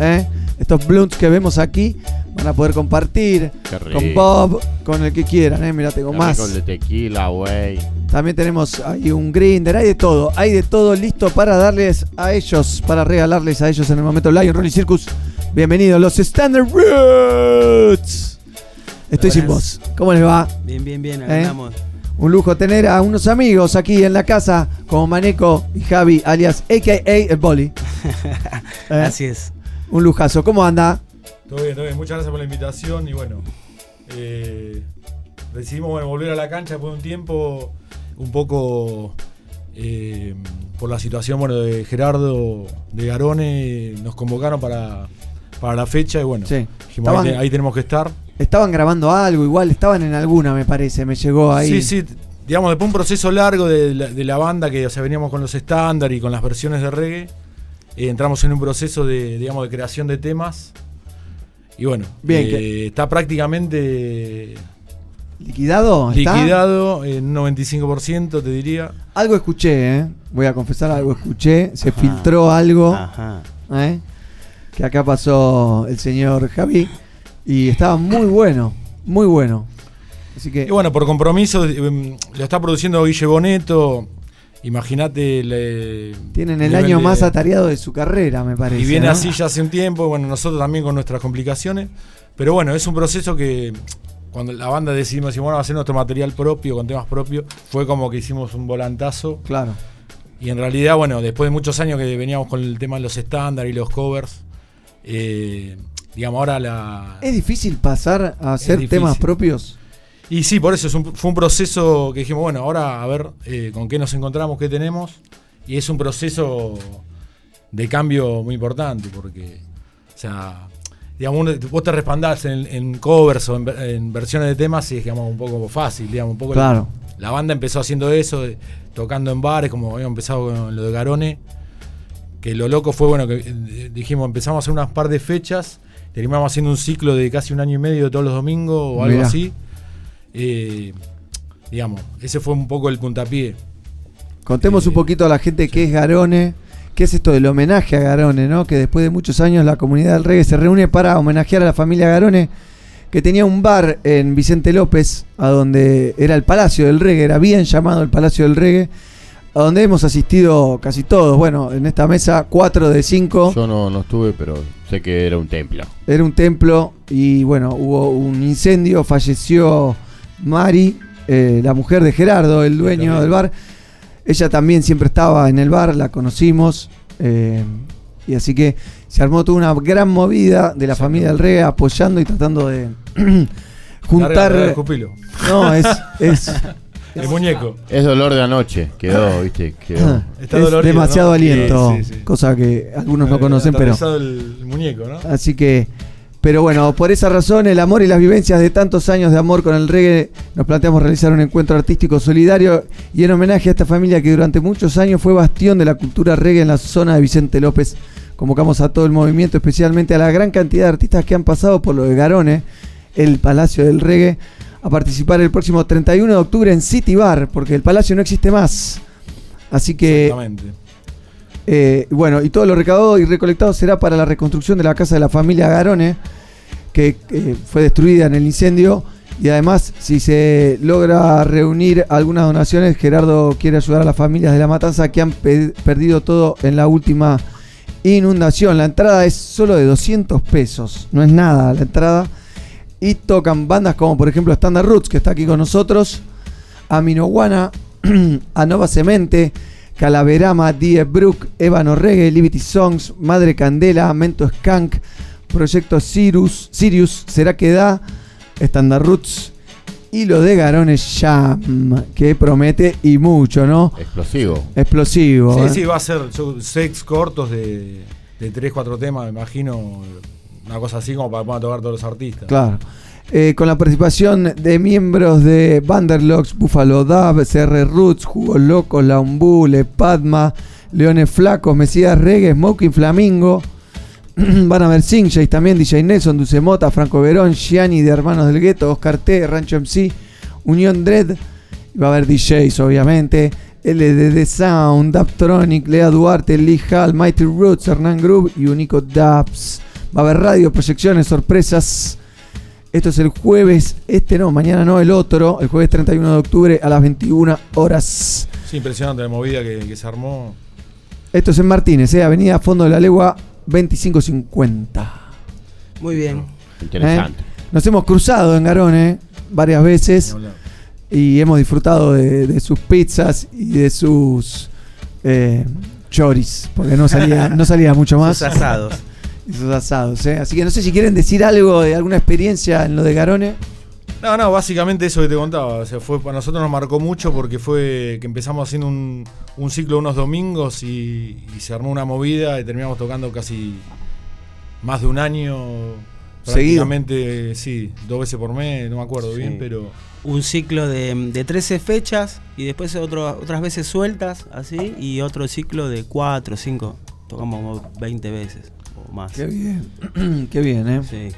¿eh? Estos blunts que vemos aquí van a poder compartir con Bob, con el que quieran. ¿eh? Mira, tengo Qué más. el de tequila, güey. También tenemos ahí un grinder, hay de todo, hay de todo listo para darles a ellos, para regalarles a ellos en el momento Lion Rolling Circus. Bienvenidos, los Standard Roots. Estoy sin voz. ¿Cómo les va? Bien, bien, bien, ¿Eh? acá andamos. Un lujo tener a unos amigos aquí en la casa, como Maneco y Javi, alias AKA el Boli. ¿Eh? Así es. Un lujazo. ¿Cómo anda? Todo bien, todo bien. Muchas gracias por la invitación y bueno, eh, decidimos bueno, volver a la cancha después de un tiempo, un poco eh, por la situación bueno, de Gerardo, de Garone, nos convocaron para, para la fecha y bueno, Sí. dijimos, ahí, Estaban- te- ahí tenemos que estar. Estaban grabando algo, igual estaban en alguna, me parece. Me llegó ahí. Sí, sí, digamos, después de un proceso largo de la, de la banda que o sea, veníamos con los estándar y con las versiones de reggae, eh, entramos en un proceso de, digamos, de creación de temas. Y bueno, Bien, eh, que- está prácticamente ¿Liquidado? ¿Está? liquidado en un 95%, te diría. Algo escuché, ¿eh? Voy a confesar algo escuché. Se filtró algo. Ajá. ¿eh? Que acá pasó el señor Javi. Y estaba muy bueno. Muy bueno. Así que. Y bueno, por compromiso, lo está produciendo Guille Boneto. Imagínate. le- Tienen el año de- más atareado de su carrera, me parece. Y viene ¿no? así ya hace un tiempo, bueno, nosotros también con nuestras complicaciones. Pero bueno, es un proceso que cuando la banda decidimos bueno, va a nuestro material propio, con temas propios, fue como que hicimos un volantazo. Claro. Y en realidad, bueno, después de muchos años que veníamos con el tema de los estándares y los covers, eh, digamos, ahora la... ¿Es difícil pasar a hacer difícil. temas propios? Y sí, por eso es un- fue un proceso que dijimos, bueno, ahora a ver eh, con qué nos encontramos, qué tenemos. Y es un proceso de cambio muy importante, porque, o sea, digamos, vos te respaldás en, en covers o en, ver- en versiones de temas y es, digamos, un poco fácil, digamos, un poco. Claro. La, banda empezó haciendo eso, de- tocando en bares, como habíamos empezado con lo de Garone. Que lo loco fue, bueno, que eh, dijimos, empezamos a hacer unas par de fechas, terminamos haciendo un ciclo de casi un año y medio de todos los domingos o algo Mirá. así. Eh, digamos, ese fue un poco el puntapié. Contemos Eh, un poquito a la gente qué es Garone, qué es esto del homenaje a Garone, ¿no? Que después de muchos años la comunidad del reggae se reúne para homenajear a la familia Garone, que tenía un bar en Vicente López, a donde era el Palacio del Reggae, era bien llamado el Palacio del Reggae, a donde hemos asistido casi todos. Bueno, en esta mesa, cuatro de cinco. Yo no, no estuve, pero sé que era un templo. Era un templo y bueno, hubo un incendio, falleció Mari, eh, la mujer de Gerardo, el dueño del bar. Ella también siempre estaba en el bar, la conocimos. eh, y así que se armó toda una gran movida de la familia del reggae apoyando y tratando de juntar. Larga, larga, escupilo. No, es, es, El muñeco. Es dolor de anoche, quedó, viste, quedó. Está es dolorido, demasiado ¿no? aliento, Sí, sí, sí. cosa que algunos no conocen, pero. el muñeco, ¿no? Así que, pero bueno, por esa razón, el amor y las vivencias de tantos años de amor con el reggae, nos planteamos realizar un encuentro artístico solidario y en homenaje a esta familia que durante muchos años fue bastión de la cultura reggae en la zona de Vicente López. Convocamos a todo el movimiento, especialmente a la gran cantidad de artistas que han pasado por lo de Garone, el Palacio del Reggae, a participar el próximo 31 de octubre en City Bar, porque el Palacio no existe más. Así que Exactamente. eh, bueno, y todo lo recaudado y recolectado será para la reconstrucción de la casa de la familia Garone, que eh, fue destruida en el incendio. Y además, si se logra reunir algunas donaciones, Gerardo quiere ayudar a las familias de la matanza que han pe- perdido todo en la última inundación. La entrada es solo de 200 pesos, no es nada la entrada. Y tocan bandas como por ejemplo Standard Roots, que está aquí con nosotros, Aminoguana, Anova Cemente, Calaverama, Die Brook, Ébano Reggae, Liberty Songs, Madre Candela, Mento Skank, Proyecto Sirius, Sirius, Será que da, Standard Roots y lo de Garones Jam, que promete y mucho, ¿no? Explosivo. Explosivo. Sí, ¿eh? sí, va a ser seis cortos de, de 3, 4 temas, me imagino. Una cosa así como para tocar todos los artistas. Claro. Eh, con la participación de miembros de Vanderlocks, Buffalo Dub, CR Roots, Jugos Locos, La Umbule, Padma, Leones Flacos, Mesías Reggae, Smoking Flamingo. Van a ver Sinjay también, DJ Nelson, Dulce Mota, Franco Verón, Gianni de Hermanos del Gueto, Oscar T, Rancho MC, Unión Dread. Va a haber DJs, obviamente. LDD Sound, Daptronic, Lea Duarte, Lee Hall, Mighty Roots, Hernán Groove y Unico Dubs. Va a haber radio, proyecciones, sorpresas. Esto es el jueves, este no, mañana no, el otro, el jueves 31 de octubre a las 21 horas. Sí, impresionante la movida que, que se armó. Esto es en Martínez, ¿eh? Avenida Fondo de la Legua 2550. Muy bien. Interesante. ¿Eh? Nos hemos cruzado en Garone varias veces y hemos disfrutado de, de sus pizzas y de sus eh, choris, porque no salía, no salía mucho más. Sus asados. Y sus asados, ¿eh? Así que no sé si quieren decir algo de alguna experiencia en lo de Garone. No, no, básicamente eso que te contaba. O sea, fue, para nosotros nos marcó mucho porque fue que empezamos haciendo un, un ciclo unos domingos y, y se armó una movida y terminamos tocando casi más de un año. Seguido. Prácticamente, sí, dos veces por mes, no me acuerdo bien, pero. Un ciclo de, de 13 fechas y después otro- otras veces sueltas, así, y otro ciclo de 4 o 5. Tocamos como 20 veces o más. Qué bien, qué bien, ¿eh? Sí.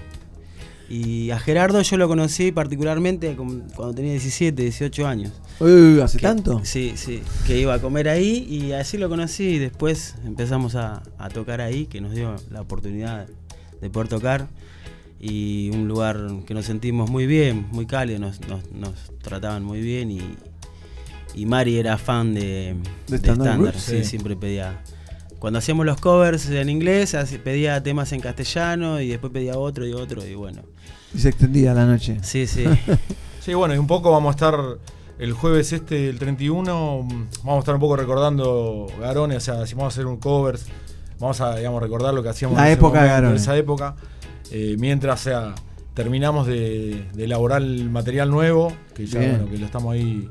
Y a Gerardo yo lo conocí particularmente cuando tenía 17, 18 años. Uy, ¿hace Que- tanto? Sí, sí. Que iba a comer ahí y así lo conocí y después empezamos a, a tocar ahí, que nos dio la oportunidad de poder tocar. Y un lugar que nos sentimos muy bien, muy cálido, nos, nos- nos trataban muy bien y, y Mari era fan de, ¿De Roots? sí, Sí. siempre pedía. Cuando hacíamos los covers en inglés, pedía temas en castellano y después pedía otro y otro y bueno. Y se extendía la noche. Sí, sí. Sí, bueno, y un poco vamos a estar el jueves este, el 31, mm, vamos a estar un poco recordando Garone, o sea, si vamos a hacer un covers, vamos a, digamos, recordar lo que hacíamos La en época de momento, Garone. esa época, eh, mientras, o sea, terminamos de, de elaborar el material nuevo, que ya, Bien. bueno, que lo estamos ahí,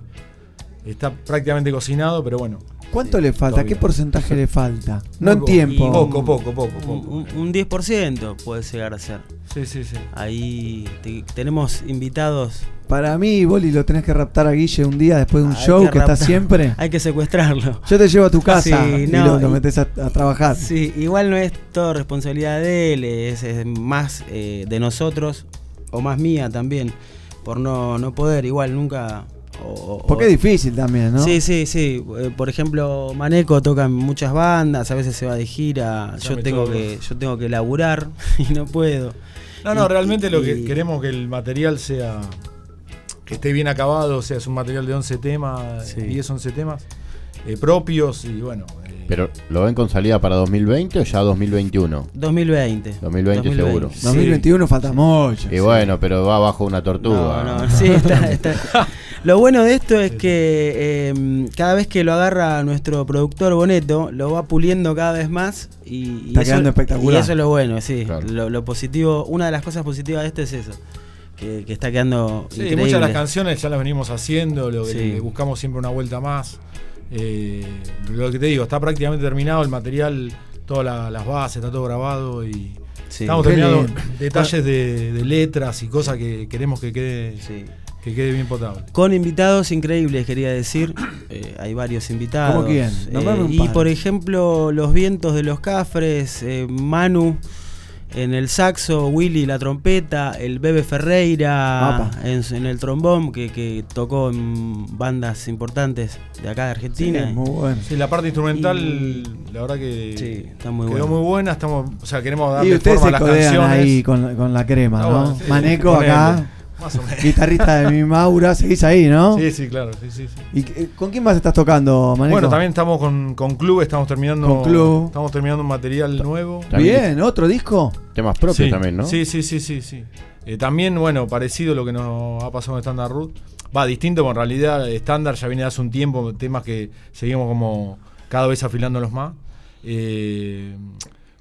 está prácticamente cocinado, pero bueno. ¿Cuánto le falta? ¿Qué porcentaje le falta? No en tiempo. Poco, poco, poco, poco. Un, un 10% puede llegar a ser. Sí, sí, sí. Ahí te- tenemos invitados. Para mí, Boli, lo tenés que raptar a Guille un día después de un Hay show que, está siempre. Hay que secuestrarlo. Yo te llevo a tu casa Sí, y no, lo, metes a, a trabajar. Sí, igual no es todo responsabilidad de él, es, es más eh, de nosotros, o más mía también, por no, no poder, igual nunca... o- o- Porque es difícil también, ¿no? Sí, sí, sí. Eh, Por ejemplo, Maneco toca en muchas bandas, a veces se va de gira, yo tengo todo. que, yo tengo que laburar y no puedo. No, no, Y- realmente lo que y- queremos que el material sea. que esté bien acabado, o sea, es un material de 11 temas, 10, 11 temas eh, propios y bueno. eh, Pero, ¿lo ven con salida para 2020 o ya 2021? 2020. 2020 seguro. 2021 falta mucho. Y bueno, pero va bajo una tortuga. No, no, sí, está- está. Lo bueno de esto es que eh, cada vez que lo agarra nuestro productor Boneto, lo va puliendo cada vez más y, y Está eso, quedando espectacular. Y eso es lo bueno, sí. Lo, lo positivo, una de las cosas positivas de esto es eso, que, que está quedando Sí, increíble. muchas de las canciones ya las venimos haciendo, lo que Sí. le buscamos siempre una vuelta más. Eh, lo que te digo, está prácticamente terminado el material, todas la- las bases, está todo grabado y Sí. estamos terminando detalles de, de letras y cosas que queremos que quede, que quede bien potable. Con invitados increíbles, quería decir. Eh, hay varios invitados. ¿Cómo quién? Eh, y por ejemplo, Los Vientos de los Cafres, eh, Manu en el saxo, Willy la trompeta, el Bebe Ferreira en, en el trombón, que, que tocó en bandas importantes de acá de Argentina. Sí, muy bueno. Sí, la parte instrumental, Y- la verdad que Sí, está muy quedó buena. muy buena. Estamos, o sea, queremos Y darle ustedes forma se a las canciones. ahí con, la- con la crema, Ah, ¿no? Maneco acá, más o menos. guitarrista de mi Maura, seguís ahí, ¿no? Sí, sí, claro. Sí, sí, sí. ¿Y qué- con quién más estás tocando, Maneco? Bueno, también estamos con, con Club, estamos terminando. Con Club. Estamos terminando un material nuevo. Bien, ¿otro disco? Temas propios Sí, también, ¿no? Sí, sí, sí, sí, sí. Eh, también, bueno, parecido a lo que nos ha pasado en Standard Root. Va, distinto, porque en realidad estándar ya viene de hace un tiempo, temas que seguimos como cada vez afilándolos más. Eh,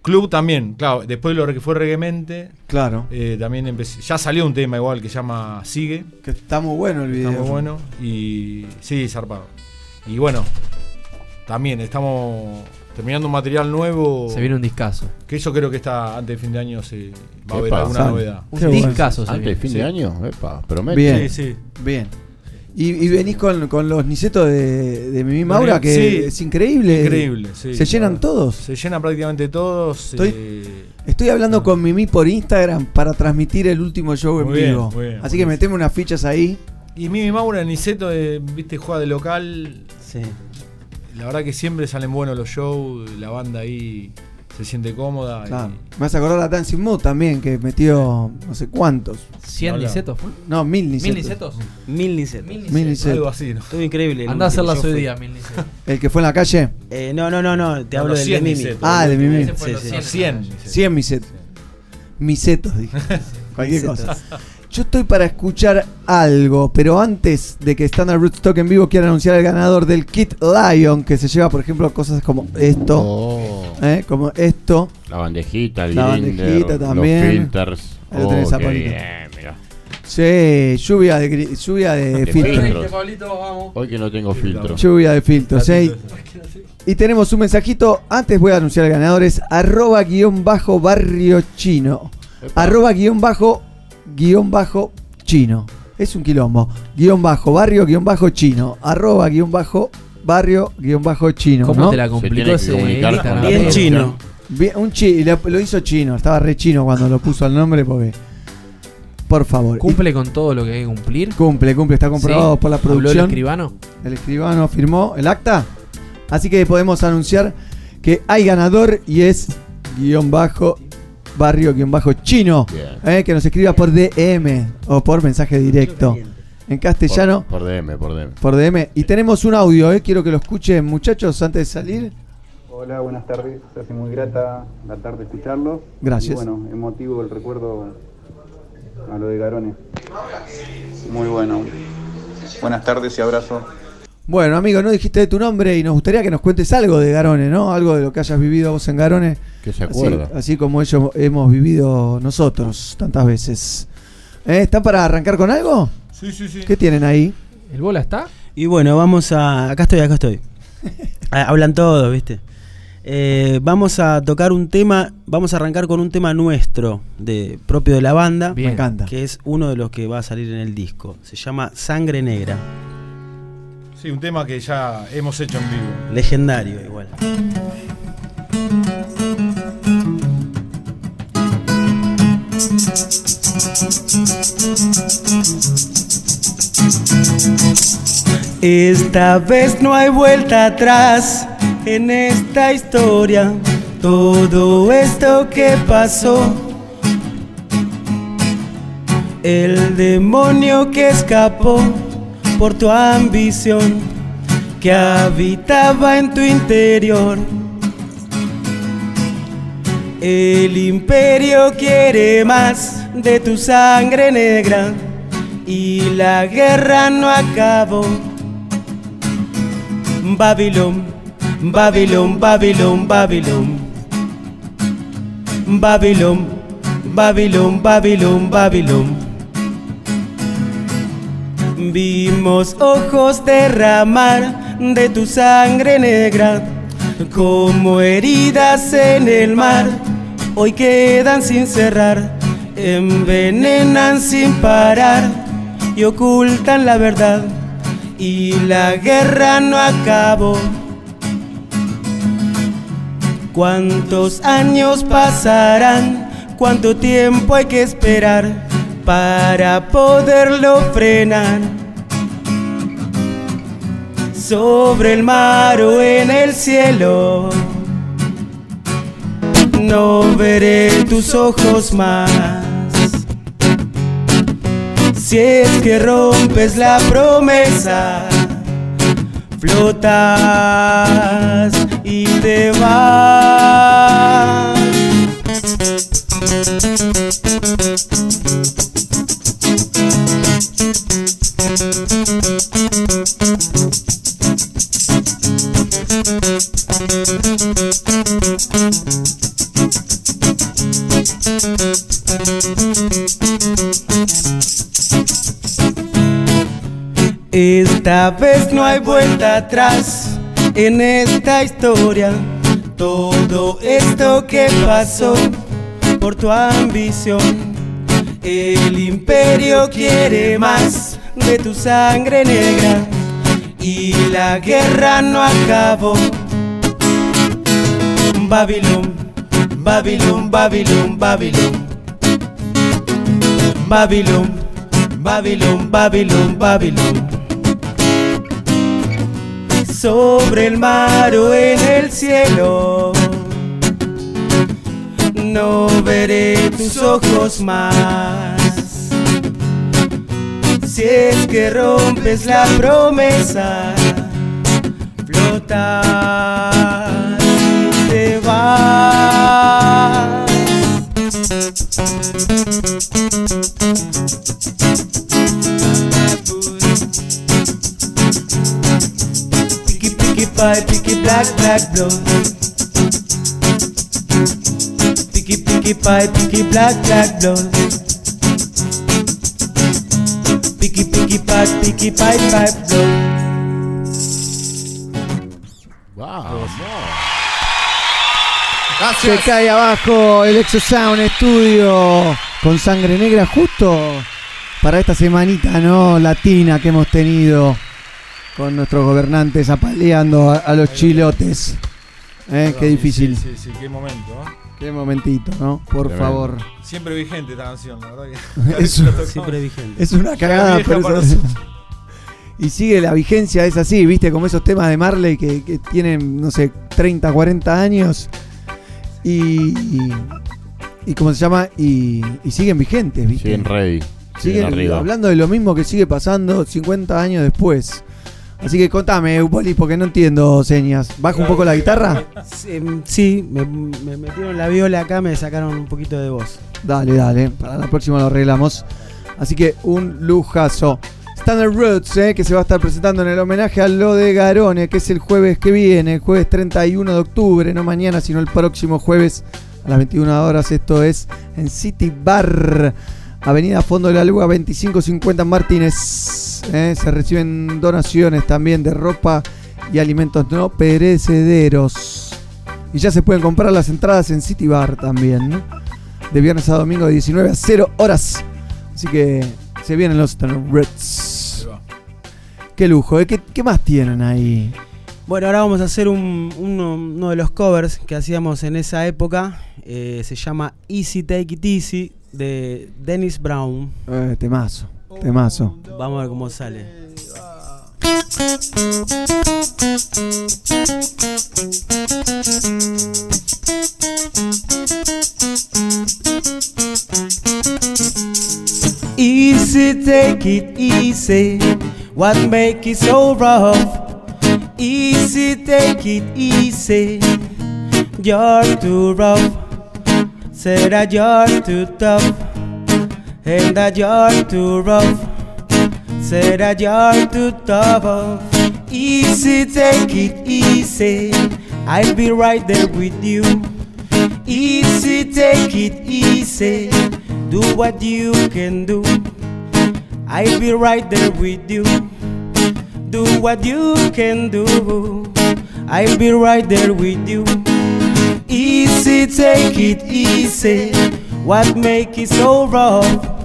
Club también, claro, después de lo que fue Reguemente. Claro. eh, también empecé- ya salió un tema igual que se llama Sigue. Que está muy bueno el video. Está muy bueno. Y sí, zarpado. Y bueno, también estamos terminando un material nuevo. Se viene un discazo. Que eso creo que está antes de fin de año se va a haber Epa. alguna novedad. Un discazo se Antes del fin Sí. de año, epa, promete. Bien. Sí, sí. Bien. Y, y venís con, con los nicetos de, de Mimi Maura, que sí. es increíble. Increíble, sí. ¿Se llenan todos? Se llenan prácticamente todos. Estoy- eh, Estoy hablando con Mimi por Instagram para transmitir el último show en bien, vivo. muy bien, Así que buenísimo. meteme unas fichas ahí. Y Mimi Maura, Niceto, eh, viste, juega de local. Sí. La verdad que siempre salen buenos los shows, la banda ahí se siente cómoda. y-. Me vas a acordar a Dancing Mood también, que metió no sé cuántos. 100 Habla. nicetos, ¿fue? No, mil nicetos. ¿Mil nicetos? Mil nicetos. Mil nicetos. Algo así, ¿no? Estuvo increíble. Andá a hacerlas hoy día, mil nicetos. El que fue en la calle. Eh, no, no, no, no, te No, hablo del 100 de Mimi. Ah, de Mimi. Sí, sí. 100. 100. 100 misetos. Misetos, dije. Cualquier cosa. Yo estoy para escuchar algo, pero antes de que Standard Roots Talk en vivo, quiero anunciar al ganador del Kit Lion, que se lleva, por ejemplo, cosas como esto. Oh, ¿eh? Como esto. la bandejita, el La grinder, bandejita también. los filters. Ahí lo Oh, tenés a bien, mirá. Sí, lluvia de, lluvia de De filtros. Hoy que no tengo filtro. Lluvia de filtros, ¿eh? Y tenemos un mensajito. Antes voy a anunciar al ganador. Es arroba guion bajo barrio chino. Epa. Arroba guion bajo guion bajo chino. Es un quilombo. Guión bajo barrio guion bajo chino. Arroba guion bajo barrio guion bajo chino. ¿Cómo ¿no? te la complicó ese Bien producción. chino. Bien, un chi, lo, lo hizo chino. Estaba re chino cuando lo puso al nombre porque. Por favor. Y ¿Cumple con todo lo que hay que cumplir? cumple, cumple. Está comprobado Sí. por la ¿Habló el producción. escribano? El escribano firmó el acta. Así que podemos anunciar que hay ganador y es guion bajo barrio guion bajo chino. Bien. eh, que nos escriba por DM o por mensaje directo. En castellano Por, por DM, por DM. por DM. Y tenemos un audio, eh, quiero que lo escuchen muchachos antes de salir. Hola, buenas tardes. Se hace muy grata la tarde escucharlos. Gracias. Y bueno, emotivo el recuerdo a lo de Garone. Muy bueno. Buenas tardes y abrazo. Bueno, amigo, no dijiste tu nombre y nos gustaría que nos cuentes algo de Garone, ¿no? Algo de lo que hayas vivido vos en Garone. Que se Así, acuerda. así como ellos hemos vivido nosotros tantas veces. ¿Eh? ¿Están para arrancar con algo? Sí, sí, sí. ¿Qué tienen ahí? ¿El bola está? Y bueno, vamos a. Acá estoy, acá estoy. Ah, Hablan todos, ¿viste? Eh, vamos a tocar un tema. Vamos a arrancar con un tema nuestro, de, propio de la banda. Bien. Me encanta. Que es uno de los que va a salir en el disco. Se llama Sangre Negra. Sí, un tema que ya hemos hecho en vivo. Legendario, igual. Esta vez no hay vuelta atrás en esta historia. Todo esto que pasó. El demonio que escapó por tu ambición que habitaba en tu interior. El imperio quiere más de tu sangre negra y la guerra no acabó. Babilón, Babilón, Babilón, Babilón. Babilón, Babilón, Babilón, Babilón. Vimos ojos derramar de tu sangre negra como heridas en el mar. Hoy quedan sin cerrar, envenenan sin parar y ocultan la verdad. Y la guerra no acabó. ¿Cuántos años pasarán? ¿Cuánto tiempo hay que esperar para poderlo frenar? Sobre el mar o en el cielo, no veré tus ojos más. Si es que rompes la promesa, flotas y te vas. Esta vez no hay vuelta atrás en esta historia. Todo esto que pasó por tu ambición. El imperio quiere más de tu sangre negra y la guerra no acabó. Babilón, Babilón, Babilón, Babilón. Babilón, Babilón, Babilón, Babilón. Sobre el mar o en el cielo, no veré tus ojos más. Si es que rompes la promesa, flotar y te vas. Black, blood. Picky, picky pie, picky black, black blood. Picky, picky pie, picky pie, pie blood. Se cae abajo el Exo Sound Studio con sangre negra justo para esta semanita no latina que hemos tenido con nuestros gobernantes apaleando a, a los chilotes. Eh, qué difícil. Sí, sí, sí, qué momento, ¿no? Qué momentito, ¿no? Por Tremendo. favor. Siempre vigente esta canción, la verdad que. Es. Siempre vigente. es una cagada, pero eso-. Y sigue la vigencia, es así, viste, como esos temas de Marley que, que tienen, no sé, 30, 40 años y. y, y ¿Cómo se llama? Y, y siguen vigentes, viste. Siguen ready. Siguen Siguen arriba. hablando de lo mismo que sigue pasando 50 años después. Así que contame, Eupoli, porque no entiendo señas. ¿Baja un poco la guitarra? Sí, Sí, me, me metieron la viola acá, me sacaron un poquito de voz. Dale, dale. Para la próxima lo arreglamos. Así que un lujazo. Standard Roots, eh, que se va a estar presentando en el homenaje a lo de Garone, que es el jueves que viene, el jueves 31 de octubre, no mañana, sino el próximo jueves a las 21 horas. Esto es en City Bar, Avenida Fondo de la Luga 2550 Martínez. Eh. Se reciben donaciones también de ropa y alimentos no perecederos. Y ya se pueden comprar las entradas en City Bar también, ¿no? de viernes a domingo de 19 a 0 horas. Así que se vienen los Roots. Qué lujo, ¿eh? ¿Qué, qué más tienen ahí? Bueno, ahora vamos a hacer un- uno, uno de los covers que hacíamos en esa época. Eh, se llama Easy Take It Easy de Dennis Brown. Eh, temazo, temazo. Vamos a ver cómo sale. Easy, take it easy. What make it so rough? Easy, take it easy. You're too rough. Say that you're too tough. And that you're too rough. Say that you're too tough. Easy, take it easy. I'll be right there with you. Easy, take it easy. Do what you can do. I'll be right there with you. Do what you can do. I'll be right there with you. Easy, take it easy. What make it so rough?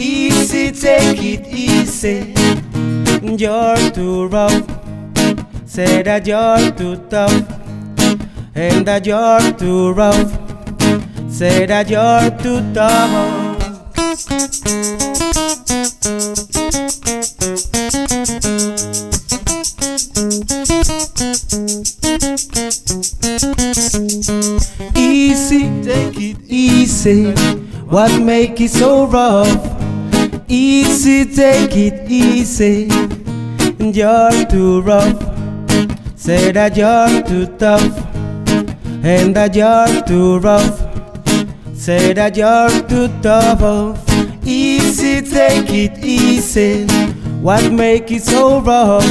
Easy, take it easy. You're too rough. Say that you're too tough. And that you're too rough. Say that you're too tough. Easy, take it easy. What make it so rough? Easy, take it easy. And You're too rough. Say that you're too tough. And that you're too rough. Say that you're too tough. Easy, take it easy. What make it so rough?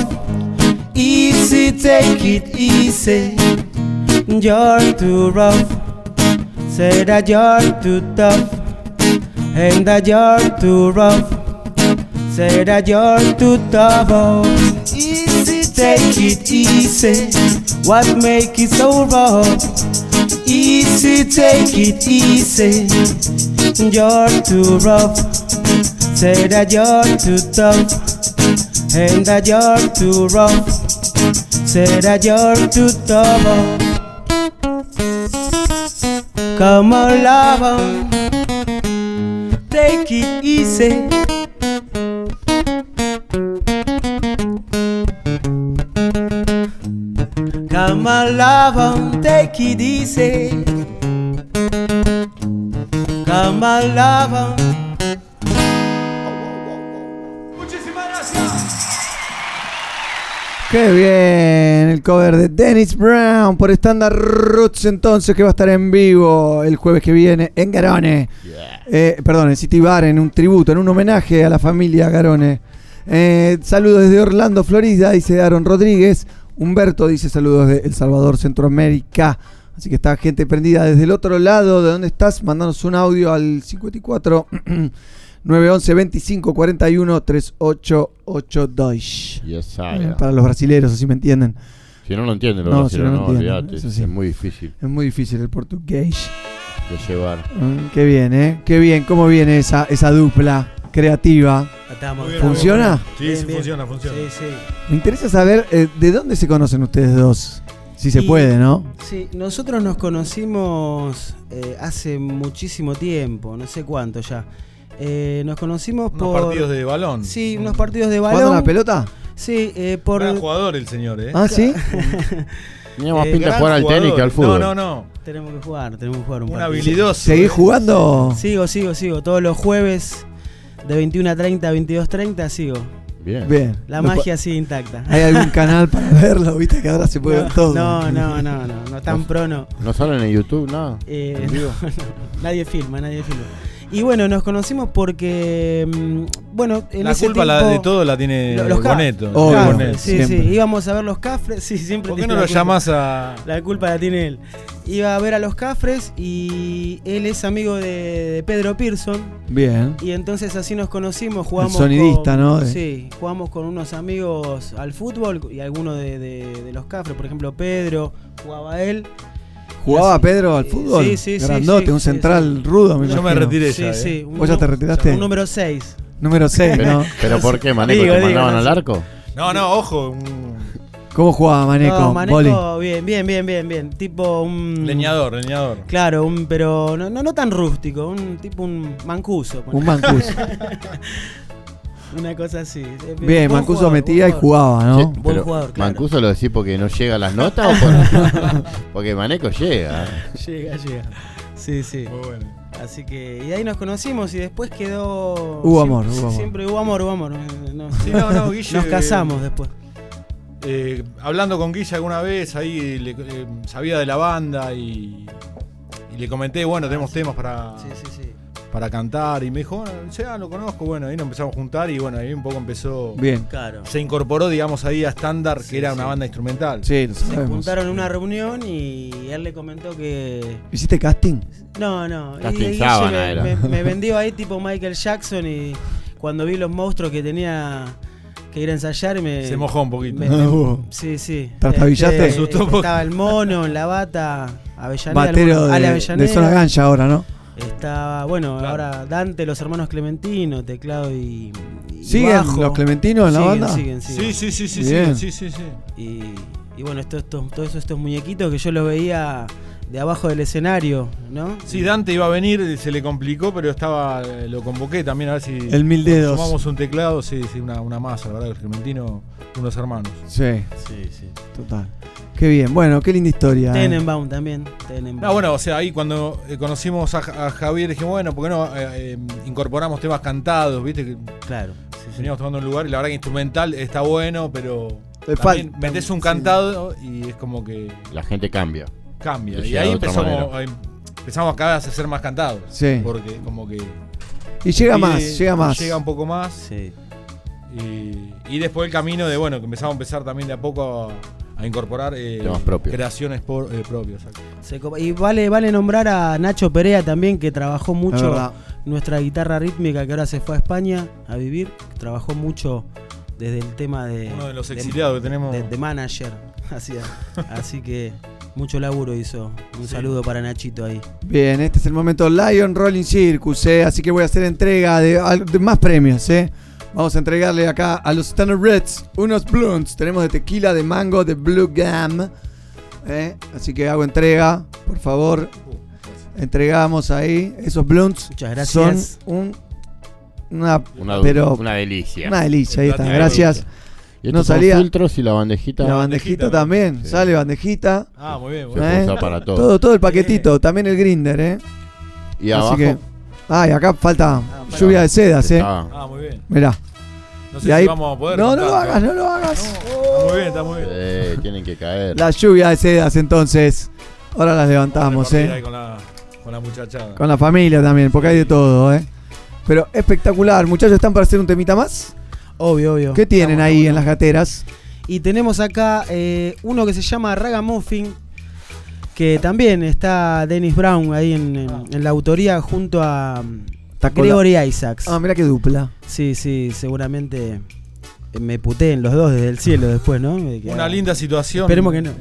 Easy, take it easy. You're too rough. Say that you're too tough. And that you're too rough. Say that you're too tough. Easy, take it easy. What make it so rough? Easy, take it easy. You're too rough. Say that you're too tough. And that you're too rough. Say that you're too tough. Come on, love. Take it easy. Come on, love. Take it easy. Come on, love. Qué bien, el cover de Dennis Brown por Standard Roots entonces que va a estar en vivo el jueves que viene en Garone. Eh, perdón, en City Bar, en un tributo, en un homenaje a la familia Garone. Eh, saludos desde Orlando, Florida, dice Aaron Rodríguez. Humberto dice saludos de El Salvador, Centroamérica. Así que está gente prendida desde el otro lado. ¿De dónde estás? Mandanos un audio al 54 911 25 41 3882. Yes, Para los brasileros, así me entienden. Si no lo entienden, los No, si brasileños, no no, entienden, olvídate, eso sí. es muy difícil Es muy difícil el portugués. de llevar. Mm, qué bien, ¿eh? Qué bien. ¿Cómo viene esa, esa dupla creativa? Estamos- Muy bien, ¿Funciona? bien. Sí, sí, bien. funciona, funciona. Sí, sí. Me interesa saber eh, de dónde se conocen ustedes dos. Si se Y- puede, ¿no? Sí, nosotros nos conocimos eh, hace muchísimo tiempo, no sé cuánto ya. Eh, nos conocimos Unos por. partidos de balón. Sí, unos partidos de ¿Jugando balón. a la pelota? Sí, eh, por. Gran jugador el señor, ¿eh? Ah, ¿sí? Tiene más Eh, pinta de jugar al tenis que al fútbol. No, no, no. Tenemos que jugar, tenemos que jugar un Un partido. habilidoso. ¿Seguís jugando? Sigo, sigo, sigo. Todos los jueves de 21 a 30 a 22 30 sigo. Bien. Bien. La No magia sigue intacta. ¿Hay algún canal para verlo? Viste que ahora se puede ver todo. No, no, no, no, no tan pro no. ¿No salen en YouTube nada? Eh, ¿En vivo? no, no, nadie filma, nadie filma. Y bueno, nos conocimos porque, mm, bueno, en La ese culpa la- tiempo- de todo la tiene Lo- los ca- Boneto. Obvio. Cafres, Boneto. sí, sí, íbamos a ver los cafres, sí, siempre ¿Por qué no la lo llamás a.? La culpa la tiene él. Iba a ver a los cafres y él es amigo de, de Pedro Pearson. Bien. Y entonces así nos conocimos, jugamos sonidista, con, ¿no? Sí, jugamos con unos amigos al fútbol y algunos de, de- de los cafres, por ejemplo Pedro, jugaba él. ¿Jugaba así- Pedro al fútbol? Sí, sí, sí, Grandote, sí, un sí, central sí. rudo, me Yo me retiré Sí, ya. sí, ¿eh? un ¿Vos ya te retiraste? Un número 6. Número 6, ¿no? ¿Pero por qué, Maneco? Digo, ¿Te digo, mandaban no al arco? No, no, ojo. ¿Cómo jugaba Maneco? No, Maneco, Boli. bien, bien, bien, bien, bien. Tipo un. leñador, leñador. Claro, un, pero no, no, no tan rústico, un tipo un mancuso. Un mancuso. Una cosa así. Bien, Buen Mancuso jugador, metía y buen jugaba, ¿no? Sí, Buen pero jugador, claro. ¿Mancuso lo decís porque no llega a las notas o por- porque Maneco llega? Llega, llega. Sí, sí. Muy bueno. Así que, y ahí nos conocimos y después quedó. Hubo amor, hubo amor. Siempre hubo amor, hubo amor. No, Sí, no, no, Guille- Nos casamos después. Eh, hablando con Guilla alguna vez, ahí le- eh, sabía de la banda y, y le comenté, bueno, tenemos temas para, Sí, sí, sí. Para cantar. Y me dijo, bueno, ya lo conozco, bueno, ahí nos empezamos a juntar y bueno, ahí un poco empezó. Bien. Claro. Se incorporó, digamos, ahí a Standard, que era una sí. banda instrumental. Sí, lo Se juntaron en una reunión y él le comentó que. ¿Hiciste casting? No, no. Casting Guille sábana me, era. me- me vendió ahí tipo Michael Jackson y cuando vi los monstruos que tenía que ir a ensayar me. Se mojó un poquito. me- me- Ah, hubo. sí, sí. ¿Trastabillaste? Este, Se asustó un poco. estaba el mono en la bata, Avellaneda. el Batero mono, de, Ale de Avellaneda. Zona Gancha ahora, ¿no? Estaba, bueno, ahora Dante, los hermanos Clementino, teclado y. y ¿Siguen bajo. los Clementinos en la Siguen, banda? Siguen, siguen. Sí, sí, sí, sí, sí, sí, sí. Y, y bueno, esto, esto- todos estos muñequitos que yo los veía de abajo del escenario, ¿no? Sí, Dante iba a venir, se le complicó, pero estaba, eh, lo convoqué también a ver si. El mil dedos. Sumamos un teclado, sí, sí, una, una masa, la verdad, el Clementino, unos hermanos. Sí, Sí, sí. total. Qué bien. Bueno, qué linda historia. eh. Tenenbaum también. Tenenbaum. No, bueno, o sea, ahí cuando eh, conocimos a, Ja- a Javier dijimos, bueno, ¿por qué no eh, eh, incorporamos temas cantados? ¿Viste? Que Claro. sí, sí. veníamos tomando un lugar y la verdad que instrumental está bueno, pero también metes un sí. cantado y es como que La gente cambia. cambia. Y ahí empezamos, a, empezamos cada vez a hacer más cantados. Sí. Porque como que... Y llega pide- más, llega más. Llega un poco más. Sí. Y, y después el camino de, bueno, que empezamos a empezar también de a poco a, a incorporar eh, Temas propios. creaciones por- eh, propias. Y vale, vale nombrar a Nacho Perea también, que trabajó mucho nuestra guitarra rítmica, que ahora se fue a España a vivir. Trabajó mucho desde el tema de. Uno de los exiliados que tenemos. De, de manager. Así, así que mucho laburo hizo. Un saludo para Nachito ahí. Bien, este es el momento Lion Rolling Circus, ¿eh? así que voy a hacer entrega de, de más premios. ¿eh? Vamos a entregarle acá a los Standard Reds unos blunts. Tenemos de tequila, de mango, de blue gum. ¿eh? Así que hago entrega, por favor. Entregamos ahí esos blunts. Muchas gracias. Son un, una, Una, pero, una delicia. Una delicia, ahí está. Gracias. Y No salía. filtros y la bandejita. La bandejita también, Sí. sale bandejita. Ah, muy bien. Se puede usar para todo. Todo, todo el paquetito, también el grinder, ¿eh? Y Así abajo. que- ah, y acá falta lluvia de sedas, ¿eh? Ah, muy bien. Mirá. No Y sé ahí- si vamos a poder. No, no lo hagas, ¿no? lo hagas. Está muy bien, está muy bien. Eh, tienen que caer. La lluvia de sedas, entonces. Ahora las levantamos, ahí ¿eh? Con la, con la muchachada. Con la familia también, porque hay de todo, ¿eh? Pero espectacular. Muchachos, ¿están para hacer un temita más? Obvio, obvio. ¿Qué tienen ahí en las gateras? Y tenemos acá eh, uno que se llama Ragamuffin, que también está Dennis Brown ahí en, en- en la autoría junto a Gregory la- Isaacs. Ah, mira qué dupla. Sí, sí, seguramente me puteen los dos desde el cielo después, ¿no? Que- Una linda situación. Esperemos que no.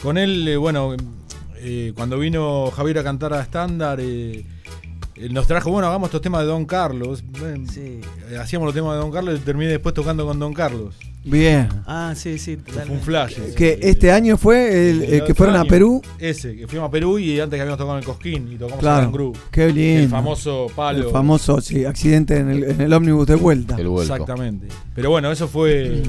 Con él, eh, bueno, eh, cuando vino Javier a cantar a estándar, eh, nos trajo, bueno, hagamos estos temas de Don Carlos. Eh, eh, Hacíamos los temas de Don Carlos y terminé después tocando con Don Carlos. Bien. Ah, sí, sí. Fue un flash. Que este año fue el, el que fueron a. Perú. Ese, que fuimos a Perú y antes que habíamos tocado en el Cosquín y tocamos Claro. en Groove. Qué lindo. El famoso palo. El famoso, sí, accidente en el, en el ómnibus de vuelta. Exactamente. Pero bueno, eso fue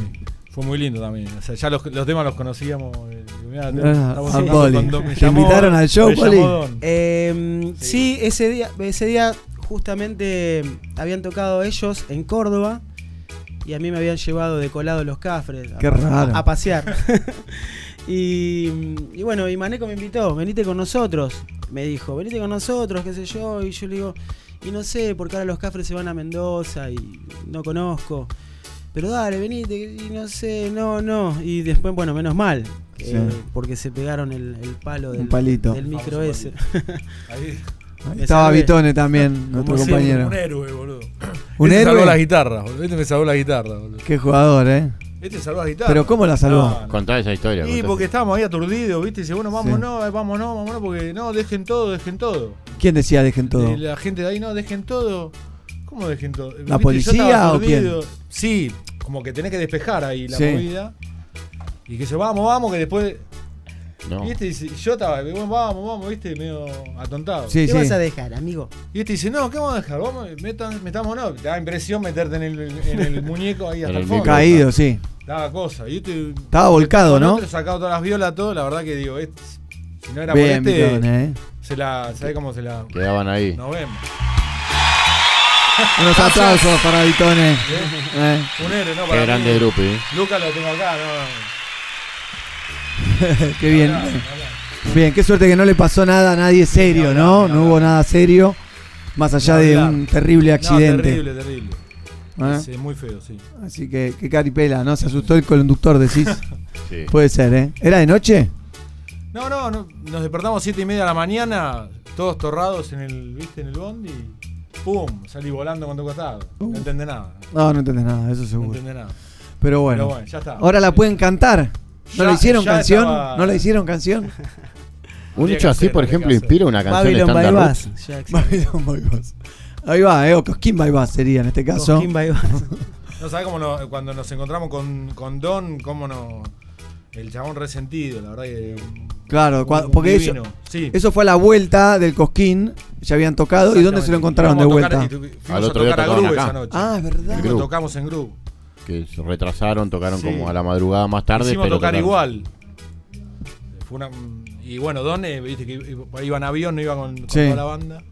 fue muy lindo también. O sea, ya los, los temas los conocíamos. eh, mirá, Ah, estamos al tocando Poli. me ¿Te llamó- invitaron al show, Poli? Eh, sí, ese día, ese día justamente habían tocado ellos en Córdoba y a mí me habían llevado de colado los cafres a, Qué raro. a pasear. y, y bueno, y Maneco me invitó, venite con nosotros. Me dijo, venite con nosotros, qué sé yo. Y yo le digo, y no sé, porque ahora los cafres se van a Mendoza y no conozco. Pero dale, venite, y no sé, no, no. Y después, bueno, menos mal. Sí. eh, porque se pegaron el, el palo del, palito. del micro ese. Ahí. Estaba. Vitone también, nuestro Como compañero. Un héroe, boludo. ¿Un este salvó héroe? la guitarra, boludo. Este me salvó la guitarra, boludo. Qué jugador, ¿eh? Este salvó la guitarra. Pero ¿cómo la salvó? No, no. Contá esa historia. Y porque estábamos ahí aturdidos, ¿viste? Y dice, bueno, vámonos, eh, vámonos, vámonos, porque no, dejen todo, dejen todo. ¿Quién decía dejen todo? Eh, La gente de ahí, no, dejen todo. ¿Cómo dejen todo? ¿La. Yo policía estaba o quién? Sí, como que tenés que despejar ahí la Sí. movida. Y que se vamos, vamos, que después. No. Y este dice, yo estaba, bueno, vamos, vamos, viste, medio atontado. Sí, ¿Qué sí. vas a dejar, amigo? Y este dice, no, ¿qué vamos a dejar? Vamos, metan, metámonos. Te da impresión meterte en el, en el muñeco ahí hasta el fondo. Caído, sí. Daba cosa. Y este, Estaba volcado, ¿no? otro sacado todas las violas, todo. La verdad que digo, este, si no era Bien, por este, ¿eh? se la, ¿sabés cómo se la? Quedaban ahí. Nos vemos. Unos aplausos para Vitone. Eh. Un héroe, ¿no? Qué grande mí. grupo, ¿eh? Lucas lo tengo acá, ¿no? Qué bien. Bien, qué suerte que no le pasó nada a nadie serio, ¿no? No hubo nada serio. Más allá de un terrible accidente. No, terrible, terrible. ¿Eh? Sí, muy feo, sí. Así que, qué caripela, ¿no? Se asustó el conductor, decís. Sí. Puede ser, ¿eh? ¿Era de noche? No, no, no, nos despertamos siete y media de la mañana, todos torrados en el, ¿viste? En el bondi. ¡Pum! Salí volando cuando costado. Uh. No entendés nada. No, no entendés nada, eso No seguro. entendés nada. Pero bueno. Pero bueno, ya está. Ahora la pueden cantar. ¿No Ya- le hicieron canción? estaba- ¿No le hicieron canción? Un hecho así, por ejemplo, inspira una canción Babylon by Bass. Babylon by Bass. Ahí va, ¿eh? O Cosquín by Bass sería en este caso. Cosquín by Bass. No sabés cómo nos- cuando nos encontramos con, con Don, cómo nos. El chabón resentido, la verdad que. Claro, un- porque eso. Sí. eso fue a la vuelta del Cosquín. Ya habían tocado. ¿Y dónde se lo encontraron de a vuelta? tocar fuimos Al a otro día tocar a tocaban Groove acá. esa noche. Ah, es verdad. Groove. tocamos en Groove. Que se retrasaron, tocaron Sí. como a la madrugada más tarde. Hicimos pero tocar tocaron. igual. Fue una, y bueno, Don, eh, viste que iba- iba en avión, no iba con, con Sí. toda la banda.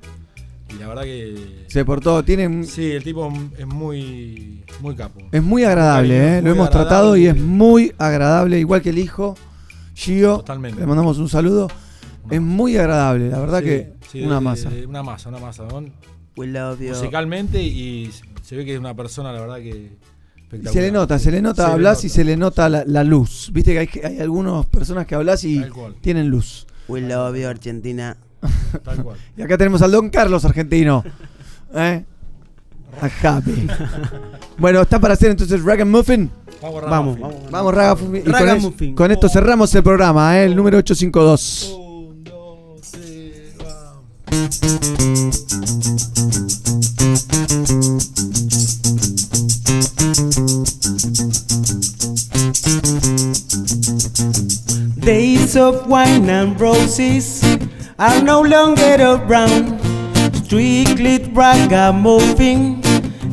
Y la verdad que. Se portó. Tiene, Sí, el tipo es muy, muy capo. es muy agradable, Cariño, ¿eh? Lo hemos tratado y es muy agradable. Igual que el hijo, Gio. Totalmente. Le mandamos un saludo. Es muy agradable, la verdad Sí, que sí, una de- masa. de- una masa, una masa, love you. Musicalmente y se ve que es una persona, la verdad que espectacular. Se le nota, se le nota, hablas y se le nota la, la luz. Viste que hay, que- hay algunas personas que hablas y tienen luz. We love you, Argentina. Tal cual. Y acá tenemos al Don Carlos argentino. ¿Eh? A Javi. bueno, ¿está para hacer entonces? Vamos, Vamos, Ragamuffin. vamos. Vamos, Ragamuffin. Y con, Ragamuffin. es- con esto cerramos el programa, ¿eh? el número 852. Days of wine and roses are no longer around. Strictly ragamuffin,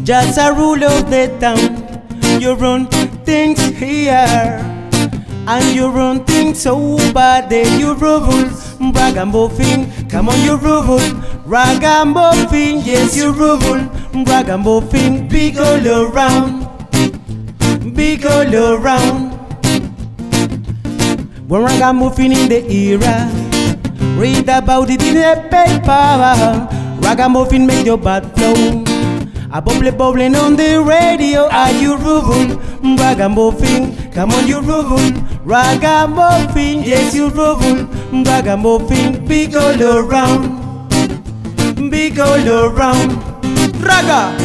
just a rule of the town. You run things here, and you run things bad that you rubble. Ragamuffin, come on, you rubble. Ragamuffin, yes, you rubble. Ragamuffin, big all around, big all around. When ragamuffin in the era, read about it in the paper. Ragamuffin make your bad flow. A bubble bubbling on the radio. Are you rubble? Ragamuffin, come on, you rubble. Ragamuffin, yes, you rubble. Ragamuffin, big all around, big all around. Raga.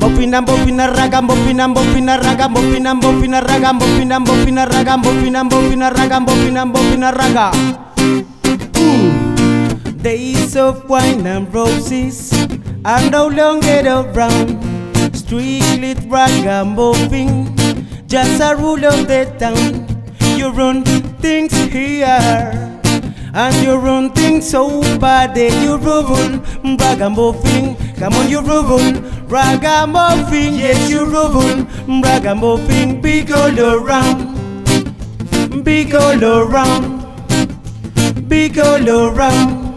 Muffin and muffin and raga, muffin and muffin and raga, muffin and muffin and raga, muffin and muffin and raga, muffin and muffin and raga, muffin and muffin and raga. Days of wine and roses are no longer around. Strictly ragamuffin, just a rule of the town. You run things here. And you run things so bad that you rubble Ragamuffin, come on you rubble Ragamuffin, yes you rubble Ragamuffin, big all around Big all around Big all around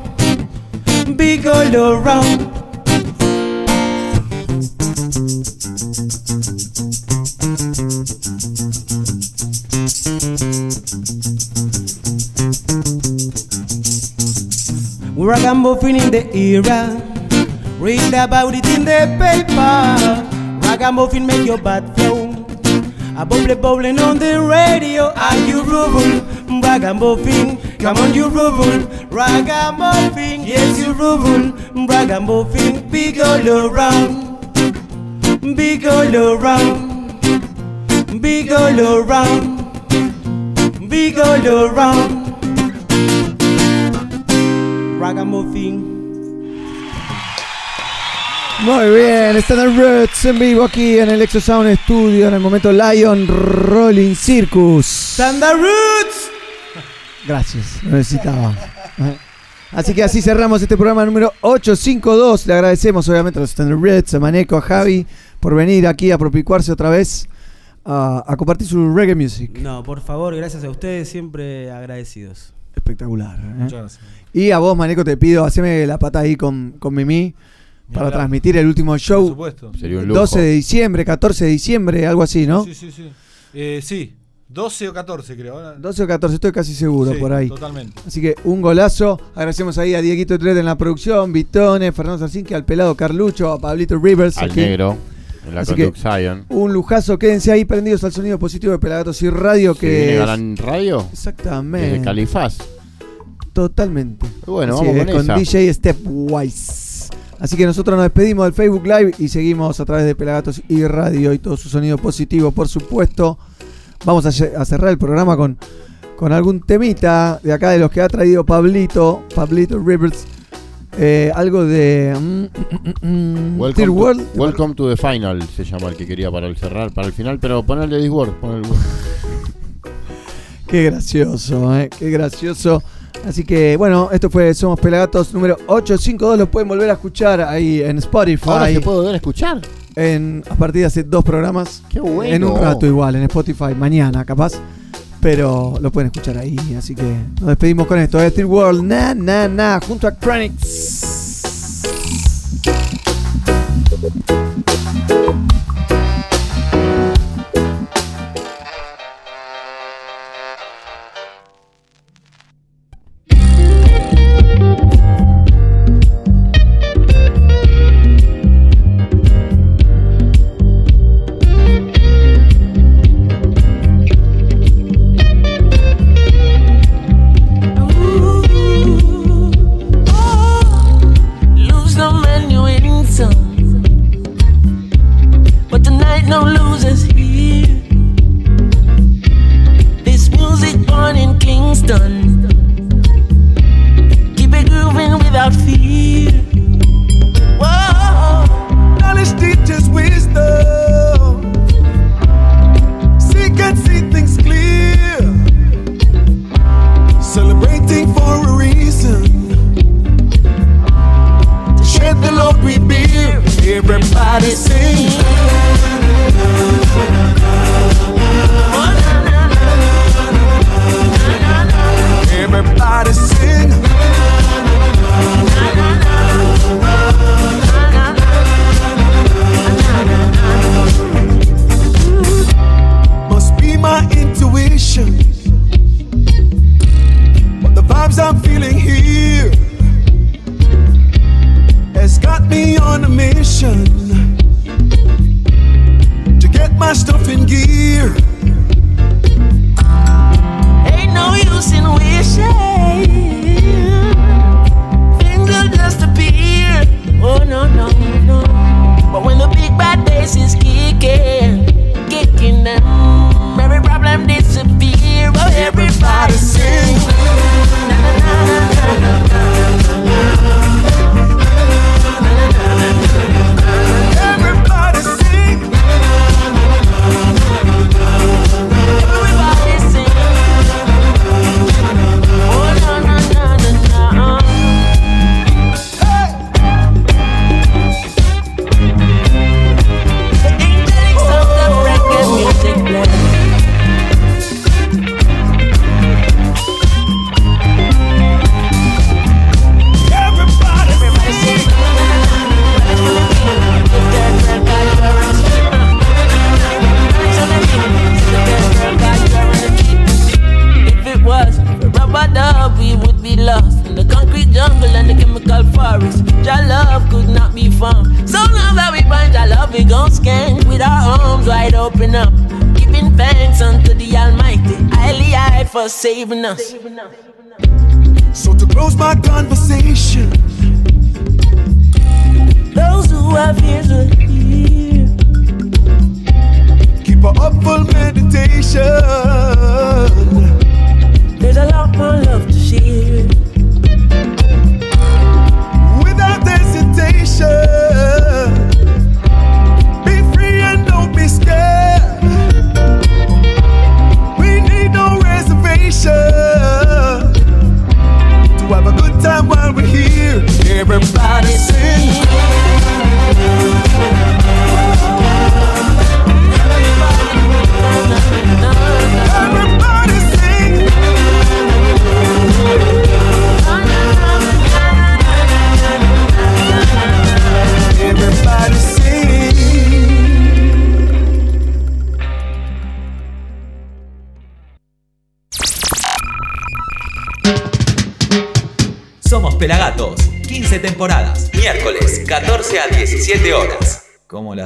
Big all around We're a Ragamuffin in the era. Read about it in the paper. Ragamuffin make your bad flow. A bubble bubbling on the radio. Are you rubble? Ragamuffin, come on you rubble. Ragamuffin, yes you rubble. Ragamuffin, big all around. Big all around. Big all around. Big all around. Ragamuffin. Muy bien, están en Roots en vivo aquí en el Exo Sound Studio en el momento Lion Rolling Circus. Thunder Roots. Gracias, lo necesitaba. Así que así cerramos este programa número 852. Le agradecemos obviamente a los Standard Reds, a Maneco, a Javi por venir aquí a propicuarse otra vez a, a compartir su reggae music. No, por favor, gracias a ustedes, siempre agradecidos. Espectacular. ¿eh? Muchas gracias. Y a vos, Maneco, te pido, haceme la pata ahí con, con Mimi para hablar. transmitir el último show. Por supuesto. Sería un lujo. 12 de diciembre, 14 de diciembre, algo así, ¿no? Sí, sí, sí. Eh, sí, 12 o 14 creo. ahora- 12 o 14, estoy casi seguro Sí, por ahí. totalmente. Así que un golazo. Agradecemos ahí a Dieguito Tret en la producción, Vitone, Fernando Sarcinque, al pelado Carlucho, a Pablito Rivers. Al aquí. negro, en la Así que. Un lujazo, quédense ahí prendidos al sonido positivo de Pelagatos y Radio. ¿Se que es- Radio? Exactamente. Desde Califaz. Totalmente. Bueno, Así vamos es, con con esa. DJ Stepwise. Así que nosotros nos despedimos del Facebook Live y seguimos a través de Pelagatos y Radio y todo su sonido positivo, por supuesto. Vamos a, cerrar el programa con, con algún temita de acá de los que ha traído Pablito, Pablito Rivers. Eh, algo de. mm, mm, mm, Welcome, Third to, World. Welcome to the Final se llama el que quería para el cerrar, para el final, pero ponele Discord, Qué gracioso, eh, qué gracioso. Así que bueno, esto fue Somos Pelagatos número 852. Lo pueden volver a escuchar ahí en Spotify. Ahora se puede volver a escuchar. En, a partir de hace dos programas. Qué bueno. En un rato igual, en Spotify, mañana capaz. Pero lo pueden escuchar ahí. Así que nos despedimos con esto. Steel World, na, na, na, junto a Chronix.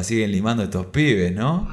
Siguen limando estos pibes, no?